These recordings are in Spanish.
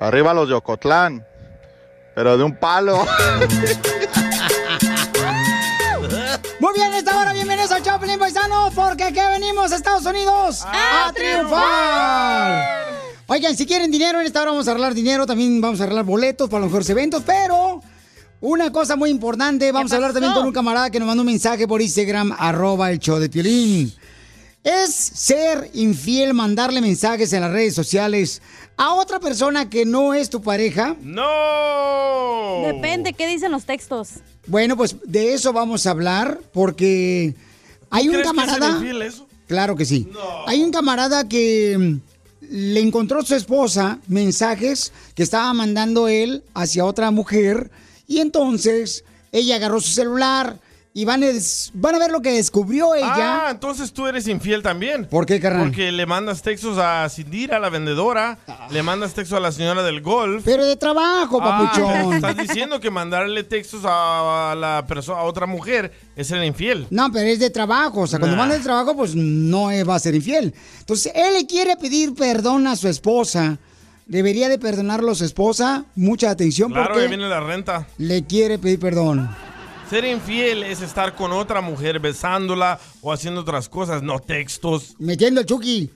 Arriba los de Ocotlán, pero de un palo. Muy bien, esta hora, bienvenidos al Chaplin Paisano, porque aquí venimos a Estados Unidos a, triunfar. Oigan, si quieren dinero, en esta hora vamos a arreglar dinero, también vamos a arreglar boletos para los mejores eventos, pero una cosa muy importante, vamos a hablar también con un camarada que nos mandó un mensaje por Instagram, arroba el show de Piolín. ¿Es ser infiel mandarle mensajes en las redes sociales a otra persona que no es tu pareja? ¡No! Depende, ¿qué dicen los textos? Bueno, pues de eso vamos a hablar porque hay un ¿Crees que es ser camarada. infiel eso? Claro que sí. Hay un camarada que mm, le encontró a su esposa mensajes que estaba mandando él hacia otra mujer y entonces ella agarró su celular y van van a ver lo que descubrió ella. Ah, entonces tú eres infiel también. ¿Por qué, carnal? Porque le mandas textos a Cindira, la vendedora, le mandas textos a la señora del golf. Pero de trabajo, Ah, papuchón. estás diciendo que mandarle textos a, la persona, a otra mujer es ser infiel. No, pero es de trabajo. O sea, cuando Nah. manda de trabajo, pues no va a ser infiel. Entonces, él le quiere pedir perdón a su esposa. Debería de perdonarlo a su esposa. Mucha atención Claro, porque ahí viene la renta. le quiere pedir perdón. Ser infiel es estar con otra mujer besándola o haciendo otras cosas, no textos. Metiendo el chuki.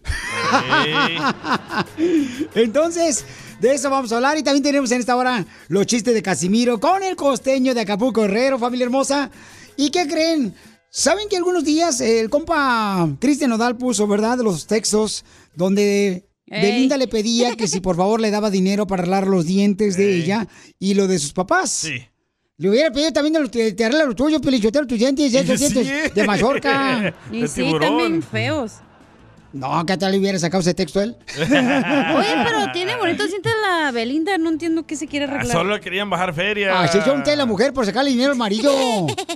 Entonces, de eso vamos a hablar. Y también tenemos en esta hora los chistes de Casimiro con el costeño de Acapulco Herrero, familia hermosa. ¿Y qué creen? ¿Saben que algunos días el compa Cristian Nodal puso, ¿verdad? Los textos donde Ey. Belinda le pedía que si por favor le daba dinero para arreglar los dientes de ella y lo de sus papás. Sí. Le hubiera pedido también de los, te, te arregla los tuyos, pelichotero, tus dientes, esos Sí. dientes de mazorca. Y sí, también feos. No, ¿qué tal le hubiera sacado ese texto él? Oye, pero tiene bonitos dientes la Belinda, no entiendo qué se quiere Ah, arreglar. Solo querían bajar feria. Así son ustedes la mujer por sacarle dinero al marido.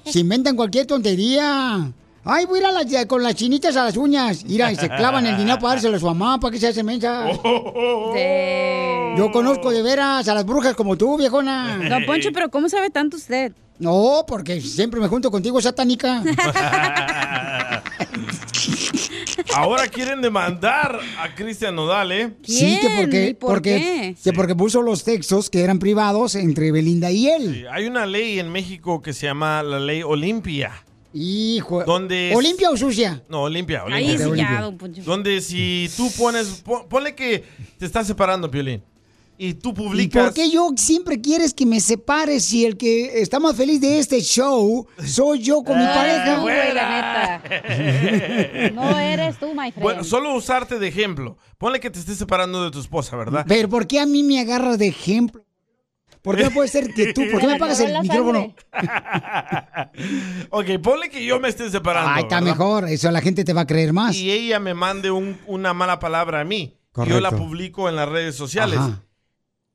Se inventan cualquier tontería. Ay, voy a ir a la- con las chinitas a las uñas. Mira, y se clavan el dinero para dárselo a su mamá, para que se hacen mensas. Yo conozco de veras a las brujas como tú, viejona. Don Poncho, pero ¿cómo sabe tanto usted? No, porque siempre me junto contigo, satánica. Ahora quieren demandar a Cristian Nodal, ¿eh? Sí, que porque, ¿Y por porque, qué? que porque puso los textos que eran privados entre Belinda y él. Sí, Hay una ley en México que se llama la ley Olimpia. Hijo. Donde es- ¿Olimpia o sucia? No, Olimpia, Ahí Olimpia. sí ya, don Poncho. Donde si tú pones, pon- ponle que te estás separando, Piolín, y tú ¿Y publicas... por qué yo siempre quieres que me separes si el que está más feliz de este show soy yo con mi No eres pareja? tú, güey, la neta. No eres tú, my friend. Bueno, solo usarte de ejemplo. Ponle que te estés separando de tu esposa, ¿verdad? Pero ¿por qué a mí me agarras de ejemplo? ¿Por qué no puede ser que tú? ¿Por qué me pagas el micrófono? ok, ponle que yo me esté separando. Ay, está ¿verdad? mejor. Eso la gente te va a creer más. Y ella me mande un- una mala palabra a mí. Yo Correcto. la publico en las redes sociales. Ajá.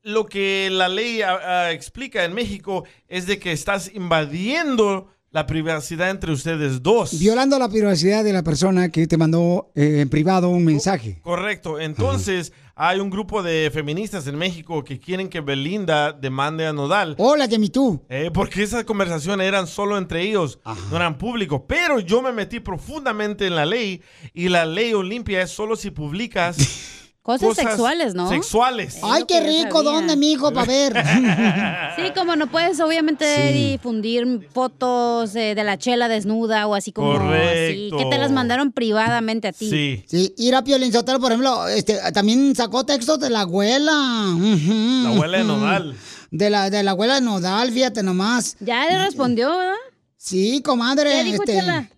Lo que la ley explica en México es de que estás invadiendo la privacidad entre ustedes dos. Violando la privacidad de la persona que te mandó eh, en privado un mensaje. Correcto. Entonces, hay un grupo de feministas en México que quieren que Belinda demande a Nodal. Hola, mi tú. Eh, porque esas conversaciones eran solo entre ellos, no eran públicos. Pero yo me metí profundamente en la ley y la ley Olimpia es solo si publicas Cosas sexuales, ¿no? Sexuales. Ay, qué rico, sabía. ¿dónde, mijo? Para ver. Sí, como no puedes obviamente Sí. difundir fotos eh, de la chela desnuda o así como así, Correcto. que te las mandaron privadamente a ti. Sí. Sí, ir a Piolín Sotelo, por ejemplo, este, también sacó textos de la abuela. La abuela de. Nodal. De la, de la abuela de Nodal, fíjate nomás. Ya le respondió, ¿verdad? Sí, comadre. ¿Qué dijo este, Chela?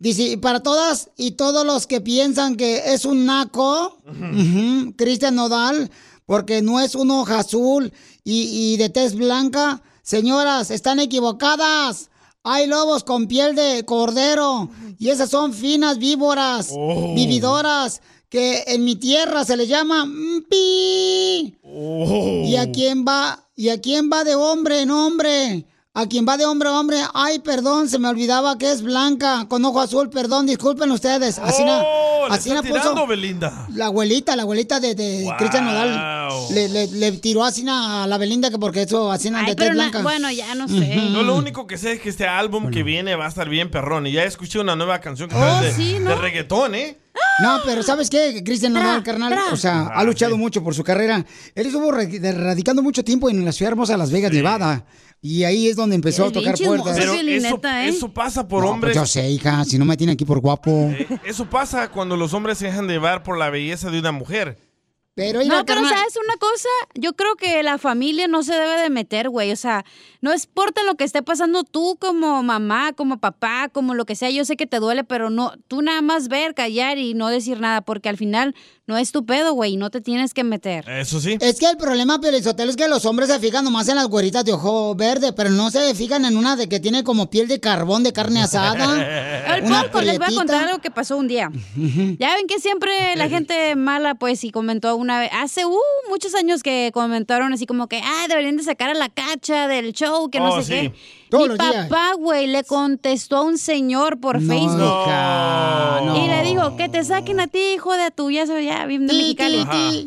Dice, y para todas y todos los que piensan que es un naco, Cristian Nodal, porque no es un hoja azul y, y de tez blanca, señoras, están equivocadas. Hay lobos con piel de cordero y esas son finas víboras, Oh. vividoras, que en mi tierra se les llama pi. Oh. ¿Y a quién va? ¿Y a quién va de hombre en hombre? A quien va de hombre a hombre, ay, perdón, se me olvidaba que es blanca, con ojo azul, perdón, disculpen ustedes. Así na- Oh, le así está na puso tirando, Belinda. la abuelita, la abuelita de, de Wow. Cristian Nodal. Le, le- le tiró así na a la Belinda que porque eso así na Ay, de pero blanca. bueno, ya no sé. Yo lo único que sé es que este álbum que viene va a estar bien perrón. Y ya escuché una nueva canción que Oh, trae de, sí, ¿no? de reggaetón, ¿eh? No, pero ¿sabes qué? Cristian Nodal, carnal, o sea, ha luchado mucho por su carrera. Él estuvo radicando mucho tiempo en la ciudad hermosa de Las Vegas, Nevada. Y ahí es donde empezó a tocar puertas. Pero eso, ¿eh? eso pasa por No, pues hombres. yo sé, hija, si no me tiene aquí por guapo. eh, Eso pasa cuando los hombres se dejan de llevar por la belleza de una mujer. Pero, No, pero carnal, ¿sabes una cosa? Yo creo que la familia no se debe de meter, güey. O sea, no importa lo que esté pasando tú como mamá, como papá, como lo que sea. Yo sé que te duele, pero no, tú nada más ver, callar y no decir nada, porque al final no es tu pedo, güey, no te tienes que meter. Eso sí. Es que el problema, Pelizotelo, es que los hombres se fijan nomás en las güeritas de ojo verde, pero no se fijan en una de que tiene como piel de carbón de carne asada. El les voy a contar algo que pasó un día. Ya ven que siempre la gente mala, pues, y comentó una vez, hace uh, muchos años que comentaron así como que, ah, deberían de sacar a la cacha del show, que no Oh, sé sí. qué. Todos Mi papá, güey, le contestó a un señor por No, Facebook. hija, no. Y le dijo, que te saquen a ti, hijo de tu, ya soy ya bien de.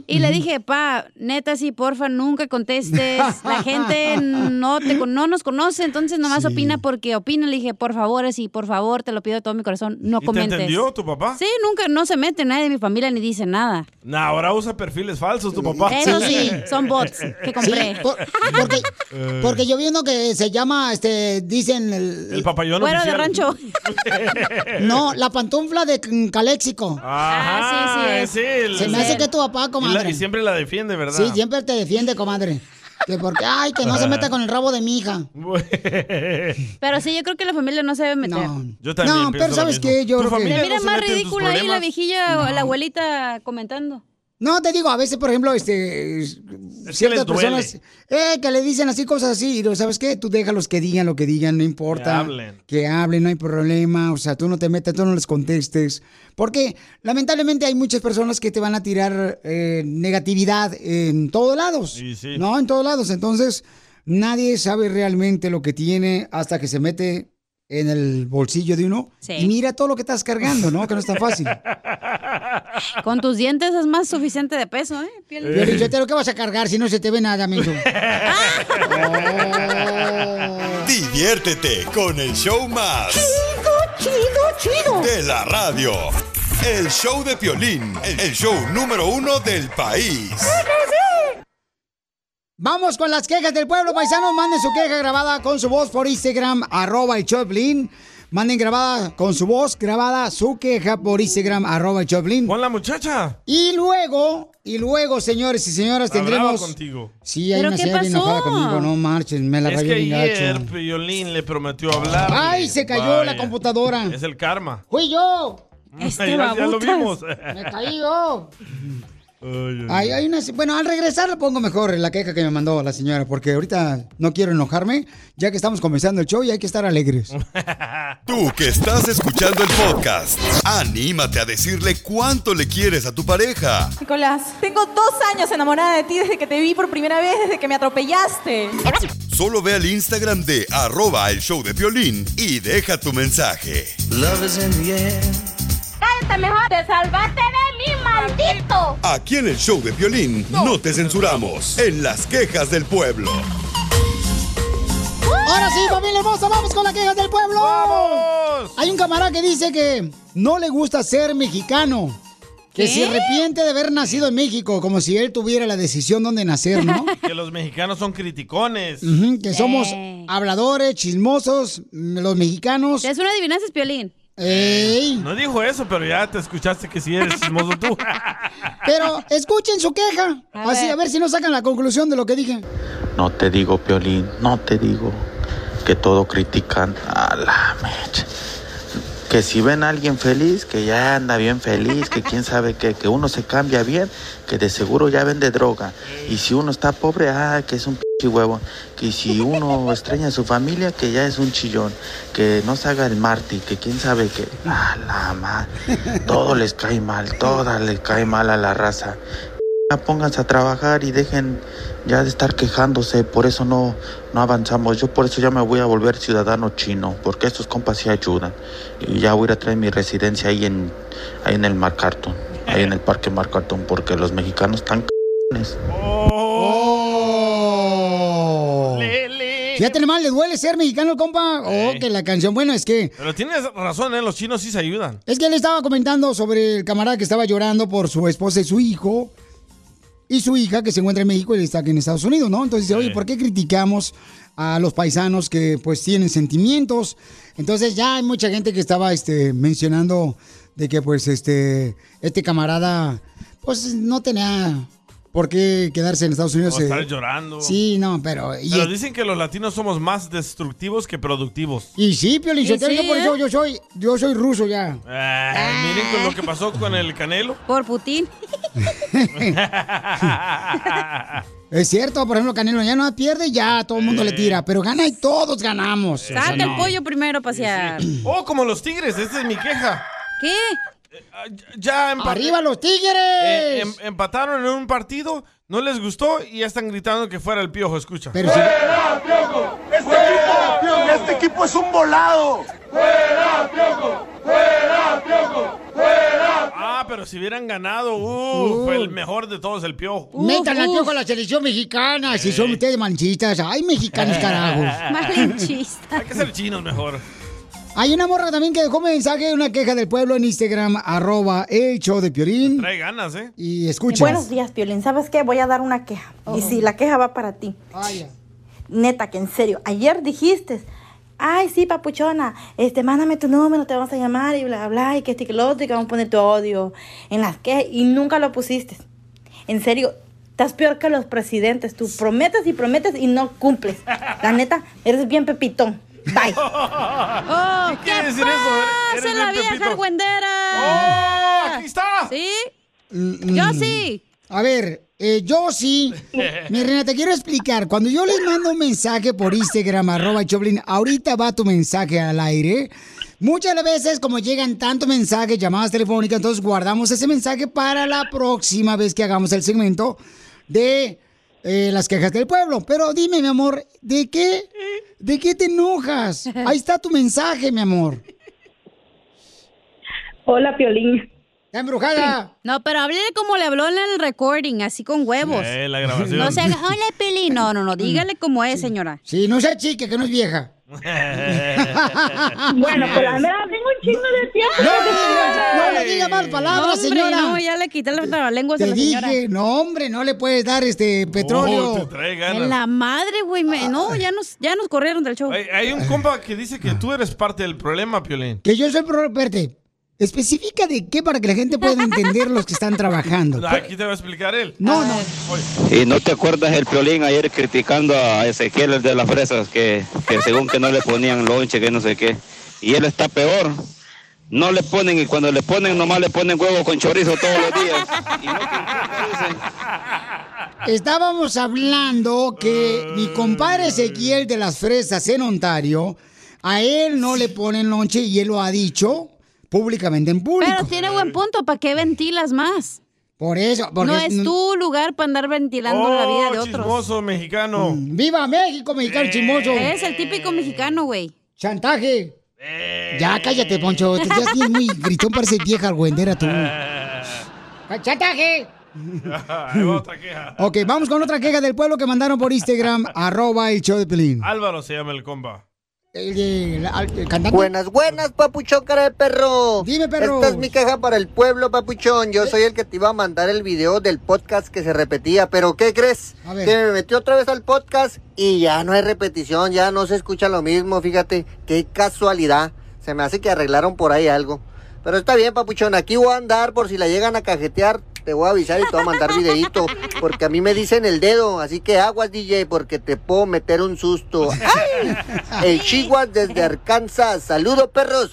Y le dije, pa, neta, sí, porfa, nunca contestes. La gente no te con- no nos conoce, entonces nomás opina porque opina. Le dije, por favor, sí, por favor, te lo pido de todo mi corazón, no ¿Y te comentes. entendió tu papá? Sí, nunca, no se mete nadie de mi familia ni dice nada. Nah, ahora usa perfiles falsos tu papá. Eso sí, son bots que Sí, compré. por- porque, porque yo vi uno que se llama, este, dicen, el, El papayón Fuera de rancho. no, la pantufla de Caléxico. Ajá, Ah, sí, sí, el- Se me hace que tu papá, y, la- comadre. y siempre la defiende, ¿verdad? Sí, siempre te defiende, comadre. Que porque, ay, que no se meta con el rabo de mi hija. Pero sí, yo creo que la familia no se debe meter. No. Yo también No, pero ¿sabes qué? Yo ¿Tu creo que- Mira, más ridícula ahí la viejilla la abuelita comentando. No, te digo, a veces, por ejemplo, este, ciertas les duele. personas eh, que le dicen así cosas así, y lo sabes qué, tú déjalos que digan lo que digan, no importa. Que hablen. Que hablen, no hay problema, o sea, tú no te metas, tú no les contestes. Porque lamentablemente hay muchas personas que te van a tirar eh, negatividad en todos lados. Sí, sí. No, en todos lados. Entonces, nadie sabe realmente lo que tiene hasta que se mete en el bolsillo de uno Sí. y mira todo lo que estás cargando, ¿no? Que no es tan fácil. Con tus dientes es más suficiente de peso, ¿eh? Piel- Piolín Sotelo, ¿qué vas a cargar si no se te ve nada, amigo? Diviértete con el show más. Chido, chido, De la radio. El show de Piolín, el show número uno del país. Vamos con las quejas del pueblo, paisanos. Manden su queja grabada con su voz por Instagram, arroba el Choplin. Manden grabada con su voz, grabada su queja por Instagram, arroba el Choplin. Con la muchacha. Y luego, y luego, señores y señoras, Hablaba tendremos... contigo. Sí, hay ¿Pero una qué señora bien pasó? enojada conmigo. No marchen, me la Es rayó que bien ayer gacho. Piolín le prometió hablar. ¡Ay, se cayó la computadora! Es el karma. ¡Fui yo! Este ya, ya lo vimos. ¡Me caí yo! Ay, ay, Hay, hay una, bueno, al regresar le pongo mejor la queja que me mandó la señora, porque ahorita no quiero enojarme, ya que estamos comenzando el show y hay que estar alegres. Tú que estás escuchando el podcast, anímate a decirle cuánto le quieres a tu pareja. Nicolás, tengo dos años enamorada de ti desde que te vi por primera vez, desde que me atropellaste. Solo ve al Instagram de arroba el show de Piolín y deja tu mensaje. Mejor, te salvaste de mí, maldito. Aquí en el show de Piolín no te censuramos. En las quejas del pueblo. Ahora sí, familia hermosa, vamos con la queja del pueblo. ¡Vamos! Hay un camarada que dice que no le gusta ser mexicano. Que ¿Qué? se arrepiente de haber nacido en México, como si él tuviera la decisión dónde nacer, ¿no? Que los mexicanos son criticones. Que somos habladores, chismosos, los mexicanos. Es una adivinanza, Piolín. ¡Ey! No dijo eso, pero ya te escuchaste que sí eres chismoso tú. Pero escuchen su queja. A Así, ver. a ver si no sacan la conclusión de lo que dije. No te digo, Piolín, no te digo que todo critican a la mecha. Que si ven a alguien feliz, que ya anda bien feliz, que quién sabe qué, que uno se cambia bien, que de seguro ya vende droga. Y si uno está pobre, ah, que es un pinche huevo. Que si uno extraña a su familia, que ya es un chillón. Que no se haga el mártir, que quién sabe qué. Ah, la madre. Todo les cae mal, todas les cae mal a la raza. Ya pónganse a trabajar y dejen ya de estar quejándose, por eso no, no avanzamos. Yo por eso ya me voy a volver ciudadano chino, porque estos compas sí ayudan. Y ya voy a ir a traer mi residencia ahí en, ahí en el Mar Carton, ahí en el Parque Mar Carton, porque los mexicanos están c***ones. Oh. Fíjate mal, ¿le duele ser mexicano, compa? Oh, que la canción. Bueno, es que Pero tienes razón, ¿eh? Los chinos sí se ayudan. Es que él estaba comentando sobre el camarada que estaba llorando por su esposa y su hijo. Y su hija que se encuentra en México y está aquí en Estados Unidos, ¿no? Entonces dice, oye, ¿por qué criticamos a los paisanos que pues tienen sentimientos? Entonces ya hay mucha gente que estaba este, mencionando de que pues este, este camarada pues no tenía por qué quedarse en Estados Unidos. O estar eh. llorando. Sí, no, pero... y- Pero dicen que los latinos somos más destructivos que productivos. Y sí, Piolín, Y Sotelo, sí, yo por eso ¿eh? yo soy, yo soy ruso ya. Ah, miren con lo que pasó con el Canelo. Por Putin. Es cierto, por ejemplo, Canelo ya no pierde, ya todo el mundo le Eh. tira, pero gana y todos ganamos. O sea, Saca el no. pollo primero a pasear. Oh, como los tigres, esta es mi queja. ¿Qué? Ya empa- ¡Arriba los tigres! Eh, em- empataron en un partido, no les gustó y ya están gritando que fuera el piojo, escucha. Pero si- Este equipo, este equipo es un volado. ¡Fuera, Piojo! ¡Fuera, Piojo! Ah, pero si hubieran ganado, uh, fue el mejor de todos, el piojo. Metan al piojo a la selección mexicana, si son ustedes manchistas. Ay, mexicanos, carajos. Hay que ser chinos mejor. Hay una morra también que dejó un mensaje, una queja del pueblo en Instagram, arroba el show de Piorín. Trae ganas, ¿eh? Y escucha. Buenos días, Piolín. ¿Sabes qué? Voy a dar una queja. Y sí, la queja va para ti. Neta, que en serio. Ayer dijiste, ay, sí, papuchona, este, mándame tu número, te vamos a llamar y bla, bla, y que este, que lo otro, y que vamos a poner tu odio en las quejas. Y nunca lo pusiste. En serio, estás peor que los presidentes. Tú prometes y prometes y no cumples. La neta, eres bien pepitón. Bye. Oh, ¿Qué quiere decir eso? Eres ¡Pasa la vieja argüendera! ¡Oh, aquí está! ¿Sí? Mm, Yo mm. sí. A ver, eh, yo sí. Mi reina, te quiero explicar. Cuando yo les mando un mensaje por Instagram, arroba Choplin, ahorita va tu mensaje al aire. Muchas veces, como llegan tantos mensajes, llamadas telefónicas, entonces guardamos ese mensaje para la próxima vez que hagamos el segmento de eh, las quejas del pueblo. Pero dime, mi amor, ¿de qué? ¿De qué te enojas? Ahí está tu mensaje, mi amor. Hola, Piolín. Está embrujada. No, pero háblele como le habló en el recording, así con huevos. Eh, la grabación. No se haga, hola, Pili. No, no, no, dígale cómo es, señora. Sí, no sea chica, que no es vieja. Bueno, pues la verdad tengo un chingo de tiempo. No, no, no le diga mal palabras, Hombre, señora. no, ya le quité la lengua a Te la señora. dije, no, hombre, no le puedes dar este petróleo. Oh, te trae ganas. En la madre, güey. me- No, ya nos, ya nos corrieron del show. Hay, hay un compa que dice que tú eres parte del problema, Piolín. Que yo soy pro... Especifica de qué para que la gente pueda entender los que están trabajando. Aquí te va a explicar él. No, no. Y no te acuerdas el Piolín ayer criticando a Ezequiel el de las fresas, que, que según que no le ponían lonche, que no sé qué. Y él está peor. No le ponen, y cuando le ponen, nomás le ponen huevo con chorizo todos los días. Estábamos hablando que mi compadre Ezequiel de las Fresas en Ontario, a él no le ponen lonche y él lo ha dicho públicamente en público. Pero tiene buen punto, ¿para qué ventilas más? Por eso, no es tu lugar para andar ventilando la vida de Oh, otros. chismoso mexicano. ¡Viva México, mexicano chismoso! Es el típico mexicano, güey. ¡Chantaje! Ya cállate, Poncho. Te ya tienes muy gritón, parece vieja argüendera tú. ¡Chantaje! Ahí va otra queja. Ok, vamos con otra queja del pueblo que mandaron por Instagram, arroba el show de Pelín. Álvaro se llama el compa. El, el- el- el cantante. Buenas, buenas, papuchón, cara de perro. Dime, perro. Esta es mi queja para el pueblo, papuchón. Yo soy el que te iba a mandar el video del podcast que se repetía, pero ¿qué crees? A ver. Que me metí otra vez al podcast y ya no hay repetición, ya no se escucha lo mismo, fíjate. Qué casualidad. Se me hace que arreglaron por ahí algo. Pero está bien, papuchón, aquí voy a andar por si la llegan a cajetear. Te voy a avisar y te voy a mandar videíto. Porque a mí me dicen el dedo. Así que aguas, DJ, porque te puedo meter un susto. ¡Ay! El Chihuahua desde Arkansas. Saludos, perros.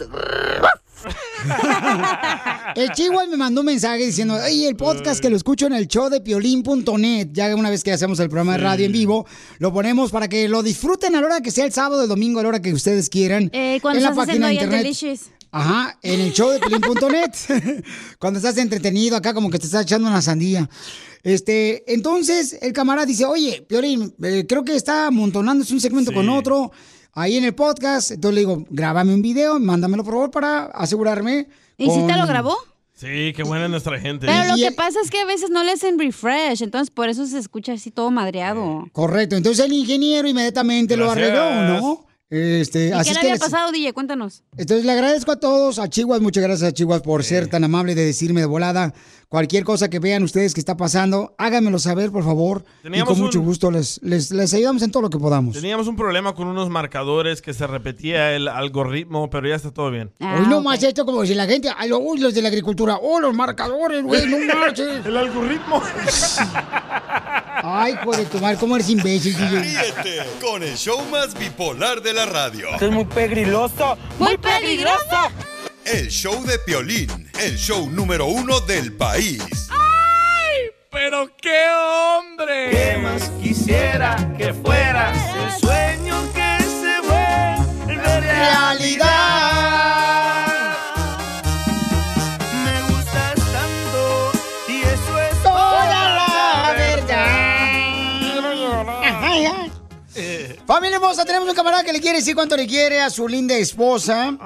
El Chihuahua me mandó un mensaje diciendo, ay, el podcast que lo escucho en el show de piolín.net, ya una vez que hacemos el programa de radio en vivo, lo ponemos para que lo disfruten a la hora que sea el sábado, el domingo, a la hora que ustedes quieran. Eh, cuando en la estás haciendo página de internet. Ajá, en el show de Pelín.net. Cuando estás entretenido acá, como que te estás echando una sandía. Este, entonces el camarada dice, oye, Piolín, eh, creo que está amontonándose un segmento con otro ahí en el podcast. Entonces le digo, grábame un video, mándamelo por favor para asegurarme. ¿Y si te lo grabó? Sí, qué buena es nuestra gente. Pero lo que pasa es que a veces no le hacen refresh, entonces por eso se escucha así todo madreado. Correcto, entonces el ingeniero inmediatamente lo arregló, ¿no? Este, ¿Y así qué es le que había les- pasado, DJ? Cuéntanos. Entonces le agradezco a todos, a Chihuahua, muchas gracias a Chihuahua por ser tan amable de decirme de volada cualquier cosa que vean ustedes que está pasando, háganmelo saber, por favor. Teníamos y con mucho gusto les, les, les ayudamos en todo lo que podamos. Teníamos un problema con unos marcadores que se repetía el algoritmo, pero ya está todo bien. Hoy no más esto como si la gente, uy, los de la agricultura, oh, los marcadores, güey, no marches. el algoritmo. Ay, hijo de tu madre, cómo eres imbécil, DJ. Ríete con el show más bipolar de la radio. es muy pegriloso. ¡Muy peligroso! El show de Piolín, el show número uno del país. ¡Pero qué hombre! ¿Qué más quisiera que fueras el sueño que se vuelve realidad? Familia hermosa, tenemos un camarada que le quiere decir cuánto le quiere a su linda esposa.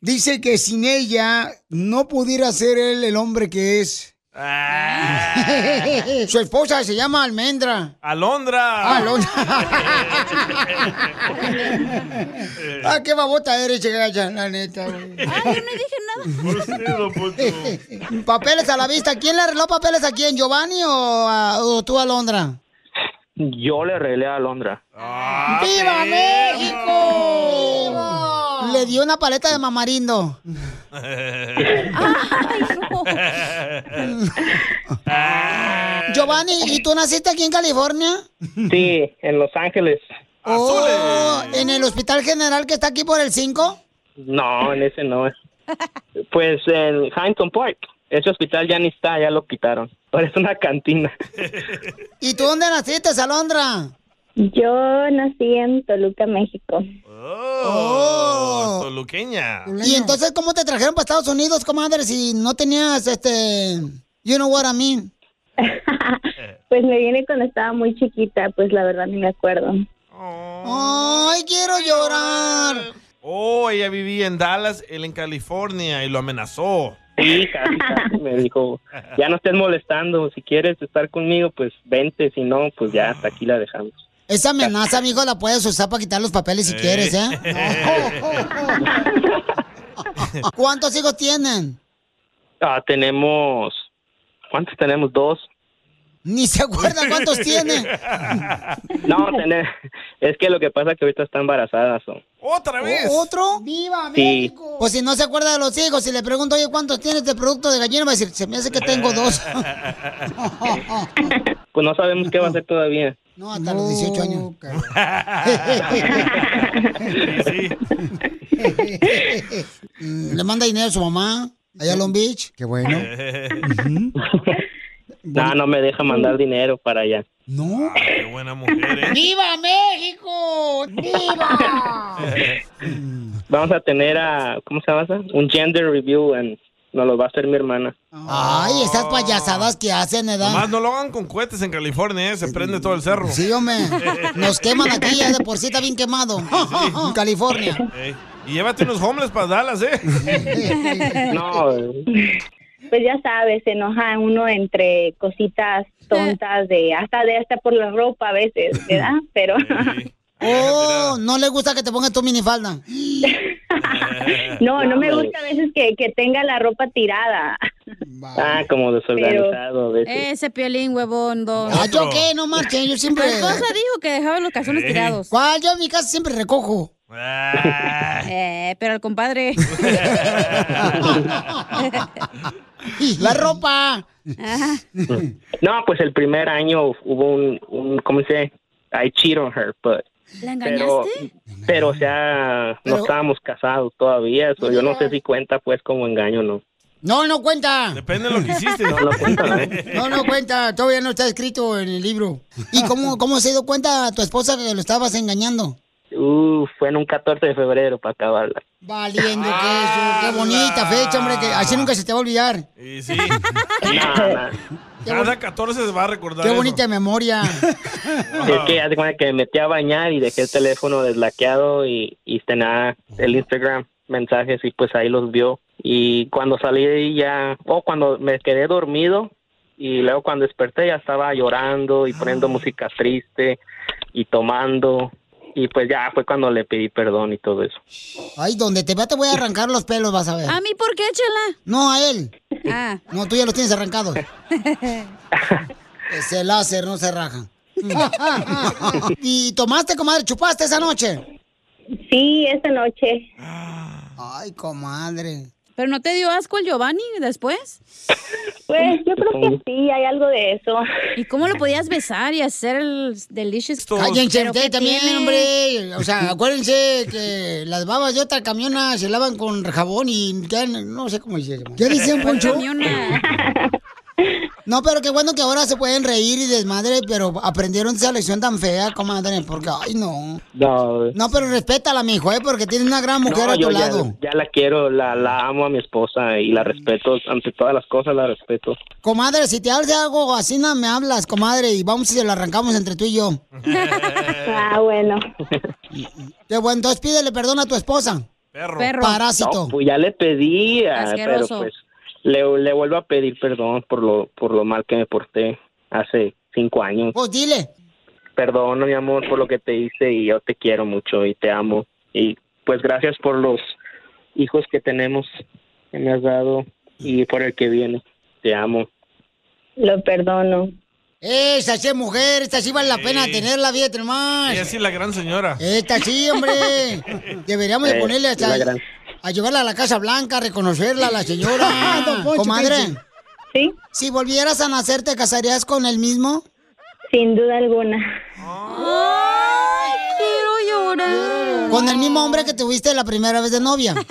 Dice que sin ella no pudiera ser él el hombre que es. su esposa se llama Almendra. Alondra. Ah, Alondra. ah, qué babota eres, gacha, la neta. güey. Ay, no dije nada. papeles a la vista. ¿Quién le arregló papeles a quién? ¿Giovanni o, a- o tú, Alondra? Yo le arreglé a Londra. ¡Viva México! Le dio una paleta de mamarindo. Giovanni, ¿y tú naciste aquí en California? Sí, en Los Ángeles. Oh, ¿En el Hospital General que está aquí por el 5? No, en ese no. Pues en Huntington Park. Ese hospital ya ni está, ya lo quitaron. Ahora es una cantina. ¿Y tú dónde naciste, Alondra? Yo nací en Toluca, México. Oh, toluqueña. ¿Y entonces cómo te trajeron para Estados Unidos, comadre, si no tenías este... You know what I mean? Pues me vine cuando estaba muy chiquita, pues la verdad ni me acuerdo. ¡Ay, quiero llorar! Oh, ella vivía en Dallas, él en California y lo amenazó. Sí, casi, casi me dijo, ya no estés molestando, si quieres estar conmigo, pues vente, si no, pues ya hasta aquí la dejamos. Esa amenaza, amigo, la puedes usar para quitar los papeles si quieres, ¿eh? ¿Cuántos hijos tienen? Ah, tenemos, ¿cuántos tenemos? Dos. Ni se acuerdan cuántos tienen. No, tener, es que lo que pasa es que ahorita está embarazada. so. ¿Otra vez? ¿Otro? ¡Viva Sí. Pues si no se acuerda de los hijos, si le pregunto, oye, ¿cuántos tienes de producto de gallina? Va a decir, se me hace que tengo dos. Pues no sabemos qué va a hacer todavía. No, hasta los 18 años. Le manda dinero a su mamá, allá a Long Beach. Qué bueno. No, no me deja mandar dinero para allá. No. Qué buena mujer, ¿eh? ¡Viva México! ¡Viva! Vamos a tener a, ¿cómo se llama? Un gender review and nos lo va a hacer mi hermana. Ay, esas payasadas que hacen, ¿edad? Nomás no lo hagan con cohetes en California, ¿eh? se prende todo el cerro. Sí, hombre. Nos queman aquí, ya de por sí está bien quemado. En California. Ey, Y llévate unos homeless para Dallas, ¿eh? No. Pues ya sabes, se enoja uno entre cositas tontas de hasta de hasta por la ropa a veces, ¿verdad? Pero Oh, no le gusta que te pongas tu minifalda. No, no me gusta a veces que, que tenga la ropa tirada. Ah, como desorganizado. Ese piolín, huevón, don. Ah, ¿yo qué? No marchen, yo siempre... Esposa dijo que dejaba los calzones tirados. ¿Cuál? Yo en mi casa siempre recojo. Eh, pero el compadre. La ropa. No, pues el primer año hubo un, un ¿cómo se dice? I cheat on her, but... ¿La Pero, engañaste? pero, o sea, no estábamos casados todavía, so yo no sé si cuenta pues como engaño o no. No, no cuenta. Depende de lo que hiciste. No, no cuenta. No, no cuenta. Todavía no está escrito en el libro. ¿Y cómo, cómo se dio cuenta tu esposa que lo estabas engañando? Uh, fue en un 14 de febrero para acabarla. Valiendo queso. Qué bonita fecha, hombre. Que así nunca se te va a olvidar. Y sí. Cada 14 se va a recordar. Qué eso. bonita memoria. Es que hace cuenta que me metí a bañar y dejé el teléfono deslaqueado y, y tenía el Instagram mensajes y pues ahí los vio. Y cuando salí de ahí ya, o cuando me quedé dormido y luego cuando desperté ya estaba llorando y poniendo música triste y tomando. Y pues ya fue cuando le pedí perdón y todo eso. Ay, donde te vea te voy a arrancar los pelos, vas a ver. ¿A mí por qué, chela? No, a él. Ah. No, tú ya los tienes arrancados. Ese láser no se raja. ¿Y tomaste, comadre? ¿Chupaste esa noche? Sí, esta noche. Ay, comadre. ¿Pero no te dio asco el Giovanni después? Pues yo creo que sí, hay algo de eso. ¿Y cómo lo podías besar y hacer el delicious? Cállense ¿Pero ustedes qué también, tiene? hombre. O sea, acuérdense que las babas de otra camiona se lavan con jabón y quedan, no sé cómo dice. ¿Qué dicen, ¿Cuál Poncho? No, pero qué bueno que ahora se pueden reír y desmadre, pero aprendieron esa lección tan fea, comadre, porque, ay, no. No, No, pero respétala, mijo, ¿eh? Porque tienes una gran mujer No, a tu yo ya, lado. ya la quiero, la, la amo a mi esposa y la respeto, ante todas las cosas la respeto. Comadre, si te hace algo así, no me hablas, comadre, y vamos y se lo arrancamos entre tú y yo. Ah, bueno. Qué bueno, entonces pídele perdón a tu esposa. Perro. Parásito. No, pues ya le pedí, ah, pero pues le, le vuelvo a pedir perdón por lo, por lo mal que me porté hace cinco años. Pues dile. Perdón, mi amor, por lo que te hice y yo te quiero mucho y te amo. Y pues gracias por los hijos que tenemos que me has dado y por el que viene. Te amo. Lo perdono. Esa sí es mujer, esta sí vale la pena tenerla, fíjate más. Ella sí es la gran señora. Esta sí, hombre. Deberíamos de ponerle la hasta gran- a llevarla a la Casa Blanca, reconocerla a la señora. Poncho, Comadre. Sí. Si volvieras a nacer, ¿te casarías con el mismo? Sin duda alguna. Ay, quiero llorar. Con el mismo hombre que tuviste la primera vez de novia.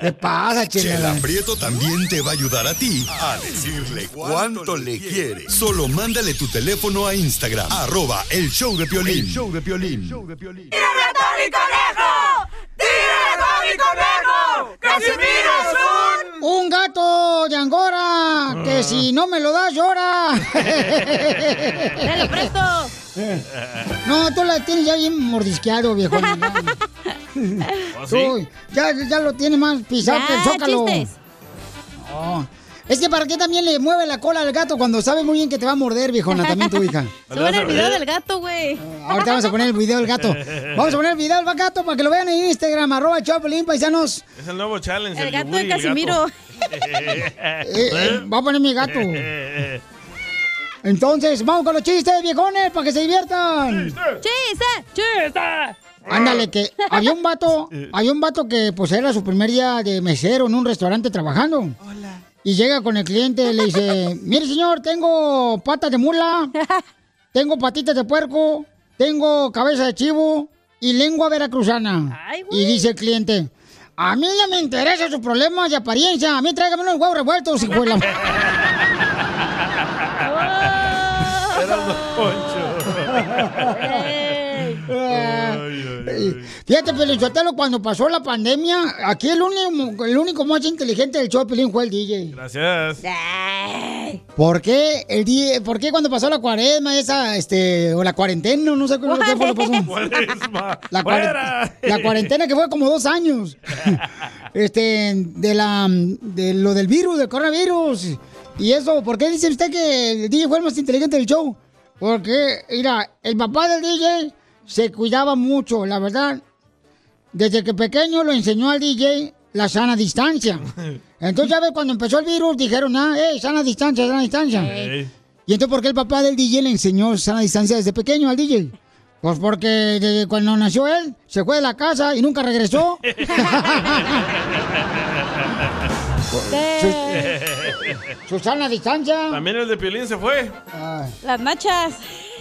¿Qué pasa, Chela chela? Prieto también te va a ayudar a ti a decirle cuánto le quiere. Solo mándale tu teléfono a Instagram, arroba el show de Piolín. El show de Piolín. ¡Tírame a Tony Conejo! ¡Tírame a Tony Conejo! ¡Casimiro es un... Un gato de Angora, que si no me lo das, llora. ¡Te lo presto! No, tú la tienes ya bien mordisqueado, viejo. sí? ya, ya lo tiene más pisado Ya, que el zócalo. No. Es que para qué también le mueve la cola al gato cuando sabe muy bien que te va a morder, viejona, también tu hija. Suben el video del gato, güey. Ahorita vamos a poner el video del gato. Vamos a poner el video del gato para que lo vean en Instagram, arroba Choplin, paisanos. Es el nuevo challenge. El gato yogur de y el Casimiro. Eh, eh, va a poner mi gato. Entonces, vamos con los chistes, viejones, para que se diviertan. ¡Chiste! ¡Chiste! Ándale, que había un vato, había un vato que pues era su primer día de mesero en un restaurante trabajando. Y llega con el cliente y le dice, mire señor, tengo patas de mula, tengo patitas de puerco, tengo cabeza de chivo y lengua veracruzana. y dice el cliente, a mí no me interesa sus problemas de apariencia, a mí tráigame unos huevos revueltos, hijo de la... Don Poncho. Fíjate, Pelichotelo, cuando pasó la pandemia, aquí el único, el único más inteligente del show, Pelín, fue el DJ. Gracias. ¿Por qué, el DJ, ¿Por qué cuando pasó la cuaresma esa, este, o la cuarentena, no sé cómo qué fue lo pasó? Cuaresma. La, ¡Fuera! cuaren- la cuarentena que fue como dos años. Este, de la, de lo del virus, del coronavirus. ¿Y eso? ¿Por qué dice usted que el DJ fue el más inteligente del show? Porque, mira, el papá del DJ se cuidaba mucho, la verdad. Desde que pequeño lo enseñó al DJ la sana distancia. Entonces, ya ves, cuando empezó el virus, dijeron, ah, eh, sana distancia, sana distancia. ¿Y entonces por qué el papá del DJ le enseñó sana distancia desde pequeño al DJ? Pues porque desde cuando nació él, se fue de la casa y nunca regresó. Su sana distancia. También el de Piolín se fue. Las nachas.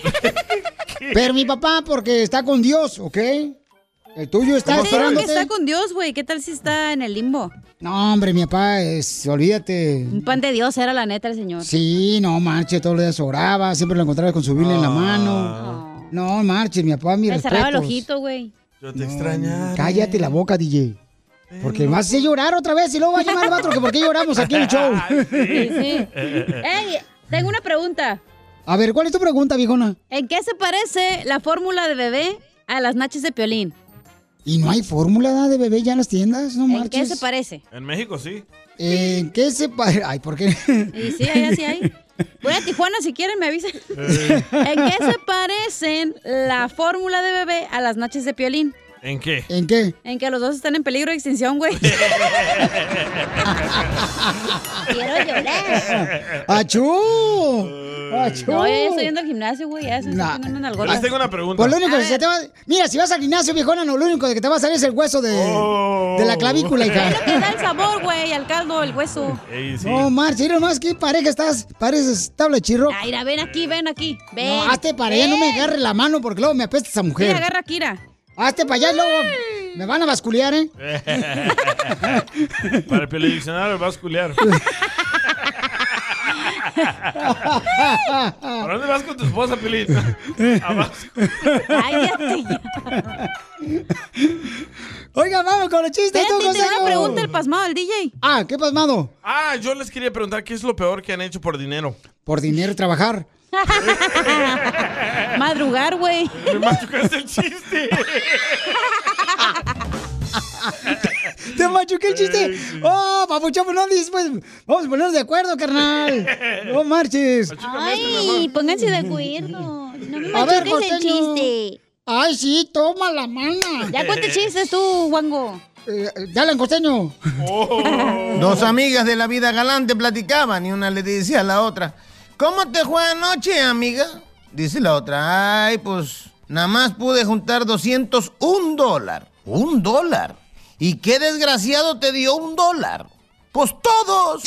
Pero mi papá, porque está con Dios, ¿ok? El tuyo está Sí, que esperándote. está con Dios, güey. ¿Qué tal si está en el limbo? No, hombre, mi papá es, olvídate. Un pan de Dios era la neta el señor. Sí, no, marche, todos los días oraba, siempre lo encontraba con su Biblia en la mano. No, marche, mi papá, mi Me cerraba el respetos. ojito, güey. Yo te extrañaba. Cállate la boca, DJ. Porque me hace llorar otra vez y luego va a llamar al vato que por qué lloramos aquí en el show. Sí, sí. Ey, tengo una pregunta. A ver, ¿cuál es tu pregunta, viejona? ¿En qué se parece la fórmula de bebé a las nachas de Piolín? ¿Y no hay fórmula ¿da, de bebé ya en las tiendas? No ¿En marches. qué se parece? En México sí. ¿En qué se parece? Ay, ¿por qué? Y sí, ahí sí hay. Voy a Tijuana si quieren, me avisan. Eh. ¿En qué se parecen la fórmula de bebé a las nachas de Piolín? ¿En qué? ¿En qué? En que los dos están en peligro de extinción, güey. Quiero llorar. ¡Achú! ¡Achú! No, ya estoy yendo al gimnasio, güey. Ya Nah. Les tengo una pregunta. Pues lo único que se te va... Mira, si vas al gimnasio, viejona, no, lo único que te va a salir es el hueso de, de la clavícula, Es lo que hija. da el sabor, güey, al caldo, el hueso. Ey, sí. No, marcha, mira nomás, qué pareja estás. Pareces tabla de chirro. Ay, ven aquí, ven aquí. Ven. No, hazte para allá, no me agarre la mano porque luego me apesta esa mujer. Mira, agarra Kira. Hazte para allá y luego me van a basculear, ¿eh? Para el diccionario culiar. ¿Para dónde vas con tu esposa. Cállate ya. Oiga, vamos con los chistes. Tú, te una pregunta el pasmado al DJ. Ah, ¿qué pasmado? Ah, yo les quería preguntar qué es lo peor que han hecho por dinero. Por dinero trabajar. Madrugar, güey. Me machucaste el chiste. Te machuqué el chiste. Oh, papuchón, pues no dices, pues, vamos a ponernos de acuerdo, carnal. No marches. Ay, pónganse de acuerdo. No me A ver, machuques el chiste. Ay, sí, toma la mano. Ya cuente chistes tú, Wango. Eh, dale, costeño. Dos amigas de la vida galante platicaban y una le decía a la otra, ¿cómo te fue anoche, amiga? Dice la otra, ay, pues nada más pude juntar 201 dólar. ¿Un dólar? ¿Y qué desgraciado te dio un dólar? Pues todos.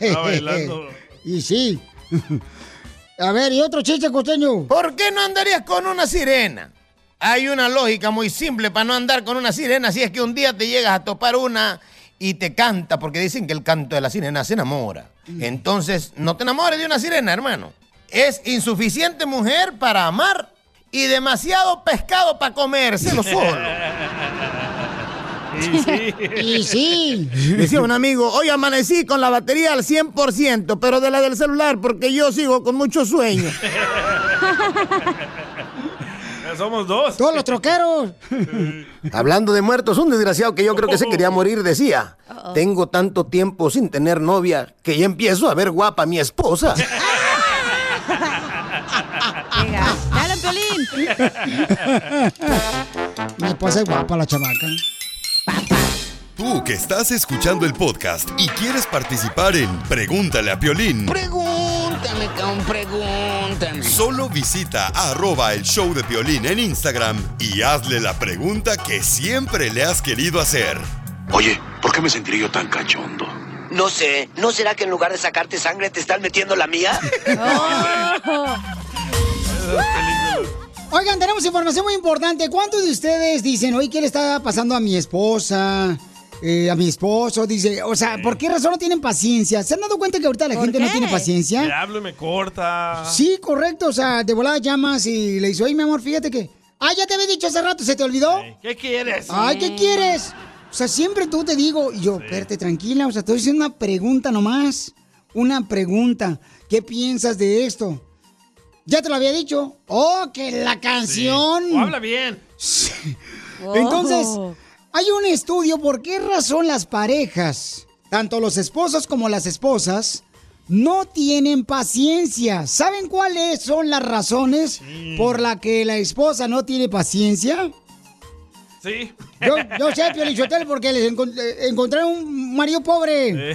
Está bailando. Y sí. A ver, ¿y otro chiste, costeño? ¿Por qué no andarías con una sirena? Hay una lógica muy simple para no andar con una sirena si es que un día te llegas a topar una y te canta, porque dicen que el canto de la sirena se enamora. Entonces, no te enamores de una sirena, hermano. Es insuficiente mujer para amar y demasiado pescado para comérselo solo. Y sí. Y sí. Decía un amigo, hoy amanecí con la batería al 100%, pero de la del celular, porque yo sigo con mucho sueño. Somos dos. Todos los troqueros. Hablando de muertos, un desgraciado que yo creo que se quería morir decía, tengo tanto tiempo sin tener novia que ya empiezo a ver guapa a mi esposa. Venga, dale, Piolín. Mi esposa es guapa, la chamaca. Tú que estás escuchando el podcast y quieres participar en Pregúntale a Piolín, Pregúntame, cabrón, pregúntame. solo visita arroba el show de Piolín en Instagram y hazle la pregunta que siempre le has querido hacer. Oye, ¿por qué me sentiré yo tan cachondo? No sé, ¿no será que en lugar de sacarte sangre te están metiendo la mía? Oigan, tenemos información muy importante. ¿Cuántos de ustedes dicen, oye, qué le está pasando a mi esposa? Eh, a mi esposo, dice, o sea, ¿por qué razón no tienen paciencia? ¿Se han dado cuenta que ahorita la ¿Por gente no tiene Le paciencia? hablo y me corta. Sí, correcto, o sea, de volada llamas y le dices, oye, mi amor, fíjate que, ah, ya te había dicho hace rato, ¿se te olvidó? ¿Qué quieres? Ay, ¿qué quieres? O sea, siempre tú te digo, y yo, espérate, tranquila, o sea, te estoy haciendo una pregunta nomás. Una pregunta. ¿Qué piensas de esto? Ya te lo había dicho. Oh, que la canción. O habla bien. Entonces, Hay un estudio por qué razón las parejas, tanto los esposos como las esposas, no tienen paciencia. ¿Saben cuáles son las razones por las que la esposa no tiene paciencia? Sí. Yo, yo sé, Piolichotel, porque les encon- eh, encontré un marido pobre.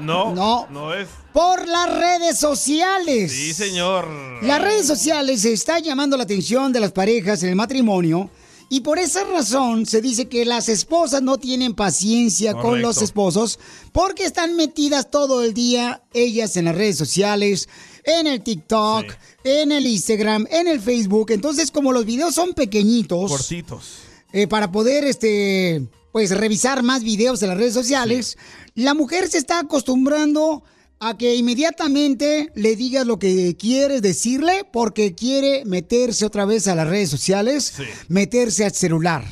No, No. no es. Por las redes sociales. Sí, señor. Las redes sociales están llamando la atención de las parejas en el matrimonio y por esa razón se dice que las esposas no tienen paciencia con los esposos porque están metidas todo el día ellas en las redes sociales, en el TikTok, en el Instagram, en el Facebook. Entonces, como los videos son pequeñitos, Cortitos. eh, para poder este pues revisar más videos de las redes sociales, la mujer se está acostumbrando a que inmediatamente le digas lo que quieres decirle porque quiere meterse otra vez a las redes sociales, meterse al celular.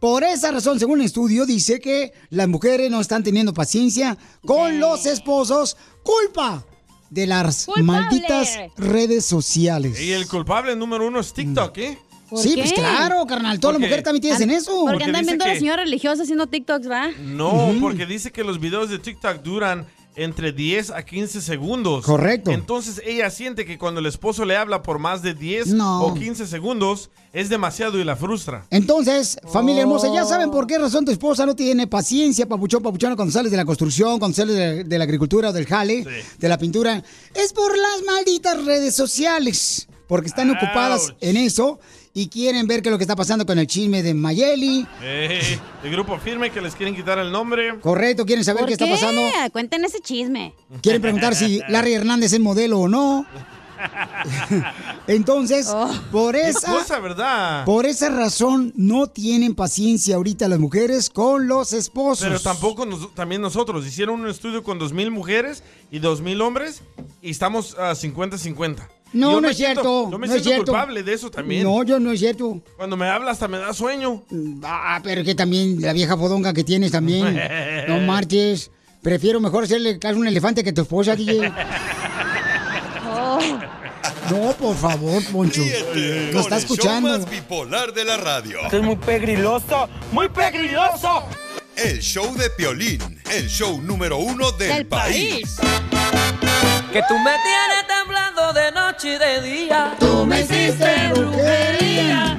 Por esa razón, según un estudio, dice que las mujeres no están teniendo paciencia con los esposos, culpa de las Culpable. malditas redes sociales. Y el culpable número uno es TikTok, ¿eh? Sí, pues claro, carnal. Toda la Porque- mujer también tienes en eso. Porque Porque andan viendo a la señora religiosa haciendo TikToks, ¿va? No, porque dice que los videos de TikTok duran entre 10 a 15 segundos. Correcto. Entonces ella siente que cuando el esposo le habla por más de 10 No. o 15 segundos es demasiado y la frustra. Entonces, familia hermosa, ya Oh. saben por qué razón tu esposa no tiene paciencia, papuchón, papuchona, cuando sales de la construcción, cuando sales de, de la agricultura o del jale, de la pintura. Es por las malditas redes sociales, porque están ocupadas en eso y quieren ver qué es lo que está pasando con el chisme de Mayeli. Eh, el grupo firme que les quieren quitar el nombre. Correcto, quieren saber ¿Por qué está pasando. Cuenten ese chisme. Quieren preguntar si Larry Hernández es modelo o no. Entonces, por Qué esa... cosa, ¿verdad? Por esa razón no tienen paciencia ahorita las mujeres con los esposos. Pero tampoco nos- también nosotros. Hicieron un estudio con 2.000 mujeres y 2.000 hombres y estamos a 50-50. No, Yo no es siento- cierto. Yo me no es siento cierto. culpable de eso también. No, yo no es cierto. Cuando me habla hasta me da sueño. Ah, pero que también la vieja fodonga que tienes también. no marches. Prefiero mejor hacerle caso a un elefante que a tu esposa, DJ. No, por favor, Poncho. Ríete Lo está el show escuchando. más bipolar de la radio. es muy pegriloso, muy pegriloso. El show de Piolín, el show número uno del, Del país. Que tú me tienes temblando de noche y de día. Tú me hiciste brujería.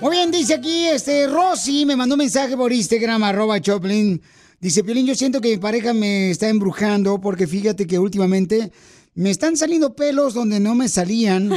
Muy bien, dice aquí, este, Rosy me mandó un mensaje por Instagram, arroba Choplin. Dice, Piolín, yo siento que mi pareja me está embrujando porque fíjate que últimamente me están saliendo pelos donde no me salían.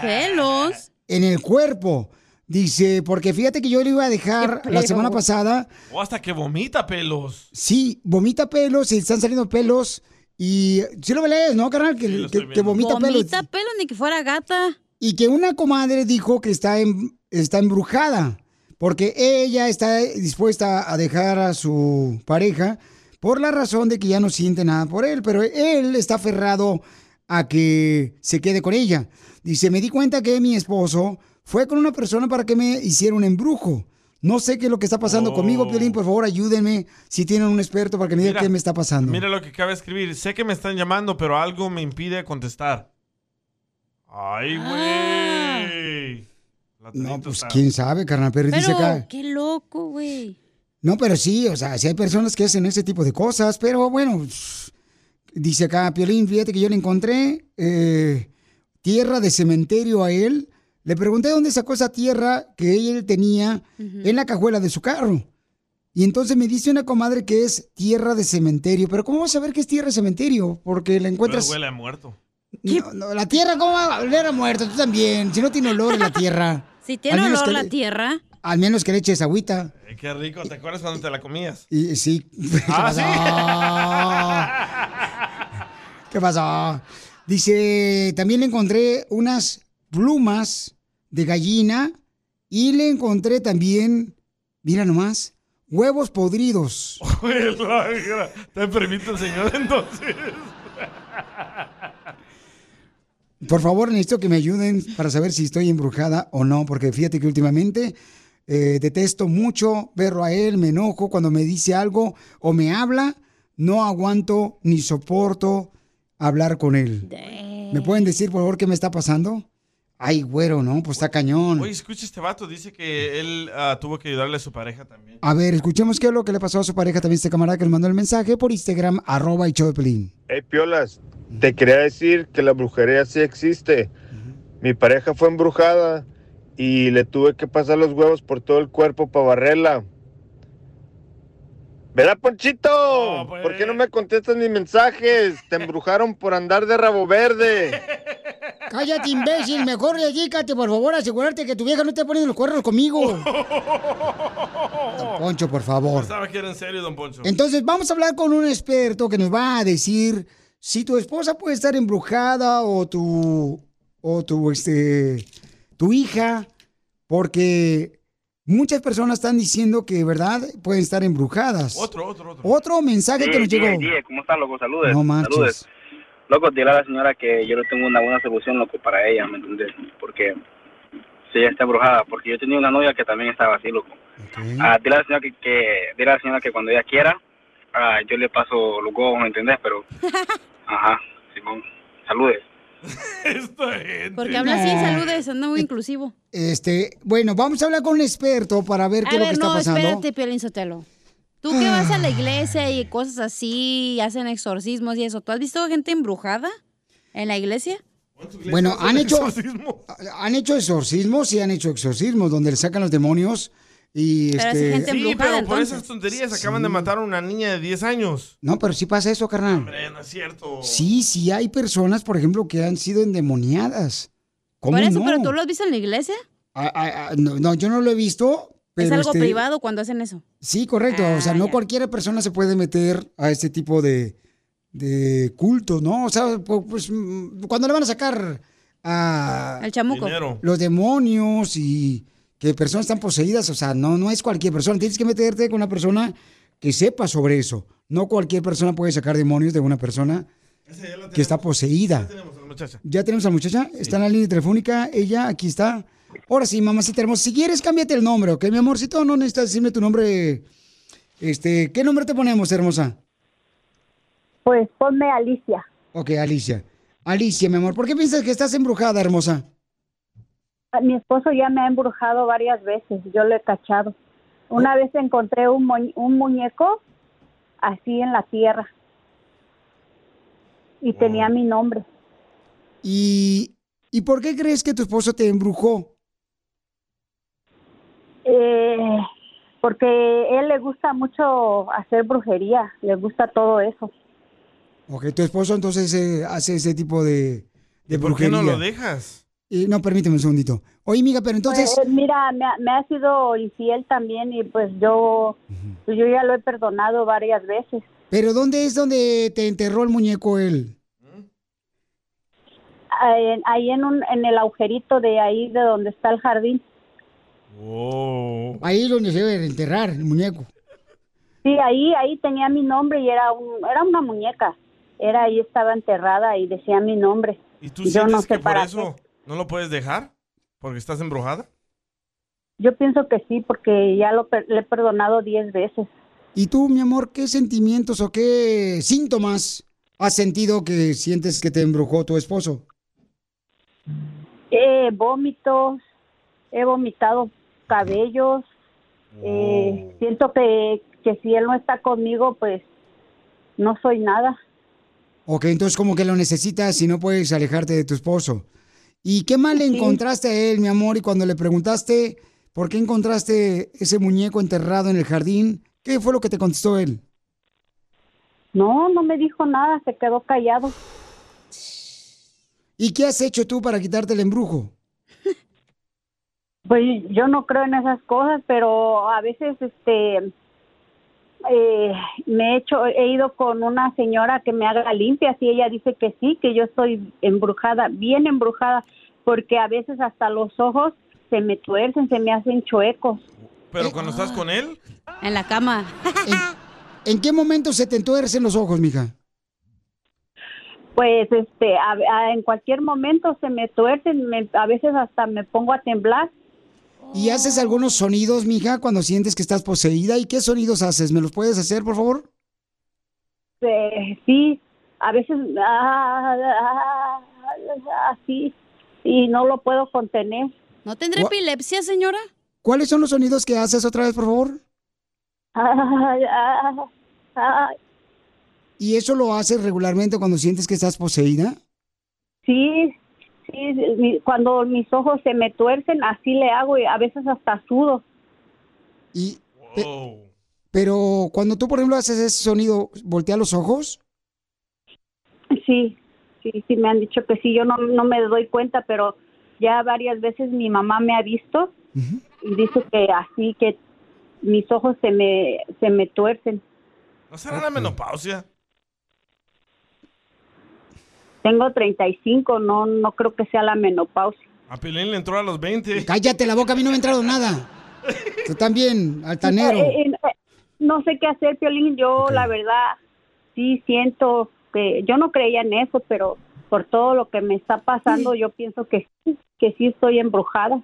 ¿Pelos? En el cuerpo. Dice, porque fíjate que yo le iba a dejar la semana pasada. O hasta que vomita pelos. Sí, vomita pelos y están saliendo pelos. Y si lo lees, ¿no, carnal? Que, lo que- vomita, pelos. Vomita pelos ni que fuera gata. Y que una comadre dijo que está, en- está embrujada. Porque ella está dispuesta a dejar a su pareja por la razón de que ya no siente nada por él. Pero él está aferrado a que se quede con ella. Dice, me di cuenta que mi esposo fue con una persona para que me hiciera un embrujo. No sé qué es lo que está pasando Oh. conmigo, Piolín. Por favor, ayúdenme si tienen un experto para que me diga qué me está pasando. Mira lo que acaba de escribir. Sé que me están llamando, pero algo me impide contestar. Ay, güey. La no, pues está. quién sabe, carnal. Pero, dice Pero, acá. qué loco, güey. No, pero sí, o sea, sí hay personas que hacen ese tipo de cosas, pero bueno, dice acá Piolín, fíjate que yo le encontré eh, tierra de cementerio a él. Le pregunté dónde sacó esa tierra que él tenía en la cajuela de su carro. Y entonces me dice una comadre que es tierra de cementerio. Pero ¿cómo vas a ver que es tierra de cementerio? Porque la encuentras... Pero huele a muerto. No, no, la tierra, ¿cómo va a oler a muerto? Tú también. Si no tiene olor la tierra. Si tiene Al menos olor que la tierra. Al menos que le eches agüita. Eh, qué rico. ¿Te acuerdas cuando te la comías? Y sí. Ah, ¿Qué pasó? Dice, también le encontré unas plumas de gallina y le encontré también, mira nomás, huevos podridos. ¿Te permite el señor entonces? Por favor, necesito que me ayuden para saber si estoy embrujada o no, porque fíjate que últimamente eh, detesto mucho verlo a él, me enojo cuando me dice algo o me habla, no aguanto ni soporto hablar con él. ¿Me pueden decir, por favor, qué me está pasando? Ay, güero, ¿no? Pues está cañón. Oye, escucha este vato, dice que él ah, tuvo que ayudarle a su pareja también. A ver, escuchemos qué es lo que le pasó a su pareja también, este camarada que nos mandó el mensaje por Instagram, arroba y Pelín. Hey, Piolas, te quería decir que la brujería sí existe. Mi pareja fue embrujada y le tuve que pasar los huevos por todo el cuerpo para barrerla. ¿Verdad, Ponchito? ¿Por qué no me contestas mis mensajes? Te embrujaron por andar de rabo verde. Cállate, imbécil. Mejor dedícate, por favor, a asegurarte que tu vieja no esté poniendo los cuernos conmigo. Don Poncho, por favor. Que era en serio, don Poncho. Entonces, vamos a hablar con un experto que nos va a decir si tu esposa puede estar embrujada o tu, o tu, este, tu hija, porque muchas personas están diciendo que, ¿verdad?, pueden estar embrujadas. Otro, otro, otro. Otro mensaje que nos llegó. Sí, sí, ¿cómo están, loco? Saludes. No manches. Saludes. Loco, dile a la señora que yo no tengo una buena solución, loco, para ella, ¿me entiendes? Porque si ella está embrujada, porque yo tenía una novia que también estaba así, loco. Ah, dile a la señora que, que, dile a la señora que cuando ella quiera, ah, yo le paso los huevos, ¿me entiendes? Pero, ajá, Simón, saludes. Porque habla así, saludes, anda muy inclusivo. Este, bueno, vamos a hablar con un experto para ver qué es lo que está no, pasando. espérate, Piolín Sotelo. Tú que vas a la iglesia y cosas así, y hacen exorcismos y eso, ¿tú has visto gente embrujada en la iglesia? Bueno, han hecho, han hecho exorcismos y han hecho exorcismos donde le sacan los demonios y este... Sí, pero por esas tonterías acaban de matar a una niña de 10 años. No, pero sí pasa eso, carnal. Hombre, no es cierto. Sí, sí hay personas, por ejemplo, que han sido endemoniadas. ¿Cómo Por eso, no? pero tú lo has visto en la iglesia. Ah, ah, ah, no, no, yo no lo he visto. Es algo este, privado cuando hacen eso. Sí, correcto. o sea, Ah, no ya. cualquier persona se puede meter a este tipo de, de cultos, ¿no? O sea, pu- pues mm, cuando le van a sacar a El chamuco. Dinero. los demonios y que personas están poseídas, o sea, no, no es cualquier persona. Tienes que meterte con una persona que sepa sobre eso. No cualquier persona puede sacar demonios de una persona que está poseída. Muchacha. Ya tenemos a la muchacha, está en la línea telefónica, ella aquí está. Ahora sí, mamacita hermosa, si quieres cámbiate el nombre, ¿ok, mi amorcito? No necesitas decirme tu nombre. Este, ¿qué nombre te ponemos, hermosa? Pues ponme Alicia. Ok, Alicia. Alicia, mi amor, ¿por qué piensas que estás embrujada, hermosa? Mi esposo ya me ha embrujado varias veces, yo lo he cachado. Una vez encontré un, mu- un muñeco así en la tierra y tenía mi nombre. ¿Y, ¿Y por qué crees que tu esposo te embrujó? Eh, porque él le gusta mucho hacer brujería, le gusta todo eso. Ok, tu esposo entonces eh, hace ese tipo de, de ¿Por qué brujería. no lo dejas? Y, no, permíteme un segundito. Oye, amiga, pero entonces... Pues, mira, me, ha- me ha sido infiel también y pues yo, pues, yo ya lo he perdonado varias veces. ¿Pero dónde es donde te enterró el muñeco él? Ahí en, ahí en, un, en el agujerito de ahí de donde está el jardín. Ahí es donde se debe enterrar el muñeco. Sí, ahí ahí tenía mi nombre y era un, era una muñeca. Era ahí estaba enterrada y decía mi nombre. ¿Y tú Yo sientes no sé que por para eso no lo puedes dejar? ¿Porque estás embrujada? Yo pienso que sí, porque ya lo per- le he perdonado diez veces. ¿Y tú, mi amor, qué sentimientos o qué síntomas has sentido que sientes que te embrujó tu esposo? Eh, vómitos, he vomitado cabellos. eh, siento que, que si él no está conmigo, pues no soy nada. Ok, entonces como que lo necesitas y no puedes alejarte de tu esposo. ¿Y qué mal le encontraste a él, mi amor? Y cuando le preguntaste por qué encontraste ese muñeco enterrado en el jardín, ¿qué fue lo que te contestó él? No, no me dijo nada, se quedó callado. ¿Y qué has hecho tú para quitarte el embrujo? Pues yo no creo en esas cosas, pero a veces este eh, me he hecho he ido con una señora que me haga limpias y ella dice que sí, que yo estoy embrujada, bien embrujada, porque a veces hasta los ojos se me tuercen, se me hacen chuecos. ¿Pero cuando estás con él? En la cama. ¿En qué momento se te entuercen los ojos, mija? Pues este a- a- en cualquier momento se me tuercen, me- a veces hasta me pongo a temblar. ¿Y haces algunos sonidos, mija, cuando sientes que estás poseída? ¿Y qué sonidos haces? ¿Me los puedes hacer, por favor? Eh, sí, a veces ah, ah, ah, así. y no lo puedo contener. ¿No tendrá epilepsia, señora? ¿Cuáles son los sonidos que haces otra vez, por favor? Ay, ay, ay. ¿Y eso lo haces regularmente cuando sientes que estás poseída? Sí, sí, mi- cuando mis ojos se me tuercen, así le hago y a veces hasta sudo. Y, Pero cuando tú, por ejemplo, haces ese sonido, ¿voltea los ojos? Sí, sí, sí, me han dicho que sí, yo no, no me doy cuenta, pero ya varias veces mi mamá me ha visto y dice que así que mis ojos se me, se me tuercen. ¿No será la menopausia? Tengo 35, no, no creo que sea la menopausia. A Piolín le entró a los 20. Cállate la boca, a mí no me ha entrado nada. Tú también, altanero. Eh, eh, eh, no sé qué hacer, Piolín. Yo, la verdad, sí siento que yo no creía en eso, pero por todo lo que me está pasando, yo pienso que, sí, que sí estoy embrujada.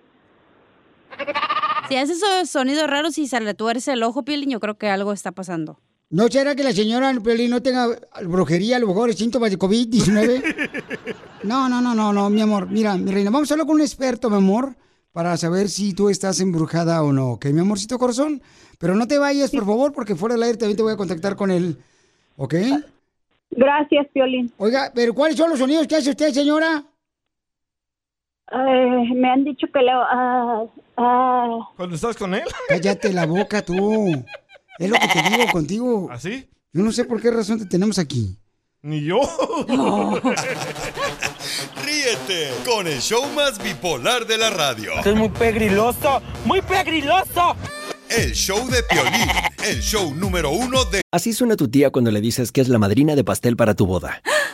Si hace esos sonidos raros y se le tuerce el ojo, Piolín, yo creo que algo está pasando. ¿No será que la señora Piolín no tenga brujería, a lo mejor síntomas de COVID-19? No, no, no, no, no, mi amor. Mira, mi reina, vamos a hablar con un experto, mi amor, para saber si tú estás embrujada o no, ¿ok, mi amorcito corazón? Pero no te vayas, por favor, porque fuera del aire también te voy a contactar con él, ¿ok? Gracias, Piolín. Oiga, pero ¿cuáles son los sonidos que hace usted, señora? Eh, me han dicho que le... ¿Cuando estás con él? Cállate la boca tú. Es lo que te digo contigo. ¿Así? Yo no sé por qué razón te tenemos aquí. Ni yo. Ríete con el show más bipolar de la radio. Esto es muy pegriloso, muy pegriloso. El show de Piolín, el show número uno de... Así suena tu tía cuando le dices que es la madrina de pastel para tu boda.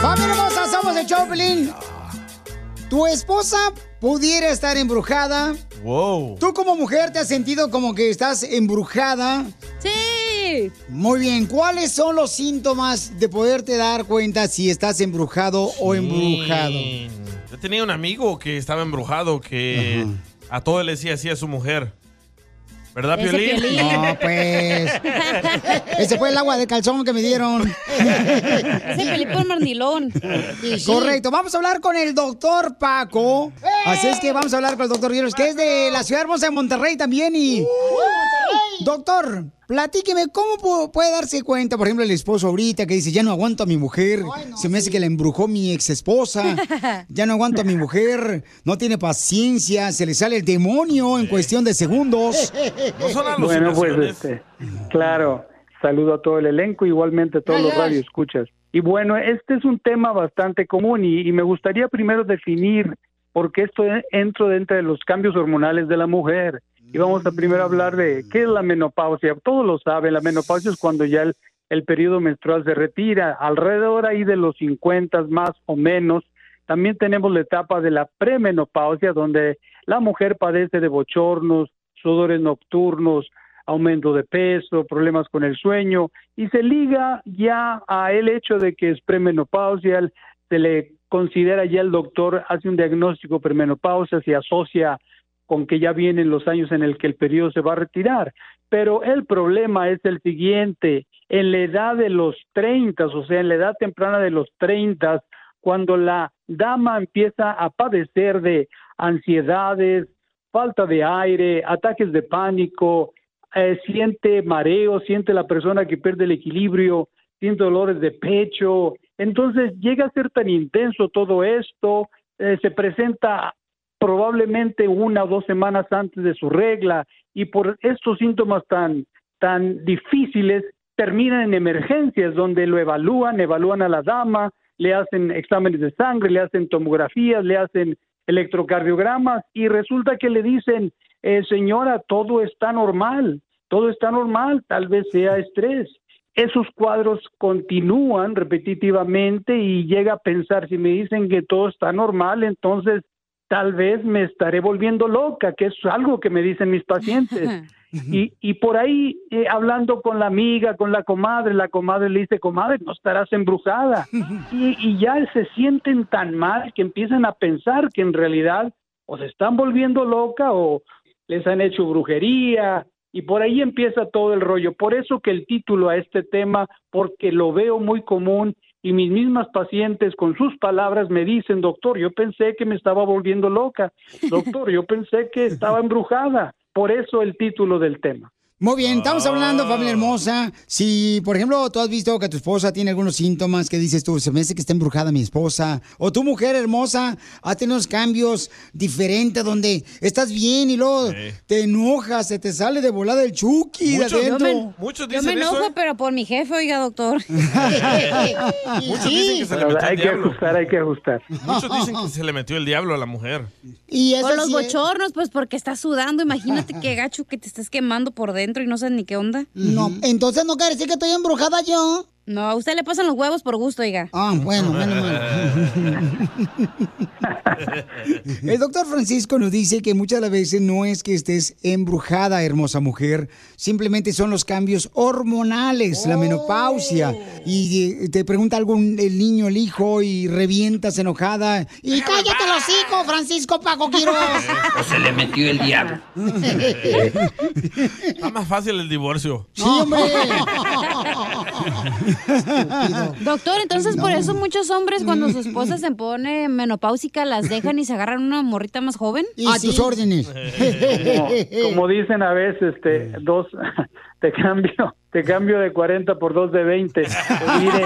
¡Familia hermosa! Somos el Choplin. Tu esposa pudiera estar embrujada. Wow. ¿Tú como mujer te has sentido como que estás embrujada? Sí. Muy bien. ¿Cuáles son los síntomas de poderte dar cuenta si estás embrujado o embrujado? Yo tenía un amigo que estaba embrujado que a todo le decía así a su mujer. ¿Verdad, Ese Piolín? Piolín. No, pues. Ese fue el agua de calzón que me dieron. Ese Felipe Marnilón. Correcto, vamos a hablar con el doctor Paco. Así es que vamos a hablar con el doctor Rieros, que es de la ciudad hermosa de Monterrey también. Y. Doctor, platíqueme, ¿cómo pu- puede darse cuenta, por ejemplo, el esposo ahorita que dice, ya no aguanto a mi mujer, se me hace que la embrujó mi ex esposa, ya no aguanto a mi mujer, no tiene paciencia, se le sale el demonio en cuestión de segundos. Bueno, pues este, claro, saludo a todo el elenco, igualmente a todos los radioescuchas. Y bueno, este es un tema bastante común y, y me gustaría primero definir por qué esto en- entro dentro de los cambios hormonales de la mujer. Y vamos a primero hablar de qué es la menopausia. Todos lo saben, la menopausia es cuando ya el, el periodo menstrual se retira, alrededor ahí de los 50 más o menos. También tenemos la etapa de la premenopausia, donde la mujer padece de bochornos, sudores nocturnos, aumento de peso, problemas con el sueño, y se liga ya a el hecho de que es premenopausia, se le considera ya el doctor, hace un diagnóstico premenopausia, se asocia con que ya vienen los años en el que el periodo se va a retirar. Pero el problema es el siguiente, en la edad de los 30, o sea, en la edad temprana de los 30, cuando la dama empieza a padecer de ansiedades, falta de aire, ataques de pánico, eh, siente mareo, siente la persona que pierde el equilibrio, siente dolores de pecho. Entonces llega a ser tan intenso todo esto, eh, se presenta probablemente una o dos semanas antes de su regla y por estos síntomas tan, tan difíciles terminan en emergencias donde lo evalúan, evalúan a la dama, le hacen exámenes de sangre, le hacen tomografías, le hacen electrocardiogramas y resulta que le dicen, eh, señora, todo está normal, todo está normal, tal vez sea estrés. Esos cuadros continúan repetitivamente y llega a pensar, si me dicen que todo está normal, entonces tal vez me estaré volviendo loca, que es algo que me dicen mis pacientes. Y, y por ahí, eh, hablando con la amiga, con la comadre, la comadre le dice, comadre, no estarás embrujada. Y, y ya se sienten tan mal que empiezan a pensar que en realidad o se están volviendo loca o les han hecho brujería. Y por ahí empieza todo el rollo. Por eso que el título a este tema, porque lo veo muy común y mis mismas pacientes con sus palabras me dicen, doctor, yo pensé que me estaba volviendo loca, doctor, yo pensé que estaba embrujada. Por eso el título del tema. Muy bien, estamos hablando, familia hermosa. Si, por ejemplo, tú has visto que tu esposa tiene algunos síntomas que dices tú, se me hace que está embrujada mi esposa, o tu mujer hermosa ha tenido unos cambios diferentes donde estás bien y luego te enojas, se te sale de volada el chuki de Muchos- adentro. yo me- muchos Yo me dicen eso, enojo, ¿eh? pero por mi jefe, oiga, doctor. Muchos dicen que se le metió hay el que diablo. ajustar, hay que ajustar. Muchos dicen que se le metió el diablo a la mujer. Y Por los bochornos, pues porque estás sudando. Imagínate qué gacho que te estás quemando por dentro y no sabes ni qué onda. No, entonces no quiere decir que estoy embrujada yo. No, a usted le pasan los huevos por gusto, oiga. Ah, bueno, menos mal. El doctor Francisco nos dice que muchas de las veces no es que estés embrujada, hermosa mujer, simplemente son los cambios hormonales, la menopausia. Y eh, te pregunta algo un- el niño, el hijo, y revientas enojada. Y cállate los hijos, Francisco Paco Quiroz. O se le metió el diablo. Está más fácil el divorcio. Sí, hombre. Doctor, entonces por eso muchos hombres cuando su esposa se pone menopáusica las dejan y se agarran una morrita más joven. A tus órdenes. Como, como dicen a veces, te, dos, te cambio, te cambio de 40 por dos de 20. Pues mire,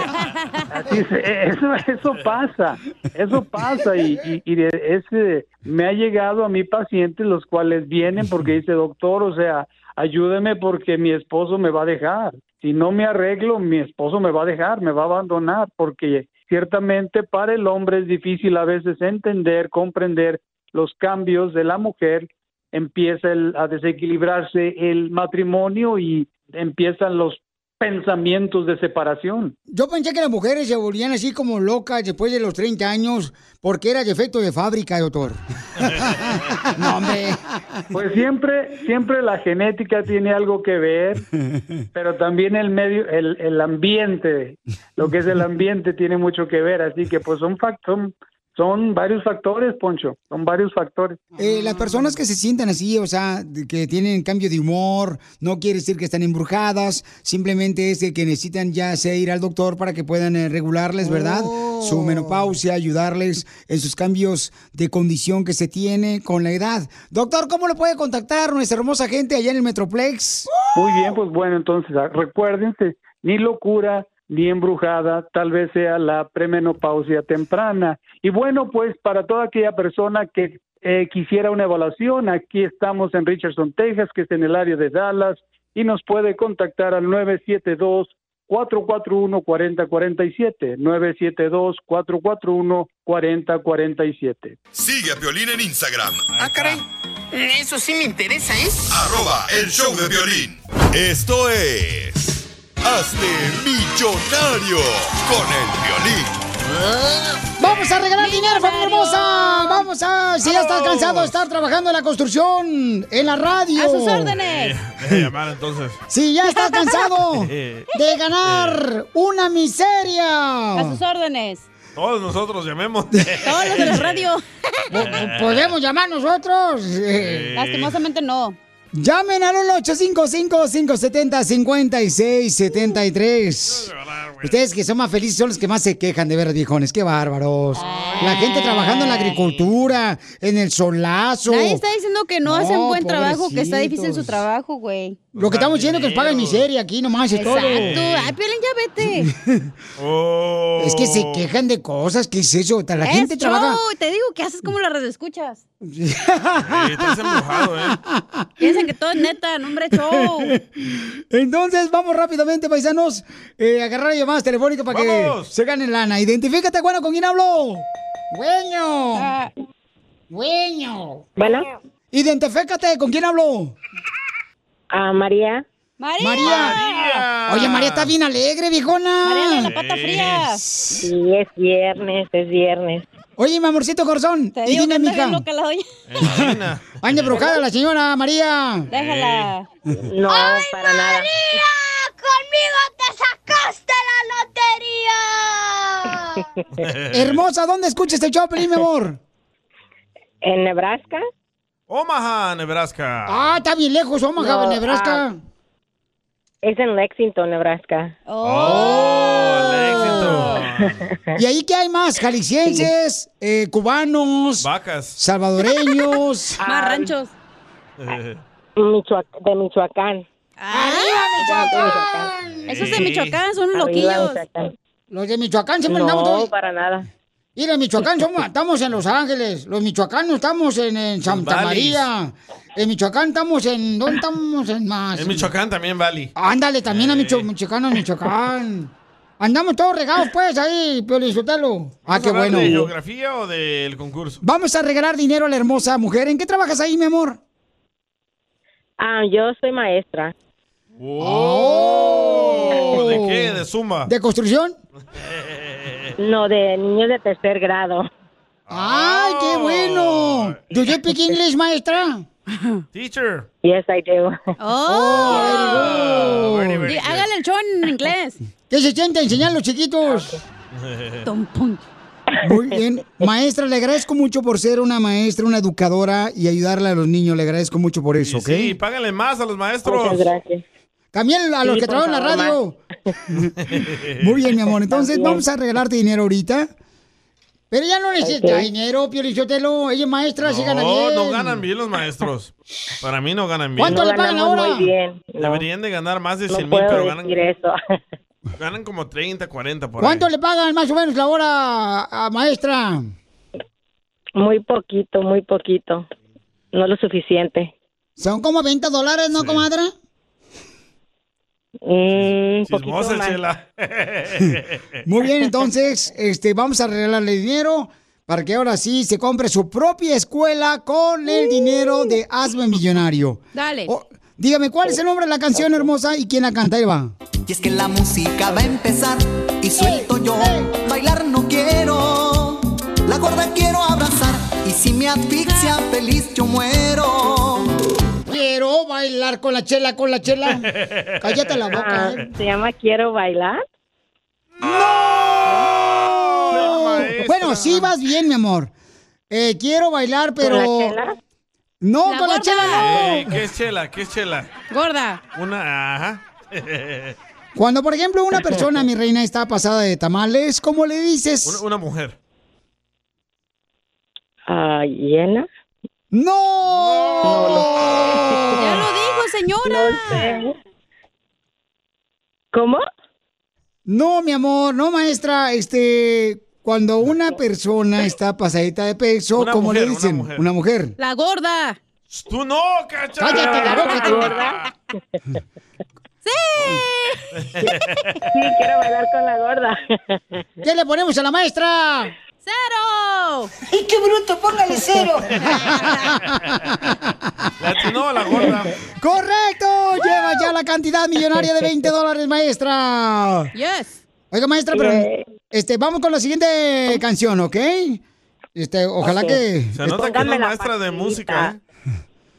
así se- eso, eso pasa, eso pasa y, y, y de ese, me ha llegado a mi pacientes los cuales vienen porque dice, doctor, o sea, ayúdeme porque mi esposo me va a dejar. Si no me arreglo, mi esposo me va a dejar, me va a abandonar porque ciertamente para el hombre es difícil a veces entender, comprender los cambios de la mujer. Empieza el- a desequilibrarse el matrimonio y empiezan los pensamientos de separación. Yo pensé que las mujeres se volvían así como locas después de los 30 años porque era defecto de fábrica, doctor. no, hombre. Pues siempre, siempre la genética tiene algo que ver, pero también el medio, el, el ambiente, lo que es el ambiente tiene mucho que ver, así que pues son, son, son varios factores, Poncho, son varios factores. Eh, las personas que se sientan así, o sea, que tienen cambio de humor, no quiere decir que están embrujadas, simplemente es de que necesitan ya sea ir al doctor para que puedan eh, regularles, ¿verdad? Su menopausia, ayudarles en sus cambios de condición que se tiene con la edad. Doctor, ¿cómo lo puede contactar nuestra hermosa gente allá en el Metroplex? Muy bien, pues bueno, entonces ah, recuérdense, ni locura ni embrujada, tal vez sea la premenopausia temprana. Y bueno, pues para toda aquella persona que eh, quisiera una evaluación, aquí estamos en Richardson, Texas, que es en el área de Dallas, y nos puede contactar al 972 441-4047, 972-441-4047. Sigue a Piolín en Instagram. Ah, caray. Eso sí me interesa, ¿eh? Arroba el show de violín. Esto es... Hazte millonario con el violín. Vamos a regalar dinero, familia hermosa. Vamos a, si ya estás cansado de estar trabajando en la construcción, en la radio. A sus órdenes. Deja de llamar entonces. Si ya estás cansado de ganar una miseria. A sus órdenes. Todos nosotros llamemos. Todos los de la radio. ¿Podemos llamar nosotros? Lastimosamente no. Llamen al 1-855-570-5673. Ustedes que son más felices son los que más se quejan de ver viejones. Qué bárbaros. La gente trabajando en la agricultura, en el solazo. Nadie está diciendo que no, hacen buen trabajo, que está difícil su trabajo, güey. Lo que estamos diciendo es que les pagan miseria aquí nomás, es todo. Exacto. Ay, Piolín, ya vete. Es que se quejan de cosas, ¿qué es eso? La gente es trabaja... show, Te digo que haces como las redes escuchas. estás embrujado, ¿eh? Piensan que todo es neta, no hombre, show. Entonces, vamos rápidamente, paisanos, eh, agarrar llamadas telefónicas para ¡Vamos! que se ganen lana. Identifícate, bueno, ¿con quién hablo? Güeño. Güeño. Bueno. Identifícate, ¿con quién hablo? A María. María. María. Oye, María está bien alegre, viejona. María de la pata fría. Sí, es viernes, es viernes. Oye, mi amorcito corazón. Te y digo dime, que mija. loca la doña. Señora María. Déjala. No, para nada. ¡Conmigo te sacaste la lotería! Hermosa, ¿dónde escuchas este show, mi amor? ¿En Nebraska? Omaha, Nebraska. Ah, está bien lejos, Omaha, No, Nebraska. ah, es en Lexington, Nebraska. ¿Y ahí qué hay más? Jaliscienses, eh, cubanos, Vacas. salvadoreños. Más ranchos. Michoac- de Michoacán. ¡Arriba, Michoacán! Esos de Michoacán son Arriba, loquillos. Michoacán. Los de Michoacán siempre No, andamos todos- para nada. Mira, en Michoacán somos, estamos en Los Ángeles. Los michoacanos estamos en, en Santa. María. En Michoacán estamos en... ¿Dónde estamos en más? En Michoacán también, Valley. Ándale, también a Micho, Michoacán, en Michoacán. Andamos todos regados, pues, ahí, Piolizotelo. Ah, ¿Vamos qué bueno. ¿De geografía o del concurso? Vamos a regalar dinero a la hermosa mujer. ¿En qué trabajas ahí, mi amor? Ah, yo soy maestra. Oh, ¿De qué? ¿De Zumba? ¿De construcción? No, de niños de tercer grado. ¡Ay, qué bueno! ¿Do you speak English, maestra? Teacher. Yes, I do. Oh, very, very Di- Hágale el show en inglés. ¿Qué se siente enseñar a los chiquitos? Muy bien. Maestra, le agradezco mucho por ser una maestra, una educadora y ayudarle a los niños. Le agradezco mucho por eso, ¿ok? Sí, págale más a los maestros. Muchas gracias. También a los Sí, que trabajan en la radio. Muy bien, mi amor. Entonces, vamos a regalarte dinero ahorita. Pero ya no necesita dinero, Piolichotelo. Ella es maestra, sí gana No, bien. no ganan bien los maestros. Para mí no ganan bien. ¿Cuánto le pagan ahora? muy bien. No, Deberían de ganar más de no 100 mil, pero ganan, eso. ganan como 30, 40 por ¿Cuánto ahí. le pagan más o menos la hora a maestra? Muy poquito, muy poquito. No lo suficiente. Son como 20 dólares, ¿no, comadre? Mm, un poquito Chismosa, más. Chela. Muy bien, entonces, este, vamos a regalarle dinero para que ahora sí se compre su propia escuela con el dinero de Hazme Millonario. Dale. Oh, dígame, ¿cuál es el nombre de la canción hermosa y quién la canta? Ahí va. Y es que la música va a empezar y suelto yo. Bailar no quiero, la gorda quiero abrazar. Y si me asfixia feliz yo muero. Quiero bailar con la chela, con la chela. Cállate la boca. Ah, ¿eh? ¿Se llama Quiero Bailar? Bueno, sí vas bien, mi amor. Eh, quiero bailar, pero... ¿Con la chela? No, La con la chela no. Ey, ¿Qué es Chela? ¿Qué es Chela? Gorda. Una, ajá. Cuando, por ejemplo, una persona, mi reina, está pasada de tamales, ¿cómo le dices? Una, una mujer. Ah, ¿Llena? ¡No! Ya lo dijo, señora. No sé. ¿Cómo? No, mi amor, no, maestra. Este, cuando una persona está pasadita de peso, Una ¿cómo mujer, le una dicen? mujer. Una mujer. La gorda. ¡Tú no, cacha! Cállate la boca, tú. ¡Sí! Sí, quiero bailar con la gorda. ¿Qué le ponemos a la maestra? ¡Cero! ¡Y qué bruto! ¡Póngale cero! La la gorda. ¡Correcto! Lleva ya la cantidad millonaria de 20 dólares, maestra. Yes. Oiga, maestra, pero Yeah. este, vamos con la siguiente canción, ¿ok? Este, ojalá que. Se nota que no Póngame es la maestra de música, ¿eh?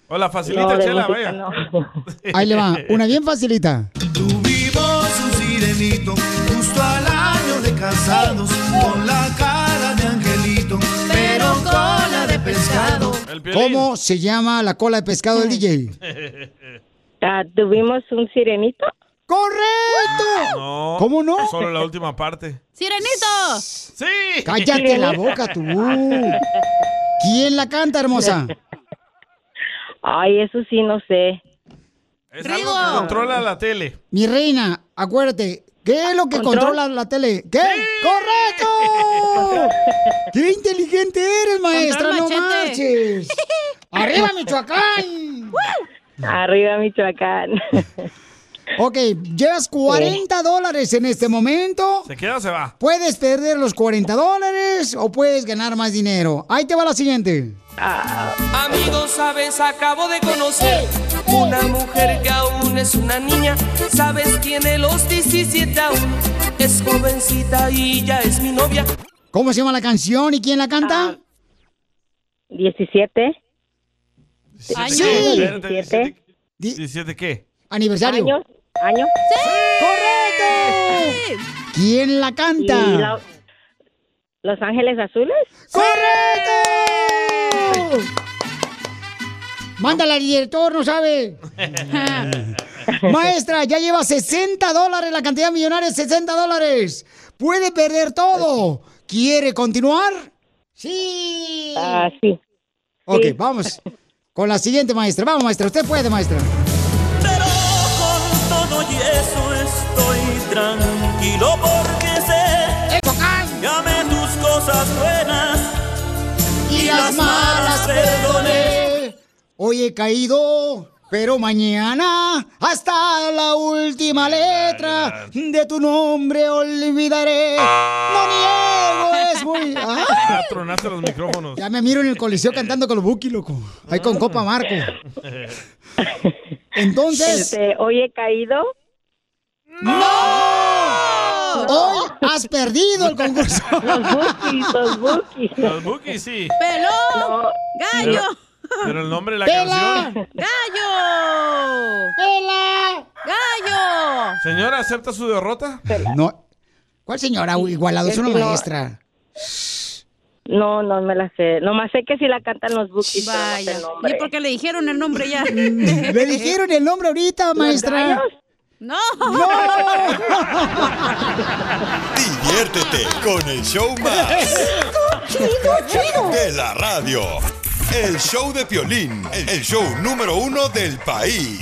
O la facilita, No, Chela, vaya. no. Ahí le va, una bien facilita. Tuvimos un sirenito justo al año de casados con la pero cola de pescado. ¿Cómo se llama la cola de pescado del DJ? Ah, tuvimos un sirenito. ¡Correcto! Ah, no, ¿Cómo no? Solo la última parte. ¡Sirenito! ¡Sí! Cállate la boca tú. ¿Quién la canta, hermosa? Ay, eso sí, no sé. Es algo que controla la tele. Mi reina, acuérdate, ¿qué es lo que ¿Control? controla la tele? ¿Qué? ¡Correcto! ¡Qué inteligente eres, maestra! ¡No marches! ¡Arriba, Michoacán! Arriba, Michoacán. Ok, llevas 40 dólares en este momento. ¿Se queda o se va? Puedes perder los 40 dólares o puedes ganar más dinero. Ahí te va la siguiente. Amigos, sabes, acabo de conocer una mujer que aún es una niña. Sabes, tiene los 17 aún. Es jovencita y ya es mi novia. ¿Cómo se llama la canción y quién la canta? 17. Sí. Espérate, 17. ¿17 qué? Aniversario. Años. Años. ¡Correcto! ¿Quién la canta? La- Los Ángeles Azules. ¡Correcto! Mándala al director, no sabe. Maestra, ya lleva 60 dólares, la cantidad millonaria es 60 dólares. Puede perder todo. ¿Quiere continuar? Sí. Ah, sí. Ok, Sí. vamos con la siguiente maestra. Vamos, maestra, usted puede, maestra. Con todo y eso estoy tranquilo porque sé que amé tus cosas las malas perdoné. Hoy he caído, pero mañana hasta la última letra de tu nombre olvidaré. No niego, es muy. Tronaste los micrófonos. Ya me miro en el coliseo cantando con los Buki, loco. Ahí con Copa Marco. Entonces. Este, hoy he caído. ¡No! Hoy has perdido el concurso. Los Bukis, los Bukis. Los Bookies sí. ¡Pelón! ¡Gallo! Pero, pero el nombre de la ¡Pela! canción. ¡Gallo! ¡Pela! ¡Gallo! Señora, ¿acepta su derrota? No. ¿Cuál señora? Igualado, es una no- maestra. No, no me la sé. Nomás sé que si la cantan los no sé Vaya. el nombre. ¿Y por qué le dijeron el nombre ya? Le dijeron el nombre ahorita, maestra. ¡No! Diviértete con el show más. De la radio. El show de Piolín. El show número uno del país.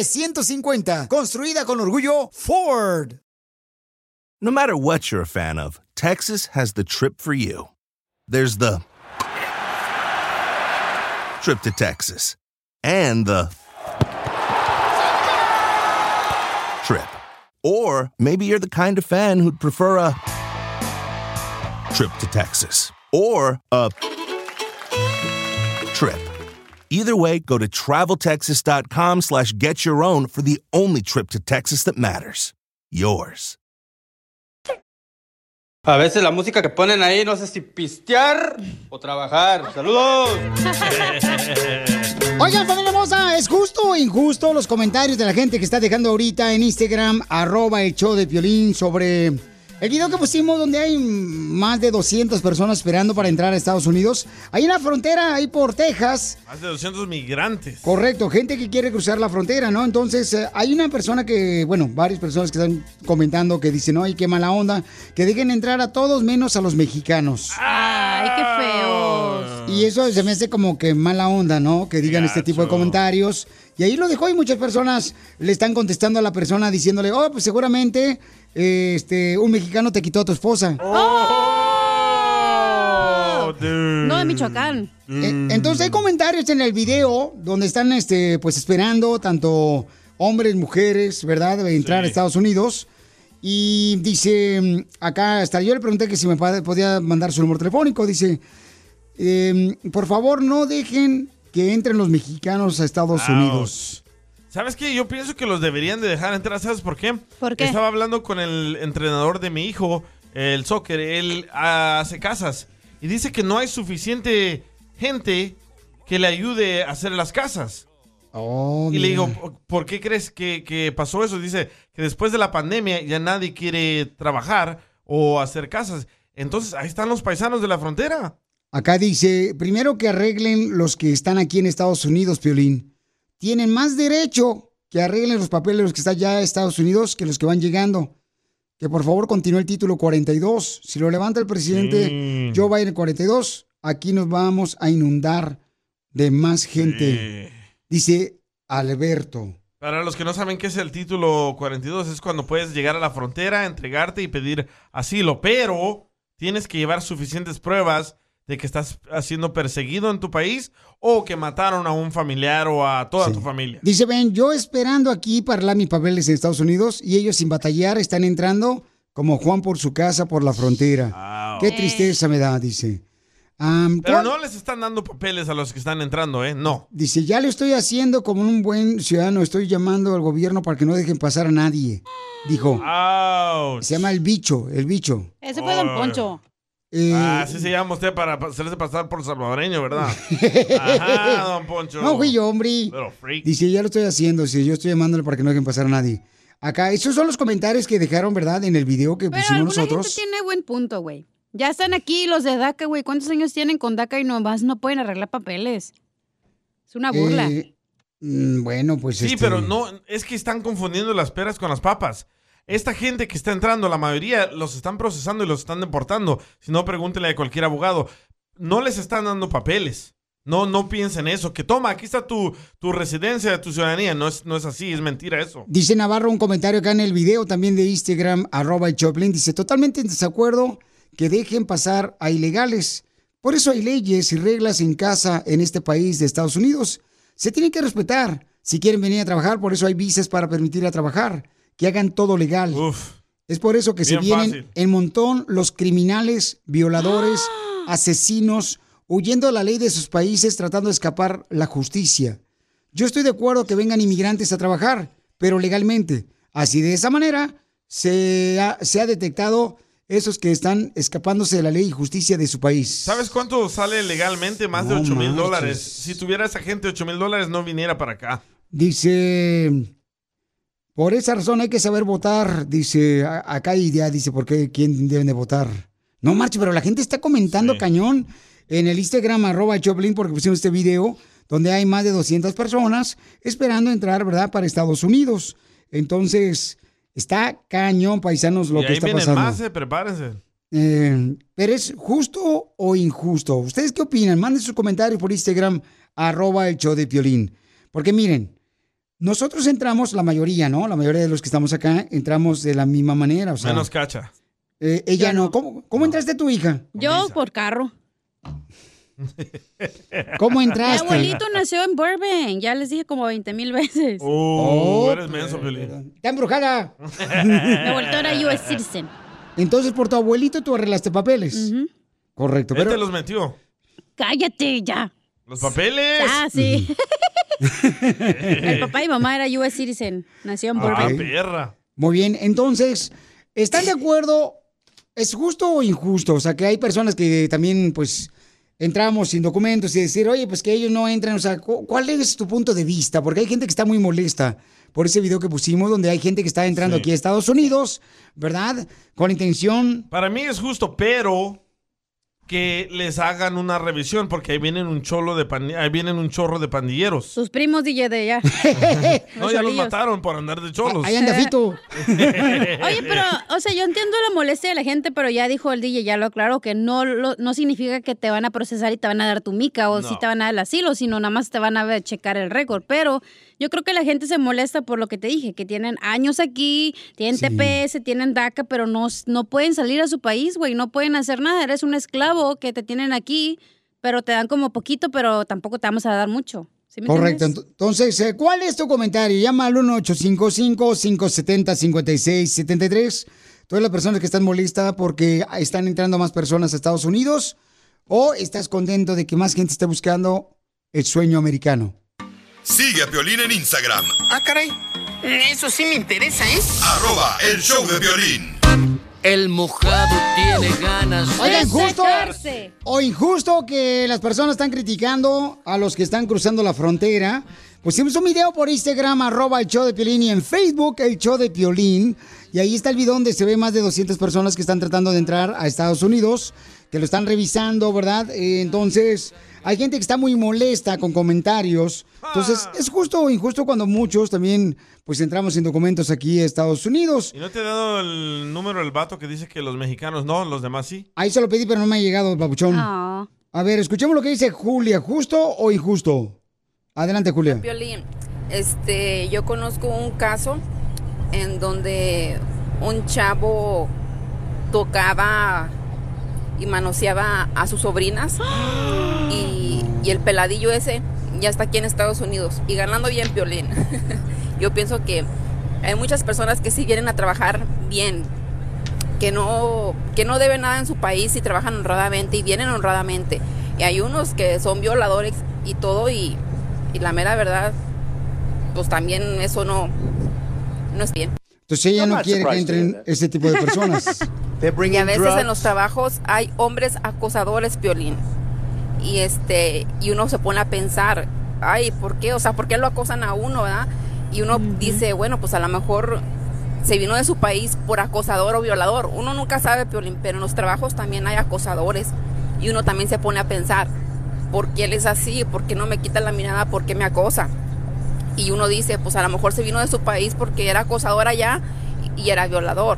F-150, construida con orgullo Ford. No matter what you're a fan of, Texas has the trip for you. There's the trip to Texas and the trip. Or maybe you're the kind of fan who'd prefer a trip to Texas or a trip. Either way, go to traveltexas.com slash get your own for the only trip to Texas that matters. Yours. A veces la música que ponen ahí no sé si pistear o trabajar. ¡Saludos! Oigan, familia hermosa, ¿es justo o injusto los comentarios de la gente que está dejando ahorita en Instagram, arroba el show de Piolín, sobre el video que pusimos donde hay más de 200 personas esperando para entrar a Estados Unidos? Ahí en la frontera, ahí por Texas, Más de 200 migrantes. Correcto, gente que quiere cruzar la frontera, ¿no? Entonces, eh, hay una persona que, bueno, varias personas que están comentando que dicen, ay, qué mala onda, que dejen entrar a todos menos a los mexicanos. ¡Ay, qué feos! Y eso se me hace como que mala onda, ¿no? Que digan este tipo de comentarios. Y ahí lo dejó y muchas personas le están contestando a la persona diciéndole, oh, pues seguramente este, un mexicano te quitó a tu esposa. Oh, No, de Michoacán. Eh, Entonces hay comentarios en el video donde están este, pues esperando tanto hombres, mujeres, ¿verdad? De entrar a Estados Unidos. Y dice, acá hasta yo le pregunté que si me podía mandar su número telefónico. Dice, eh, por favor, no dejen que entren los mexicanos a Estados Ouch. Unidos. ¿Sabes qué? Yo pienso que los deberían de dejar entrar. ¿Sabes por qué? ¿Por qué? Estaba hablando con el entrenador de mi hijo, el soccer. Él ah, hace casas. Y dice que no hay suficiente gente que le ayude a hacer las casas. Oh, y le digo, "¿Por- ¿por qué crees que, que pasó eso? Dice que después de la pandemia ya nadie quiere trabajar o hacer casas. Entonces ahí están los paisanos de la frontera. Acá dice, primero que arreglen los que están aquí en Estados Unidos, Piolín. Tienen más derecho que arreglen los papeles los que están ya en Estados Unidos que los que van llegando. Que por favor continúe el título 42. Si lo levanta el presidente Sí. Joe Biden 42, aquí nos vamos a inundar de más gente. Dice Alberto. Para los que no saben qué es el título 42, es cuando puedes llegar a la frontera, entregarte y pedir asilo, pero tienes que llevar suficientes pruebas de que estás siendo perseguido en tu país o que mataron a un familiar o a toda tu familia. Dice, ven, yo esperando aquí para arreglar mis papeles en Estados Unidos y ellos sin batallar están entrando como Juan por su casa por la frontera. Qué tristeza me da, dice. Pero ¿cuál- no les están dando papeles a los que están entrando, ¿eh? No. Dice, ya lo estoy haciendo como un buen ciudadano, estoy llamando al gobierno para que no dejen pasar a nadie. Dijo. Se llama el bicho, el bicho. Ese fue Don Poncho. Eh, Ah, así se llama usted para hacerse pasar por salvadoreño, ¿verdad? Ajá, don Poncho. No fui yo, hombre. Little freak. Dice, ya lo estoy haciendo, dice, yo estoy llamándole para que no dejen pasar a nadie. Acá, esos son los comentarios que dejaron, ¿verdad? En el video que Pero pusimos alguna nosotros. gente tiene buen punto, güey. Ya están aquí los de DACA, güey. ¿Cuántos años tienen con DACA y nomás no pueden arreglar papeles? Es una burla. Eh, mm, bueno, pues Sí, este, pero no, es que están confundiendo las peras con las papas. Esta gente que está entrando, la mayoría los están procesando y los están deportando. Si no, pregúntele a cualquier abogado. No les están dando papeles. No, no piensen eso. Que toma, aquí está tu, tu residencia, tu ciudadanía. No es, no es así, es mentira eso. Dice Navarro un comentario acá en el video también de Instagram, arroba el Choplin. Dice, totalmente en desacuerdo que dejen pasar a ilegales. Por eso hay leyes y reglas en casa en este país de Estados Unidos. Se tienen que respetar. Si quieren venir a trabajar, por eso hay visas para permitir a trabajar. Que hagan todo legal. Es por eso que se vienen fácil. en montón los criminales, violadores, asesinos, huyendo de la ley de sus países, tratando de escapar la justicia. Yo estoy de acuerdo que vengan inmigrantes a trabajar, pero legalmente. Así de esa manera se ha, se ha detectado esos que están escapándose de la ley y justicia de su país. ¿Sabes cuánto sale legalmente? Más de No 8 mil dólares. Si tuviera esa gente 8 mil dólares, no viniera para acá. Dice, por esa razón hay que saber votar. Dice, acá hay idea, dice, ¿por qué? ¿Quién deben de votar? No marche, pero la gente está comentando cañón en el Instagram arroba el Choplin porque pusimos este video donde hay más de 200 personas esperando entrar, ¿verdad? Para Estados Unidos. Entonces, está cañón, paisanos, lo y que ahí está pasando. más, eh, prepárense. Eh, pero es justo o injusto. ¿Ustedes qué opinan? Manden sus comentarios por Instagram, arroba el show de Piolín. Porque miren, nosotros entramos, la mayoría, ¿no? La mayoría de los que estamos acá, entramos de la misma manera. O sea, Menos cacha. eh, ella no. ¿Cómo, cómo entraste tu hija? Yo por carro. ¿Cómo Mi entraste? abuelito nació en Burbank. Ya les dije como 20 mil veces. Oh, Oh, eres menso, Piolín. Está embrujada. Mi abuelito era US citizen. Entonces, por tu abuelito tú arreglaste papeles. Correcto, Él pero... te los metió. Cállate ya. ¿Los papeles? Ah, sí. Mi papá y mamá era US citizen. Nació en Ah, Burbank. perra. Muy bien, entonces, ¿están de acuerdo? ¿Es justo o injusto? O sea, que hay personas que también, pues, entramos sin documentos y decir, oye, pues que ellos no entran. O sea, cu- ¿cuál es tu punto de vista? Porque hay gente que está muy molesta por ese video que pusimos, donde hay gente que está entrando Sí. aquí a Estados Unidos, ¿verdad? Con intención. Para mí es justo, pero que les hagan una revisión porque ahí vienen un cholo de pandi- ahí vienen un chorro de pandilleros. Sus primos DJ de allá. No, ya los mataron por andar de cholos. Ahí anda Fito. Oye, pero, o sea, yo entiendo la molestia de la gente, pero ya dijo el DJ, ya lo aclaró, que no, lo- no significa que te van a procesar y te van a dar tu mica o No. si te van a dar el asilo, sino nada más te van a ver- checar el récord. Pero yo creo que la gente se molesta por lo que te dije, que tienen años aquí, tienen Sí. TPS, tienen DACA, pero no, no pueden salir a su país, güey, no pueden hacer nada. Eres un esclavo que te tienen aquí, pero te dan como poquito, pero tampoco te vamos a dar mucho. ¿Sí me Correcto. entiendes? Entonces, eh, ¿cuál es tu comentario? Llama al 1-855-570-5673. Todas las personas que están molestas porque están entrando más personas a Estados Unidos. o estás contento de que más gente esté buscando el sueño americano? Sigue a Piolín en Instagram, Ah, caray. Eso sí me interesa, ¿eh? arroba el show de violín. El mojado tiene ganas Oigan, de justo secarse. o injusto que las personas están criticando a los que están cruzando la frontera. Pusimos un video por Instagram, arroba el show de Piolín, y en Facebook, el show de Piolín. Y ahí está el video donde se ve más de 200 personas que están tratando de entrar a Estados Unidos, que lo están revisando, ¿verdad? Eh, entonces, hay gente que está muy molesta con comentarios. Entonces, es justo o injusto cuando muchos también, pues, entramos sin documentos aquí a Estados Unidos. ¿Y no te he dado el número del vato que dice que los mexicanos no, los demás sí? Ahí se lo pedí, pero no me ha llegado, babuchón. Ah. A ver, escuchemos lo que dice Julia. ¿Justo o injusto? Adelante, Julia. Violín, este, yo conozco un caso en donde un chavo tocaba y manoseaba a sus sobrinas y, y el peladillo ese ya está aquí en Estados Unidos y ganando bien violín. yo pienso que hay muchas personas que sí vienen a trabajar bien, que no, que no deben nada en su país y trabajan honradamente y vienen honradamente. Y hay unos que son violadores y todo y, y la mera verdad, pues también eso no, no es bien. Entonces ella no quiere que entren ese tipo de personas. Y a veces en los trabajos hay hombres acosadores, Piolín. Y este, y uno se pone a pensar, ay, ¿por qué? O sea, ¿por qué lo acosan a uno, verdad? Y uno dice, bueno, pues a lo mejor se vino de su país por acosador o violador. Uno nunca sabe, Piolín, pero en los trabajos también hay acosadores. Y uno también se pone a pensar, ¿por qué él es así? ¿Por qué no me quita la mirada? ¿Por qué me acosa? Y uno dice, pues a lo mejor se vino de su país porque era acosador allá y, y era violador.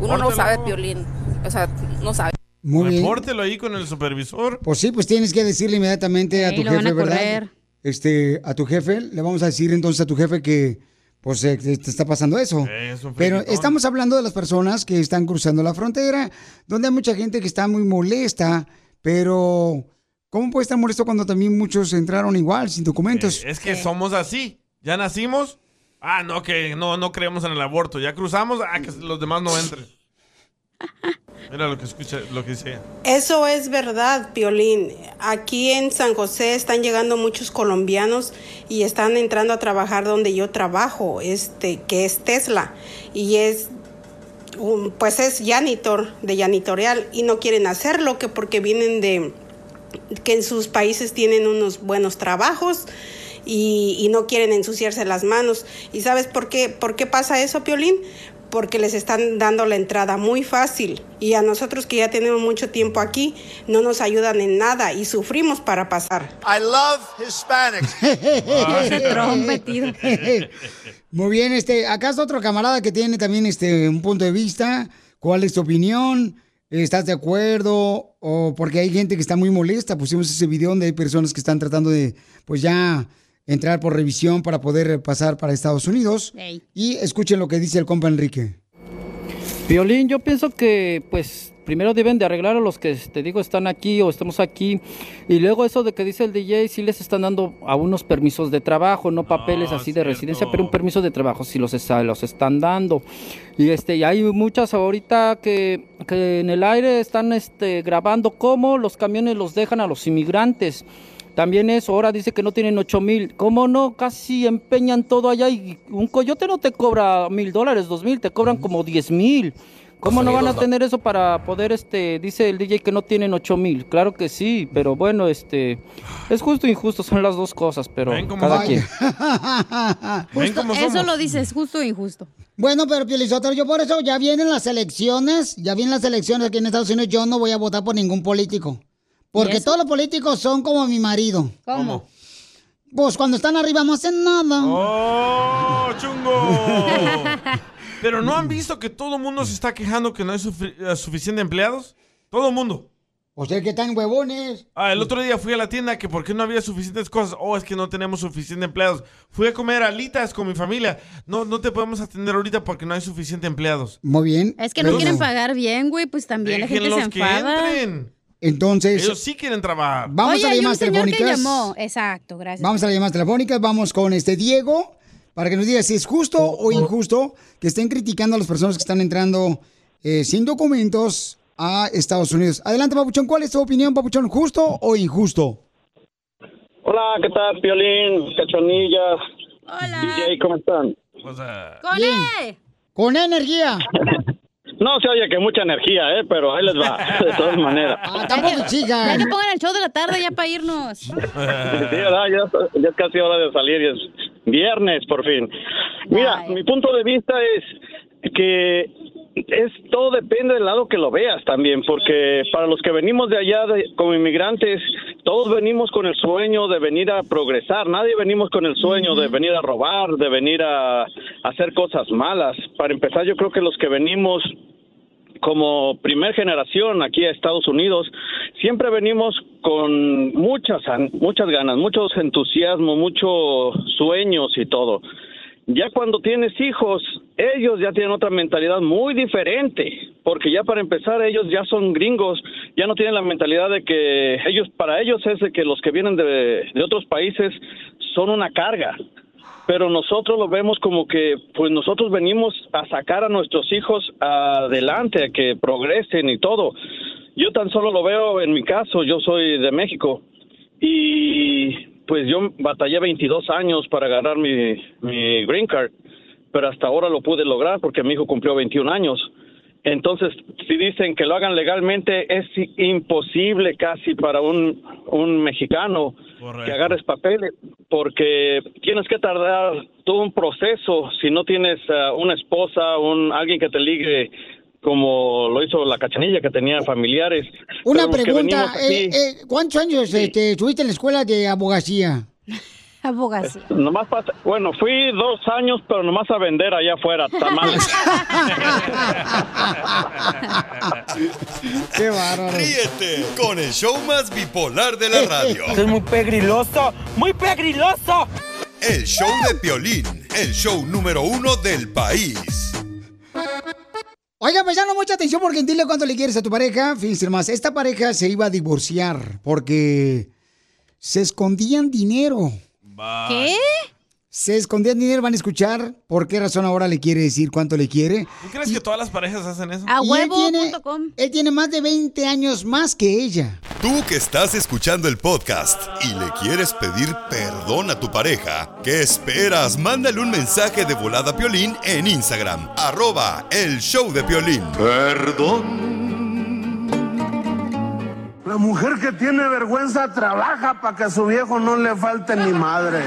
Uno no sabe, Piolín. O sea, no sabe. Muy bien. Repórtelo ahí con el supervisor. Pues sí, pues tienes que decirle inmediatamente a Sí, tu lo van jefe, a ¿verdad? correr. Este, a tu jefe, le vamos a decir entonces a tu jefe que pues eh, te está pasando eso. Es Pero estamos hablando de las personas que están cruzando la frontera, donde hay mucha gente que está muy molesta, pero ¿cómo puede estar molesto cuando también muchos entraron igual, sin documentos? Es que somos así. Ya nacimos. Ah, no, que no, no creemos en el aborto. Ya cruzamos. Ah, que los demás no entren. Mira lo que escucha, lo que dice. Eso es verdad, Piolín. Aquí en San José están llegando muchos colombianos y están entrando a trabajar donde yo trabajo, este, que es Tesla. Y es un- pues es janitor de janitorial y no quieren hacerlo que porque vienen de que en sus países tienen unos buenos trabajos y, y no quieren ensuciarse las manos. ¿Y sabes por qué, por qué pasa eso, Piolín? Porque les están dando la entrada muy fácil y a nosotros que ya tenemos mucho tiempo aquí no nos ayudan en nada y sufrimos para pasar. I love Hispanics. Muy bien, este, acá está otro camarada que tiene también este un punto de vista. ¿Cuál es tu opinión? ¿Estás de acuerdo? O porque hay gente que está muy molesta. Pusimos ese video donde hay personas que están tratando de, pues ya entrar por revisión para poder pasar para Estados Unidos. Y escuchen lo que dice el compa Enrique. Violín, yo pienso que pues primero deben de arreglar a los que te digo están aquí o estamos aquí y luego eso de que dice el DJ sí les están dando a unos permisos de trabajo, no papeles así de residencia, pero un permiso de trabajo sí los, está- los están dando. Y este y hay muchas ahorita que, que en el aire están este grabando cómo los camiones los dejan a los inmigrantes. También eso, ahora dice que no tienen ocho mil. ¿Cómo no? Casi empeñan todo allá y un coyote no te cobra mil dólares, dos mil, te cobran como diez mil. ¿Cómo no van a tener eso para poder, este, dice el DJ que no tienen ocho mil? Claro que sí, pero bueno, este, es justo e injusto, son las dos cosas, pero cada quien. Justo- eso lo dices, justo o injusto. Bueno, pero Pielizotero, yo por eso ya vienen las elecciones, ya vienen las elecciones aquí en Estados Unidos, yo no voy a votar por ningún político. Porque todos los políticos son como mi marido. ¿Cómo? Pues cuando están arriba no hacen nada. ¡Oh, chungo! Pero ¿no han visto que todo el mundo se está quejando que no hay eh, suficiente empleados? Todo el mundo. O sea, que están huevones. Ah, el otro día fui a la tienda que por qué no había suficientes cosas. Oh, es que no tenemos suficiente empleados. Fui a comer alitas con mi familia. No, no te podemos atender ahorita porque no hay suficiente empleados. Muy bien. Es que no quieren pagar bien, güey, pues también la gente se que enfada. entren. Entonces, Ellos sí quieren trabajar. Vamos Oye, a las llamadas señor que telefónicas. llamó. Exacto, gracias. Vamos a las llamadas telefónicas, vamos con este Diego, para que nos diga si es justo o injusto que estén criticando a las personas que están entrando eh, sin documentos a Estados Unidos. Adelante, Papuchón, ¿cuál es tu opinión, Papuchón? ¿Justo o injusto? Hola, ¿qué tal, Piolín, Cachonilla? Hola. DJ, ¿cómo están? ¡Con E! Con energía. No se oye que mucha energía, ¿eh? Pero ahí les va, de todas maneras. Ah, tampoco, chica. Ya que pongan el show de la tarde ya para irnos. Sí, ¿verdad? Ya, ya es casi hora de salir y es viernes, por fin. Mira, mi punto de vista es que es todo depende del lado que lo veas también, porque para los que venimos de allá de- como inmigrantes, todos venimos con el sueño de venir a progresar, nadie venimos con el sueño de venir a robar, de venir a, a hacer cosas malas. Para empezar, yo creo que los que venimos como primer generación aquí a Estados Unidos, siempre venimos con muchas, muchas ganas, muchos entusiasmo, muchos sueños y todo. Ya cuando tienes hijos, ellos ya tienen otra mentalidad muy diferente, porque ya para empezar ellos ya son gringos, ya no tienen la mentalidad de que ellos, para ellos es de que los que vienen de, otros países son una carga pero nosotros lo vemos como que pues nosotros venimos a sacar a nuestros hijos adelante, a que progresen y todo. Yo tan solo lo veo en mi caso, yo soy de México y pues yo batallé 22 años para ganar mi, mi green card, pero hasta ahora lo pude lograr porque mi hijo cumplió 21 años. Entonces, si dicen que lo hagan legalmente, es imposible casi para un, un mexicano que agarres papeles, porque tienes que tardar todo un proceso si no tienes ah, una esposa, un alguien que te ligue como lo hizo la cachanilla que tenía familiares. Una pregunta, eh, eh, ¿cuántos años este, estuviste en la escuela de abogacía? Abogacía. Nomás pasa- bueno, fui dos años, pero nomás a vender allá afuera, tamales. Qué bárbaro. Ríete con el show más bipolar de la radio. es muy pegriloso, muy pegriloso. El show de Piolín, el show número uno del país. Oiga, paisano, mucha atención porque dile cuánto le quieres a tu pareja. Fíjense más, esta pareja se iba a divorciar porque se escondían dinero. ¿Qué? Se escondían dinero, van a escuchar por qué razón ahora le quiere decir cuánto le quiere. ¿Tú crees que todas las parejas hacen eso? A Y él tiene, él tiene más de 20 años más que ella. Tú que estás escuchando el podcast y le quieres pedir perdón a tu pareja, ¿qué esperas? Mándale un mensaje de volada a Piolín en Instagram, arroba el show de Piolín. Perdón. La mujer que tiene vergüenza trabaja para que a su viejo no le falte ni madre.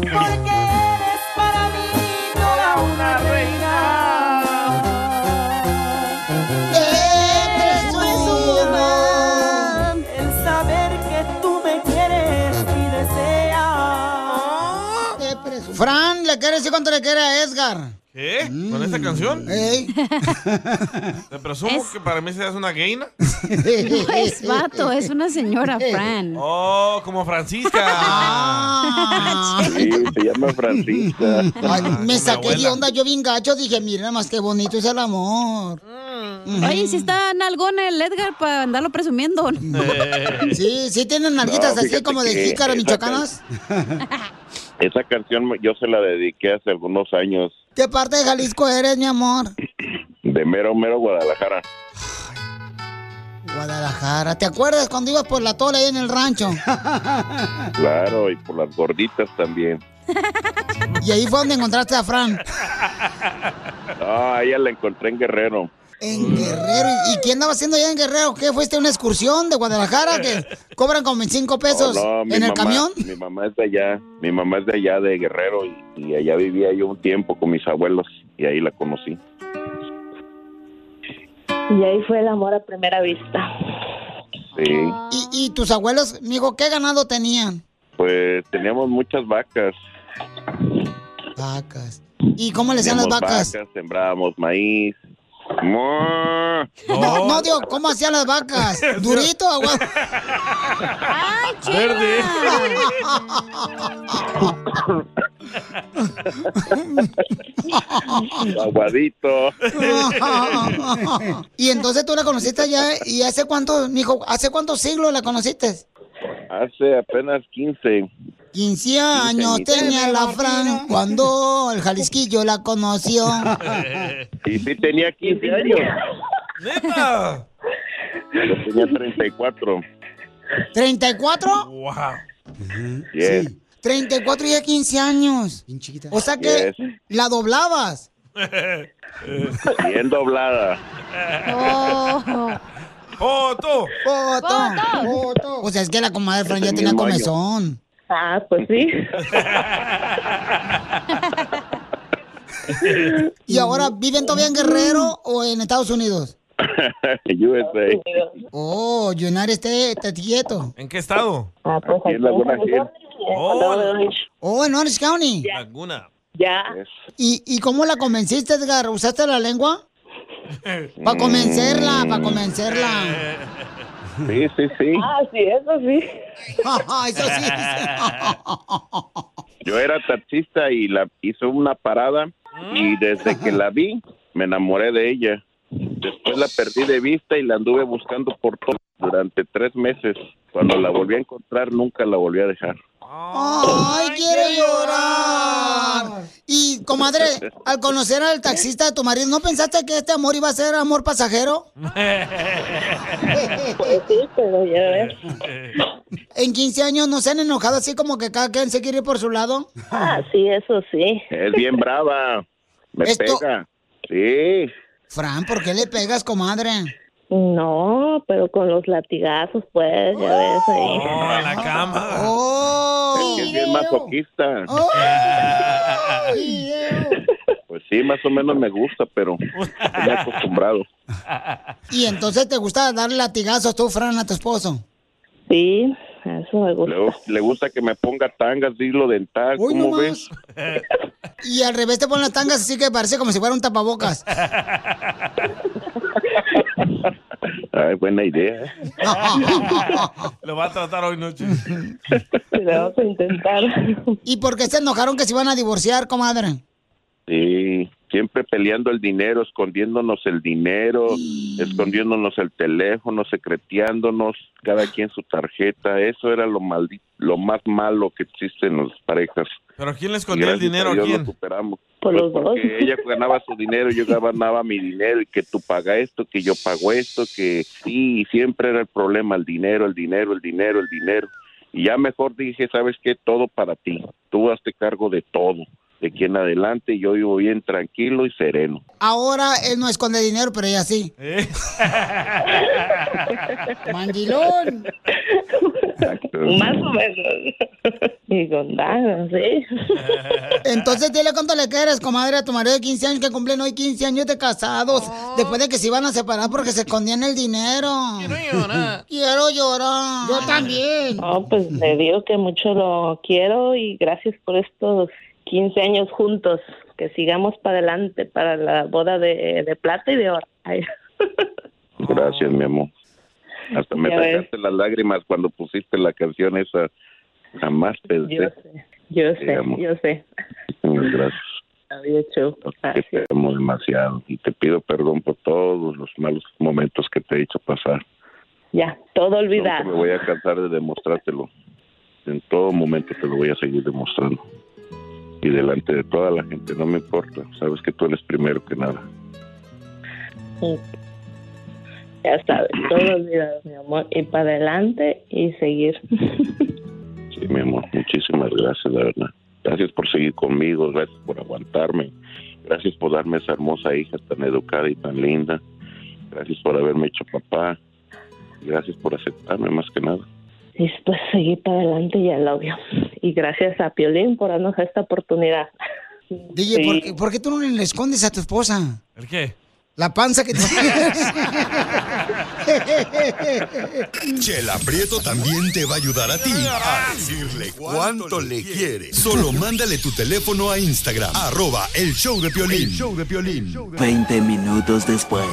Porque eres para mí toda una reina. El saber que tú me quieres y deseas. Fran, ¿le quiere decir cuánto le quiere a Edgar? ¿Qué? ¿Con esta canción? Ey. Te presumo que para mí seas una gaina. No es vato, es una señora, Fran. Oh, como Francisca. Sí, se llama Francisca. Ay, me saqué de onda, yo bien gacho, dije, mira nada más qué bonito es el amor. Oye, si está nalgón el Edgar para andarlo presumiendo. Sí, sí tienen nalguitas No, así fíjate como de que jícaro esa michoacanas. Esa canción yo se la dediqué hace algunos años ¿Qué parte de Jalisco eres, mi amor? de mero, mero Guadalajara. Guadalajara. ¿Te acuerdas cuando ibas por la tola ahí en el rancho? Claro, y por las gorditas también. Y ahí fue donde encontraste a Fran. Ah, ella la encontré en Guerrero. En Guerrero. ¿Y qué andaba haciendo allá en Guerrero? ¿Qué? ¿Fuiste a una excursión de Guadalajara que cobran como 25 pesos no, en el mamá- camión? Mi mamá es de allá, mi mamá es de allá, de Guerrero, y, y allá vivía yo un tiempo con mis abuelos, y ahí la conocí. Y ahí fue el amor a primera vista. Sí, ¿Y, y tus abuelos, mijo, qué ganado tenían? pues teníamos muchas vacas. Vacas. ¿Y cómo le hacían las vacas? Sembrábamos maíz. No, no, digo, ¿cómo hacían las vacas? ¿Durito o agua? ¡Ay, Verde. Aguadito. y entonces tú la conociste allá, ¿y hace cuánto, mijo, hace cuántos siglos la conociste? Hace apenas 15. 15 años tenía la Fran cuando el Jalisquillo la conoció. Y sí tenía 15 años. ¡Neta! Yo tenía 34. ¿34? ¡Wow! Yeah. 34 y ya 15 años. O sea que Yes. la doblabas. Bien doblada. ¡Foto! Foto. Foto. O sea, es que la comadre Fran ya tenía comezón. Ah, pues sí. ¿Y ahora viven todavía en Guerrero o en Estados Unidos? USA. Oh, United States, está quieto. ¿En qué estado? Aquí en Laguna Hill. Oh, en Orange County. Laguna. Ya. ¿Y, ¿Y cómo la convenciste, Edgar? ¿Usaste la lengua? Para convencerla, para convencerla. Sí, sí, sí. Ah, sí, eso sí. Eso sí. Yo era taxista y la hizo una parada y desde que la vi me enamoré de ella. Después la perdí de vista y la anduve buscando por todo durante tres meses. Cuando la volví a encontrar nunca la volví a dejar. ¡Ay, quiere llorar! Y, comadre, al conocer al taxista de tu marido, ¿no pensaste que este amor iba a ser amor pasajero? Pues sí, pero ya ves. ¿En 15 años no se han enojado así como que cada quien se quiere ir por su lado? Ah, sí, eso sí. Es bien brava. Me Esto- pega. Sí. Fran, ¿por qué le pegas, comadre? No, pero con los latigazos, pues, ya ves ahí. ¡Oh, a la cama! ¡Oh! Es que es bien masoquista. Pues sí, más o menos me gusta, pero estoy acostumbrado. ¿Y entonces te gusta darle latigazos tú, Fran, a tu esposo? Sí, eso me gusta. Le, le gusta que me ponga tangas hilo dental, Uy, ¿cómo no ves? Y al revés te ponen las tangas así que parece como si fuera un tapabocas. Ay, buena idea. ¿eh? Lo va a tratar hoy noche. Le vamos a intentar. ¿Y por qué se enojaron que se iban a divorciar, comadre? Sí, siempre peleando el dinero, escondiéndonos el dinero, escondiéndonos el teléfono, secreteándonos, cada quien su tarjeta. Eso era lo maldi- lo más malo que existe en las parejas. ¿Pero quién le Y escondió el dinero a Dios quién? lo superamos. Por Pues los dos. porque ella ganaba su dinero, yo ganaba mi dinero y que tú pagas esto, que yo pago esto, que sí, y siempre era el problema, el dinero, el dinero, el dinero, el dinero. Y ya mejor dije, ¿sabes qué? Todo para ti. Tú hazte cargo de todo. De aquí en adelante yo vivo bien tranquilo y sereno. Ahora él no esconde dinero, pero ella sí. ¡Mandilón! Más o menos. Y con ganas, sí. Entonces dile cuánto le quieres, comadre, a tu marido de 15 años que cumplen hoy 15 años de casados. Después de que se iban a separar porque se escondían el dinero. Quiero llorar. Quiero llorar. Yo también. No, pues le digo que mucho lo quiero y gracias por estos 15 años juntos. Que sigamos para adelante para la boda de, de plata y de oro. Ay. Gracias, mi amor. Hasta me sacaste las lágrimas cuando pusiste la canción esa. Jamás pensé. Yo sé, yo sé, yo sé. Gracias. Había hecho. te amo demasiado y te pido perdón por todos los malos momentos que te he hecho pasar. Ya, todo No olvidado. me voy a cansar de demostrártelo. En todo momento te lo voy a seguir demostrando. Y delante de toda la gente, no me importa. Sabes que tú eres primero que nada. Ya sabes, todo olvidado, mi amor. Y para adelante y seguir. Sí, mi amor, muchísimas gracias, la verdad. Gracias por seguir conmigo, gracias por aguantarme, gracias por darme esa hermosa hija tan educada y tan linda, gracias por haberme hecho papá, gracias por aceptarme más que nada. Y pues seguir para adelante y el obvio. Y gracias a Piolín por darnos esta oportunidad. DJ, Sí. ¿por, qué, por qué tú no le escondes a tu esposa? ¿El qué? La panza que tienes. Chela Prieto también te va a ayudar a ti a decirle cuánto le quiere. Solo mándale tu teléfono a Instagram, arroba el show de Piolín. El show de Piolín. 20 minutos después.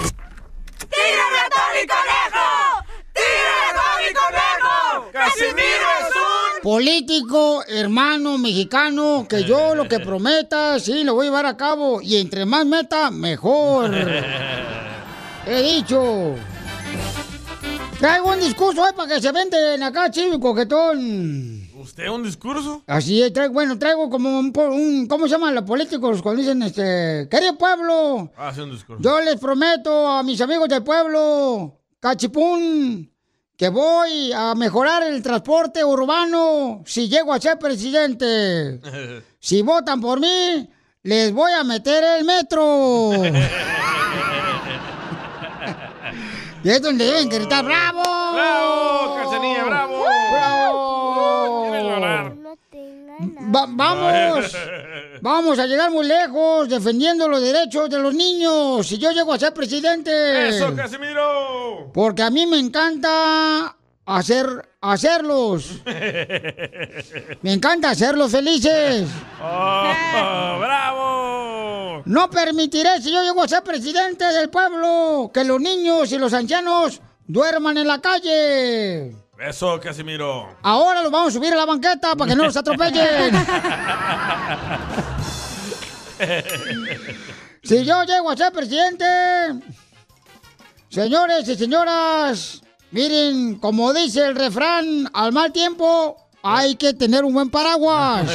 ¡Tírame a Tony Conejo! ¡Tírame a Tony Conejo! ¡Casimiro es un... Político, hermano mexicano, que yo lo que prometa, sí, lo voy a llevar a cabo. Y entre más meta, mejor. He dicho. Traigo un discurso eh, para que se venden acá, chivo y coquetón. ¿Usted un discurso? Así es, traigo, bueno, traigo como un- ¿cómo se llaman los políticos cuando dicen, este, querido pueblo, Ah, sí, un discurso. yo les prometo a mis amigos del pueblo, cachipún, que voy a mejorar el transporte urbano si llego a ser presidente. Si votan por mí, les voy a meter el metro. y es donde deben gritar, ¡bravo! ¡Bravo, Cachanilla, bravo! Va- vamos, vamos a llegar muy lejos defendiendo los derechos de los niños. Si yo llego a ser presidente. ¡Eso, Casimiro! Porque a mí me encanta hacer, hacerlos. Me encanta hacerlos felices. ¡Oh, bravo! No permitiré, si yo llego a ser presidente del pueblo, que los niños y los ancianos duerman en la calle. Eso, Casimiro. Ahora los vamos a subir a la banqueta para que no los atropellen. Si yo llego a ser presidente, señores y señoras, miren, como dice el refrán, al mal tiempo hay que tener un buen paraguas.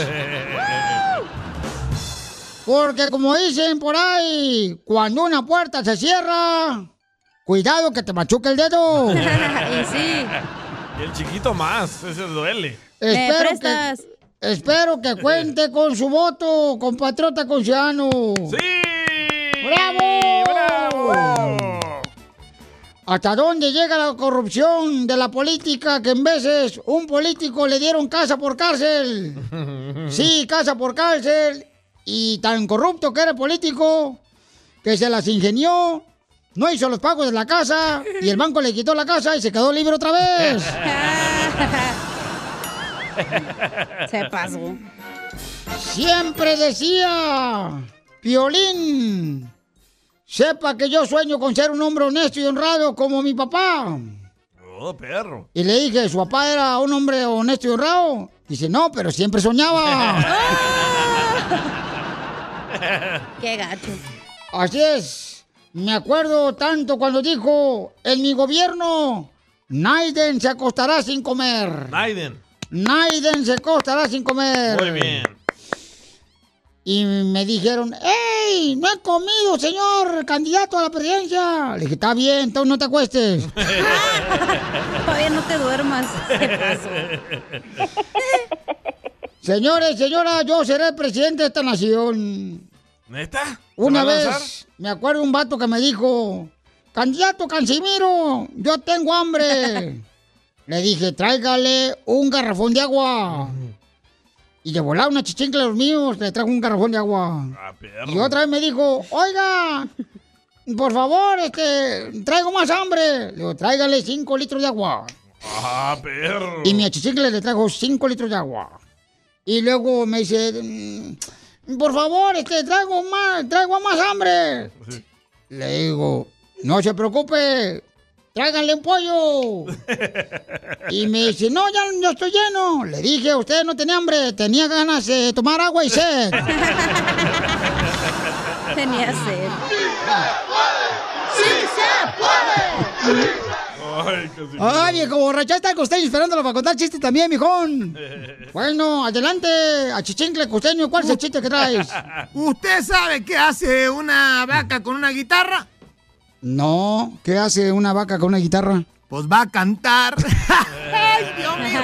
Porque como dicen por ahí, cuando una puerta se cierra, cuidado que te machuque el dedo. Y sí. El chiquito más, ese duele. Espero que, espero que cuente con su voto, compatriota conciano. ¡Sí! ¡Bravo! ¿Hasta dónde llega la corrupción de la política que en veces un político le dieron casa por cárcel? Sí, casa por cárcel. Y tan corrupto que era el político que se las ingenió, no hizo los pagos de la casa y el banco le quitó la casa y se quedó libre otra vez. Se pasó. Siempre decía, Piolín, sepa que yo sueño con ser un hombre honesto y honrado como mi papá. Oh, perro. Y le dije, ¿su papá era un hombre honesto y honrado? Dice, no, pero siempre soñaba. Qué gacho. Así es. Me acuerdo tanto cuando dijo, en mi gobierno, Naiden se acostará sin comer. Naiden. Naiden se acostará sin comer. Muy bien. Y me dijeron, ¡Ey! No he comido, señor candidato a la presidencia. Le dije, está bien, entonces no te acuestes. Todavía no te duermas. Señores, señora, yo seré el presidente de esta nación. ¿Neta? ¿Se Una vez? Me acuerdo un vato que me dijo, candidato Casimiro, yo tengo hambre. Le dije, tráigale un garrafón de agua. Y de volar una chichincla a los míos, le trajo un garrafón de agua. Ah, Y otra vez me dijo, oiga, por favor, este, traigo más hambre. Le digo, tráigale cinco litros de agua. Ah, perro. Y mi achichicle le trajo 5 litros de agua. Y luego me dice, "Mm, por favor, este, traigo más, traigo más hambre. Le digo, no se preocupe, tráiganle un pollo. Y me dice, no, ya, ya estoy lleno. Le dije, usted no tenía hambre, tenía ganas de tomar agua y sed. Tenía sed. ¡Sí se puede! Ay, casi. Ay, viejo borracha, está el costeño esperándolo para contar chiste también, mijón. Bueno, adelante, a Chichincle Costeño, ¿cuál es el chiste que traes? ¿Usted sabe qué hace una vaca con una guitarra? No, ¿qué hace una vaca con una guitarra? Pues va a cantar. ¡Ay, Dios mío!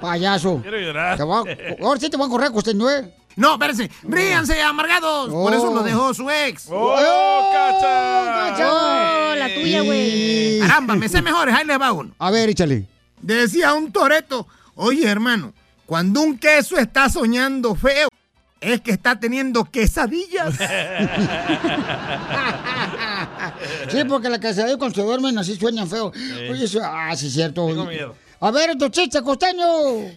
Payaso. Quiero llorar. Te voy a- ahora sí te voy a correr, costeño, ¿eh? No, espérense. Ríanse, amargados. Por eso Oh. lo dejó su ex. ¡Oh, cacha! Oh, la tuya, güey. Caramba, me sé mejores. Ahí les va uno. A ver, échale. Decía un toreto, oye hermano, cuando un queso está soñando feo, es que está teniendo quesadillas. Sí, porque la quesadilla cuando se duermen así sueñan feo. Oye, eso, ah, sí es cierto. Tengo miedo. A ver, tu chiste, costeño.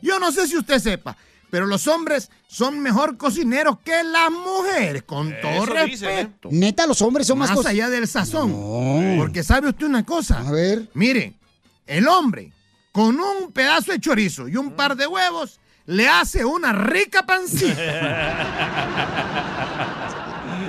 Yo no sé si usted sepa, pero los hombres son mejor cocineros que las mujeres, con todo dicen, ¿eh? respeto. Neta, los hombres son más... Más allá del sazón. Porque sabe usted una cosa. A ver. Mire, el hombre con un pedazo de chorizo y un par de huevos le hace una rica pancita.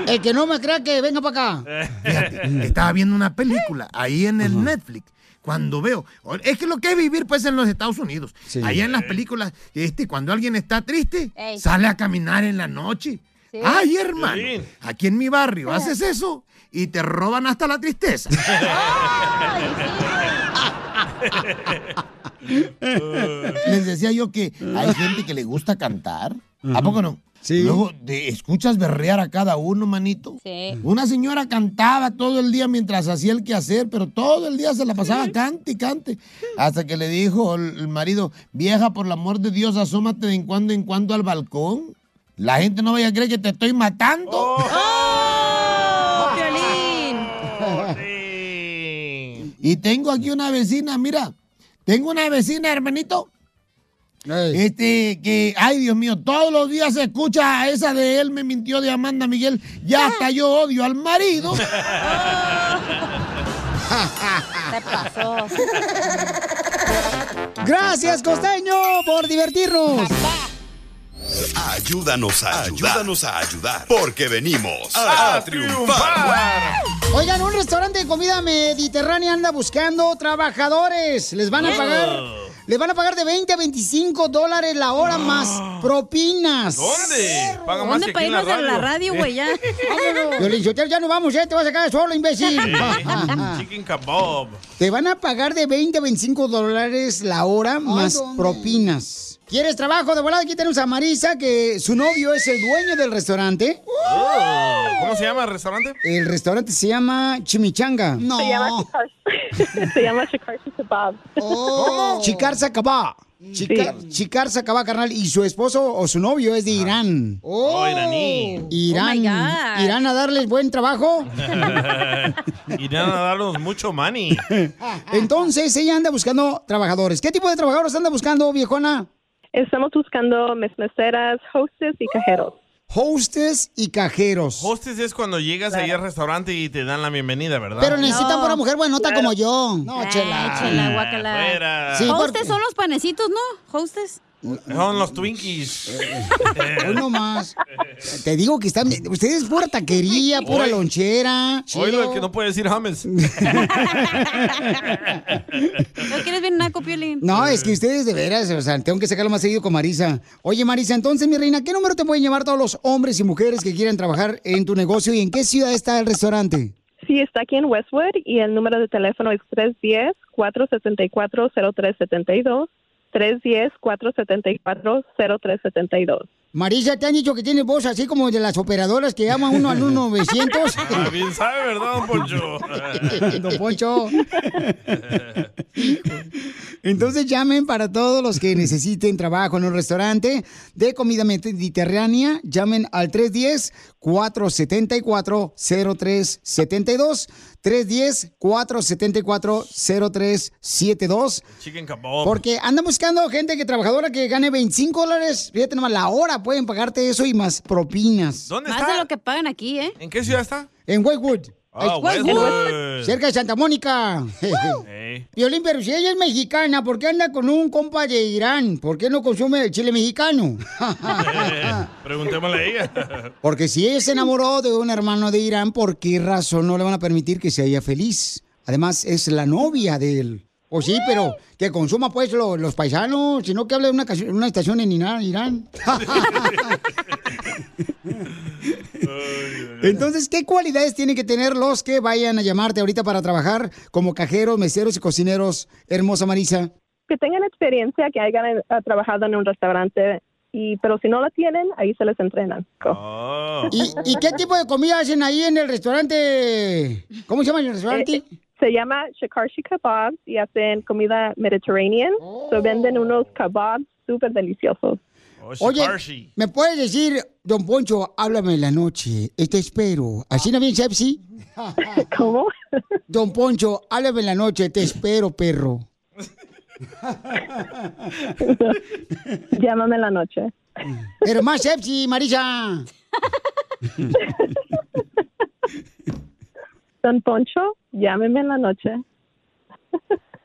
El que no me crea que venga para acá. Fíjate, estaba viendo una película ahí en el Netflix cuando veo, es que lo que es vivir pues en los Estados Unidos, allá en las películas, este, cuando alguien está triste, Ey. sale a caminar en la noche. Sí. Ay, hermano, aquí en mi barrio haces eso y te roban hasta la tristeza. Les decía yo que hay gente que le gusta cantar. ¿A poco no? Sí. Luego te escuchas berrear a cada uno, manito. Sí. Una señora cantaba todo el día mientras hacía el quehacer, pero todo el día se la pasaba cante y cante. Hasta que le dijo el, marido, vieja, por el amor de Dios, asómate de en cuando en cuando al balcón. La gente no vaya a creer que te estoy matando. ¡Oh, Y tengo aquí una vecina, mira. Tengo una vecina, hermanito. Este, que, ay Dios mío, todos los días se escucha a esa de él me mintió de Amanda Miguel. Ya hasta yo odio al marido. Te pasó. Gracias, costeño, por divertirnos. Ayúdanos a ayudar. Ayúdanos a ayudar. Porque venimos a, A triunfar. Oigan, un restaurante de comida mediterránea anda buscando trabajadores. Les van a Yeah. pagar, les van a pagar de 20 a 25 dólares la hora más propinas. ¿Dónde? Paga más ¿Dónde que para aquí en la irnos a radio. la radio, güey, ya? Violín ya no vamos, ¿eh? Te vas a quedar solo, imbécil. Chicken kebab. Te van a pagar de 20 a 25 dólares la hora más propinas. ¿Quieres trabajo? De volada, aquí tenemos a Marisa, que su novio es el dueño del restaurante. Oh, ¿Cómo se llama el restaurante? El restaurante se llama Chimichanga. No. Se llama Se llama Chikarsi Kebab. ¿Cómo? Chicarza Cabá. Chica, Chicarza Cabá, carnal. Y su esposo o su novio es de Irán. Oh, iraní. Irán. Oh, my God. ¿Irán a darles buen trabajo? Irán a darnos mucho money. Entonces ella anda buscando trabajadores. ¿Qué tipo de trabajadores anda buscando, viejona? Estamos buscando mes- meseras, hostess y cajeros. Hostess y cajeros. Hostess es cuando llegas ahí al restaurante y te dan la bienvenida, ¿verdad? Pero necesitan pura mujer buenota Claro. como yo. No, Ay, chela. chela, guácala. Fuera. Sí, Hostes porque- son los panecitos, ¿no? Hostes. Son los Twinkies. Hoy no más. Te digo que están. Ustedes pura taquería, pura Hoy- lonchera. Oye, chido. el que no puede decir James. ¿No quieres bien naco, Piolín? No, es que ustedes de veras, o sea, tengo que sacarlo más seguido con Marisa. Oye, Marisa, entonces, mi reina, ¿qué número te pueden llamar todos los hombres y mujeres que quieran trabajar en tu negocio y en qué ciudad está el restaurante? Sí, está aquí en Westwood y el número de teléfono es 310-474-0372. 310-474-0372. Marisa, ¿te han dicho que tienes voz así como de las operadoras que llaman uno al 1900? Ah, bien sabe, ¿verdad, don Poncho? Don Poncho. Entonces llamen para todos los que necesiten trabajo en un restaurante de comida mediterránea. Llamen al 310-474-0372. 310-474-0372. Chicken kebab. Porque andan buscando gente que trabajadora que gane 25 dólares. Fíjate nomás, la hora pueden pagarte eso y más propinas. ¿Dónde Más está? de lo que pagan aquí, ¿eh? ¿En qué ciudad está? En Westwood. Ay, Westwood. Cerca de Santa Mónica. Ey. Violín, pero si ella es mexicana, ¿por qué anda con un compa de Irán? ¿Por qué no consume el chile mexicano? Preguntémosle a ella. Porque si ella se enamoró de un hermano de Irán, ¿por qué razón no le van a permitir que sea ella feliz? Además, es la novia de él. O sí, pero que consuma pues lo- los paisanos, sino que hable de una, estación en Irán. Irán. Entonces, ¿qué cualidades tienen que tener los que vayan a llamarte ahorita para trabajar como cajeros, meseros y cocineros? Hermosa Marisa. Que tengan experiencia, que hayan eh, trabajado en un restaurante, y pero si no la tienen, ahí se les entrenan. Oh. ¿Y, y qué tipo de comida hacen ahí en el restaurante? ¿Cómo se llama el restaurante? Eh, se llama Shikarshi Kebabs y hacen comida mediterranean. So venden unos kebabs súper deliciosos. Oye, ¿me puedes decir, don Poncho, háblame en la noche, te espero? ¿Así no bien sepsi? ¿Cómo? Don Poncho, háblame en la noche, te espero, perro. Llámame en la noche. Pero más sepsi, Marisa. Don Poncho, llámeme en la noche.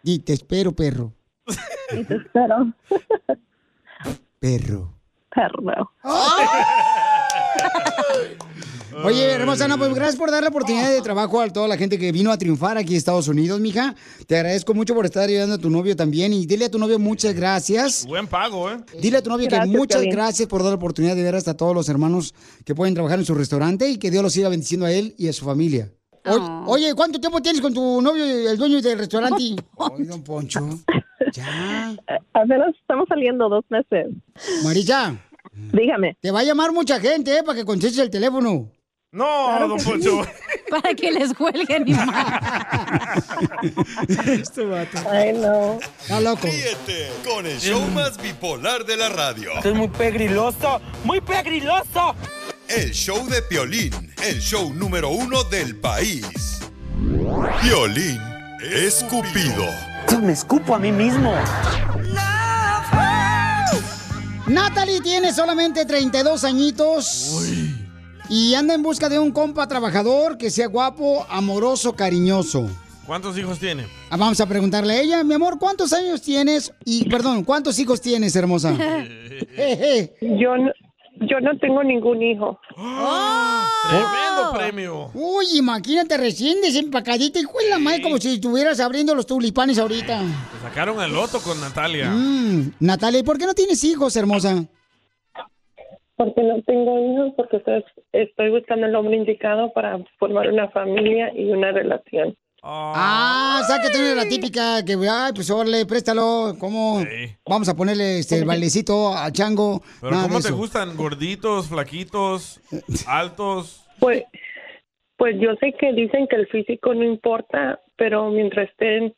Y te espero, perro. Y te espero. Perro. Perro. Oye, hermosa, no, pues gracias por dar la oportunidad de trabajo a toda la gente que vino a triunfar aquí en Estados Unidos, mija. Te agradezco mucho por estar ayudando a tu novio también y dile a tu novio muchas gracias. Buen pago, ¿eh? Dile a tu novio que muchas gracias por dar la oportunidad de ver hasta todos los hermanos que pueden trabajar en su restaurante y que Dios los siga bendiciendo a él y a su familia. Oye, oye, ¿cuánto tiempo tienes con tu novio, el dueño del restaurante? Ay, don Poncho. Ya. Apenas estamos saliendo dos meses. Marisa. Dígame. Te va a llamar mucha gente, ¿eh? Para que contestes el teléfono. No, don Poncho. Para que les cuelguen mi este vato. Ay, no. Está loco. Ríete con el show más bipolar de la radio. Esto es muy pegriloso, muy pegriloso. El show de Piolín, el show número uno del país. Piolín Escupido. Me escupo a mí mismo. Natalie tiene solamente 32 añitos. Y anda en busca de un compa trabajador que sea guapo, amoroso, cariñoso. ¿Cuántos hijos tiene? Ah, Vamos a preguntarle a ella, mi amor, ¿cuántos años tienes? Y, perdón, ¿cuántos hijos tienes, hermosa? Yo no, yo no tengo ningún hijo. Tremendo premio. Uy, imagínate recién desempacadita y la madre como si estuvieras abriendo los tulipanes ahorita. Te sacaron el loto con Natalia. Mm, Natalia, ¿y por qué no tienes hijos, hermosa? Porque no tengo hijos, porque estoy, estoy buscando el hombre indicado para formar una familia y una relación. Ah, o sea que tienes la típica que, ay, pues órale, préstalo, ¿cómo? Vamos a ponerle este, el bailecito al chango. Pero nada ¿cómo te gustan? ¿Gorditos, flaquitos, altos? Pues, pues yo sé que dicen que el físico no importa, pero mientras estén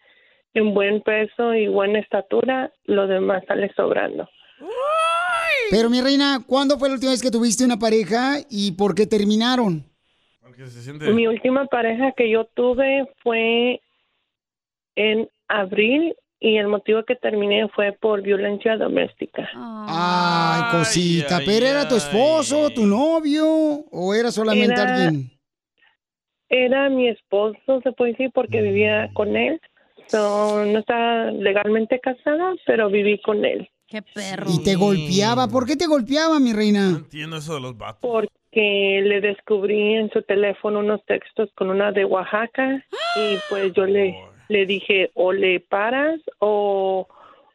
en buen peso y buena estatura, lo demás sale sobrando. Pero mi reina, ¿cuándo fue la última vez que tuviste una pareja y por qué terminaron? Porque se siente... Mi última pareja que yo tuve fue en abril y el motivo que terminé fue por violencia doméstica. Ay, cosita, ¿pero era tu esposo, tu novio o era solamente Era- alguien? Era mi esposo, se puede decir, porque vivía con él. So, no estaba legalmente casada, pero viví con él. Qué perro. Y te golpeaba. ¿Por qué te golpeaba, mi reina? Entiendo eso de los vatos. Porque le descubrí en su teléfono unos textos con una de Oaxaca y pues yo le, le dije o le paras o,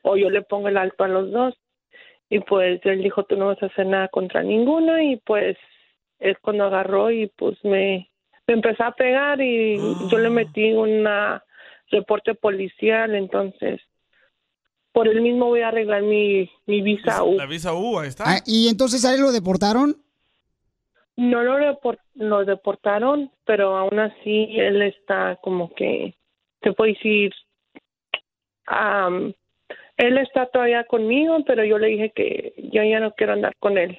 o yo le pongo el alto a los dos. Y pues él dijo, tú no vas a hacer nada contra ninguno y pues es cuando agarró y pues me, me empezó a pegar y yo le metí una reporte policial, entonces por él mismo voy a arreglar mi, mi visa U. La visa U, ahí está. Ah, ¿Y entonces a él lo deportaron? No lo, repor- lo deportaron, pero aún así él está como que, te puedo decir, am, él está todavía conmigo, pero yo le dije que yo ya no quiero andar con él.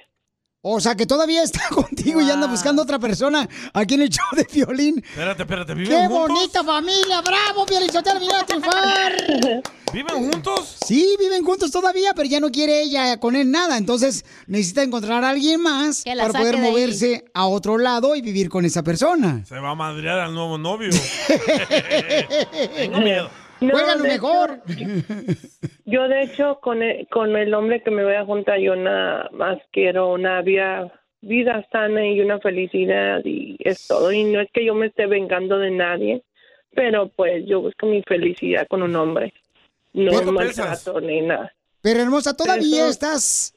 O sea, que todavía está contigo y anda buscando otra persona aquí en el show de violín. Espérate, espérate, ¿viven ¡Qué juntos? bonita familia! ¡Bravo, Piolín Sotelo, a triunfar! ¿Viven juntos? Sí, viven juntos todavía, pero ya no quiere ella con él nada. Entonces necesita encontrar a alguien más para poder ahí. moverse a otro lado y vivir con esa persona. Se va a madrear al nuevo novio. Tengo miedo. No, Juégalo de mejor. Yo de hecho con el, con el hombre que me voy a juntar yo nada más quiero una vida, vida sana y una felicidad y es todo. Y no es que yo me esté vengando de nadie, pero pues yo busco mi felicidad con un hombre. No ¿Cuánto maltrato ni nada. Pero hermosa, todavía Eso- estás...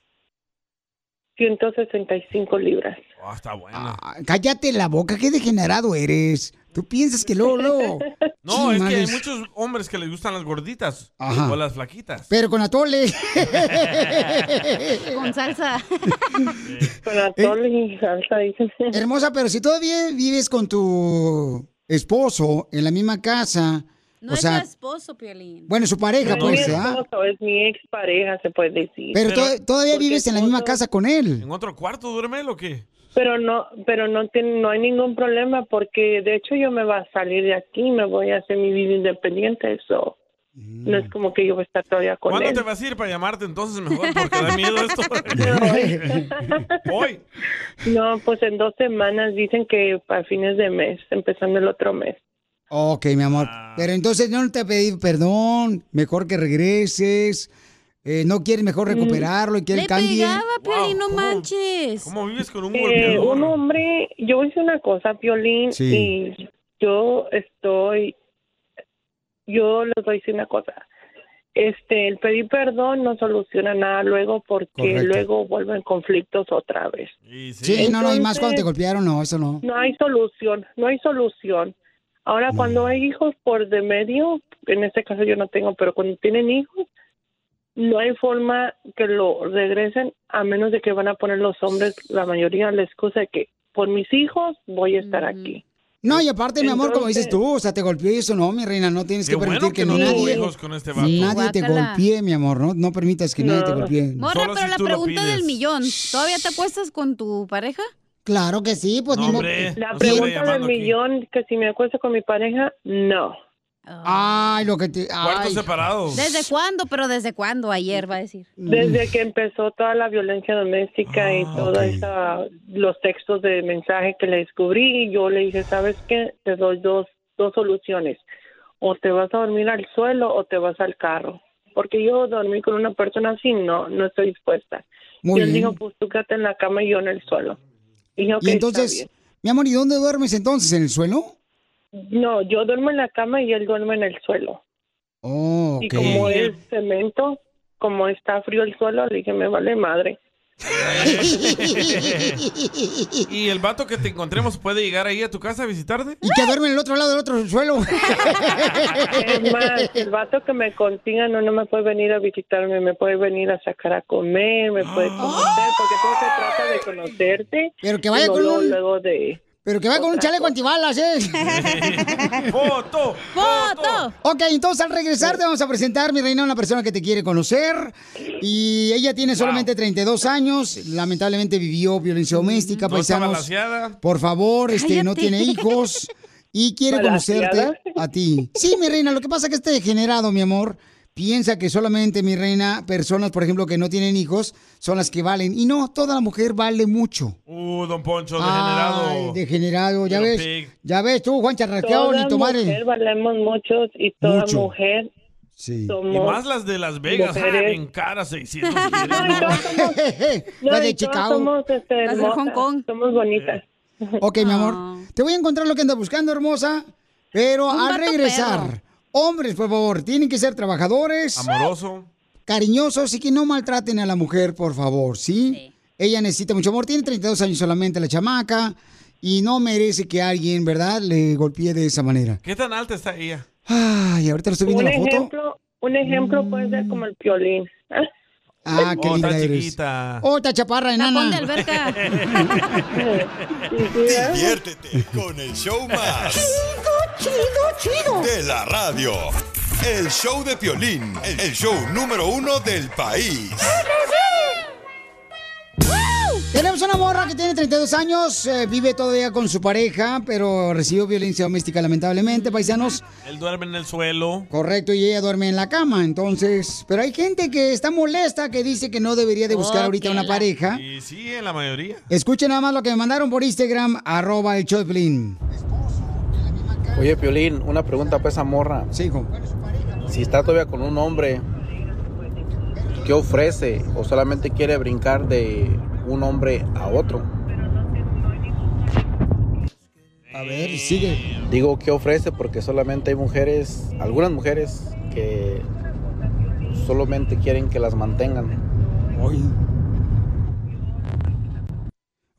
165 libras. Ah, está bueno. Ah, cállate la boca, qué degenerado eres. Tú piensas que luego, luego... No, es que hay muchos hombres que les gustan las gorditas Ajá. o las flaquitas. Pero con atole. Con salsa. Con atole y salsa, dicen. Hermosa, pero si todavía vives con tu esposo en la misma casa, No o es sea, tu esposo, Piolín. bueno, su pareja, No es pues, mi ¿ah? esposo, es mi expareja, se puede decir. Pero, to- todavía vives en la misma casa con él. ¿En otro cuarto duerme él o qué? Pero no, pero no tiene, no hay ningún problema porque de hecho yo me voy a salir de aquí, me voy a hacer mi vida independiente, eso no es como que yo voy a estar todavía con ¿Cuándo él. te vas a ir para llamarte entonces mejor? Porque da miedo esto. Hoy. No, pues en dos semanas dicen que a fines de mes, empezando el otro mes. Ok, mi amor. Ah. Pero entonces no te pedí perdón. Mejor que regreses. Eh, no quieres mejor recuperarlo y que él Le cambie. pegaba, Piolín, no manches. ¿Cómo vives con un Eh, golpeador? un hombre, yo hice una cosa, Piolín, Sí. y yo estoy, yo les voy a decir una cosa. Este, el pedir perdón no soluciona nada luego porque Correcto. luego vuelven conflictos otra vez. Sí, no, no, y más cuando te golpearon, no, eso no. No hay solución, no hay solución. Ahora, cuando hay hijos por de medio, en este caso yo no tengo, pero cuando tienen hijos, no hay forma que lo regresen a menos de que van a poner los hombres, la mayoría, la excusa de que por mis hijos voy a estar aquí. No, y aparte, mi amor, como dices tú, o sea, te golpeó y eso no, mi reina, no tienes que permitir bueno que, que no nadie, hijos con este vato. nadie te golpee, mi amor, no, no permitas que nadie te golpee. Morra, Solo pero si la pregunta del millón, ¿todavía te acuestas con tu pareja? Claro que sí, pues No, ni hombre. La pregunta del llamando aquí. millón, que si me acuesto con mi pareja, no. Ay, lo que te... Cuartos separados. ¿Desde cuándo? Pero ¿desde cuándo? Ayer, va a decir. Desde que empezó toda la violencia doméstica y todos ok. esa los textos de mensaje que le descubrí, yo le dije, ¿sabes qué? Te doy dos, dos soluciones. O te vas a dormir al suelo o te vas al carro. Porque yo dormí con una persona así, no, no estoy dispuesta. Muy y él bien. dijo, pues tú quédate en la cama y yo en el suelo. Y, dije, "Ok, Y entonces, bien". mi amor, ¿y dónde duermes entonces? ¿En el suelo? No, yo duermo en la cama y él duerme en el suelo. Oh, Y como es cemento, como está frío el suelo, le dije, me vale madre. ¿Y el vato que te encontremos puede llegar ahí a tu casa a visitarte? Y que duerme en el otro lado del otro suelo. Es más, el vato que me consiga no, no me puede venir a visitarme, me puede venir a sacar a comer, me puede conocer, porque todo se trata de conocerte. Pero que vaya y no con luego, un- luego de... Pero que vaya con un chaleco antibalas, ¿eh? ¡Foto! ¡Foto! Ok, entonces al regresar te vamos a presentar, mi reina, a una persona que te quiere conocer. Y ella tiene solamente 32 años. Lamentablemente vivió violencia doméstica, No paisanos. Por favor, este, no tiene hijos. Y quiere ¿Balaseada? conocerte a ti. Sí, mi reina, lo que pasa es que este degenerado, mi amor, piensa que solamente, mi reina, personas, por ejemplo, que no tienen hijos, son las que valen. Y no, toda la mujer vale mucho. Uh, don Poncho, degenerado. Ay, degenerado, ya ves. pig. Ya ves tú, Juan Charrasqueado, Toda ni tu madre. mujer valemos muchos y toda Mucho. mujer Sí. somos... Y más las de Las Vegas, mujeres. en cara 600. si quieres, No, la de Chicago. Somos, este, Las de Hong Kong. Somos bonitas. Ok, mi amor. Ah. Te voy a encontrar lo que andas buscando, hermosa. Pero Un al regresar, perro. Hombres, por favor, tienen que ser trabajadores, Amoroso. cariñosos y que no maltraten a la mujer, por favor, ¿sí? Sí. Ella necesita mucho amor. Tiene 32 años solamente la chamaca y no merece que alguien, ¿verdad?, le golpee de esa manera. ¿Qué tan alta está ella? Ay, ahorita lo estoy viendo Un la foto. ejemplo, un ejemplo puede ser como el piolín. ¿Eh? Ah, qué Oh, linda está eres. chiquita. Oh, está chaparra, Tapón de enana. alberca. Diviértete con el show más. Chido, chido, De la radio. El show de Piolín, el show número uno del país. Tenemos una morra que tiene 32 años, eh, vive todavía con su pareja, pero recibió violencia doméstica lamentablemente, paisanos. Él duerme en el suelo. Correcto, y ella duerme en la cama, entonces. Pero hay gente que está molesta, que dice que no debería de buscar Oh, ahorita una la- pareja. Y sí, en la mayoría. Escuchen nada más lo que me mandaron por Instagram, arroba el Choplin. Oye, Piolín, una pregunta para esa morra. Sí, hijo. Si está todavía con un hombre, ¿qué ofrece? ¿O solamente quiere brincar de un hombre a otro? A ver, sigue. Digo, ¿qué ofrece? Porque solamente hay mujeres, algunas mujeres, que solamente quieren que las mantengan. Hoy.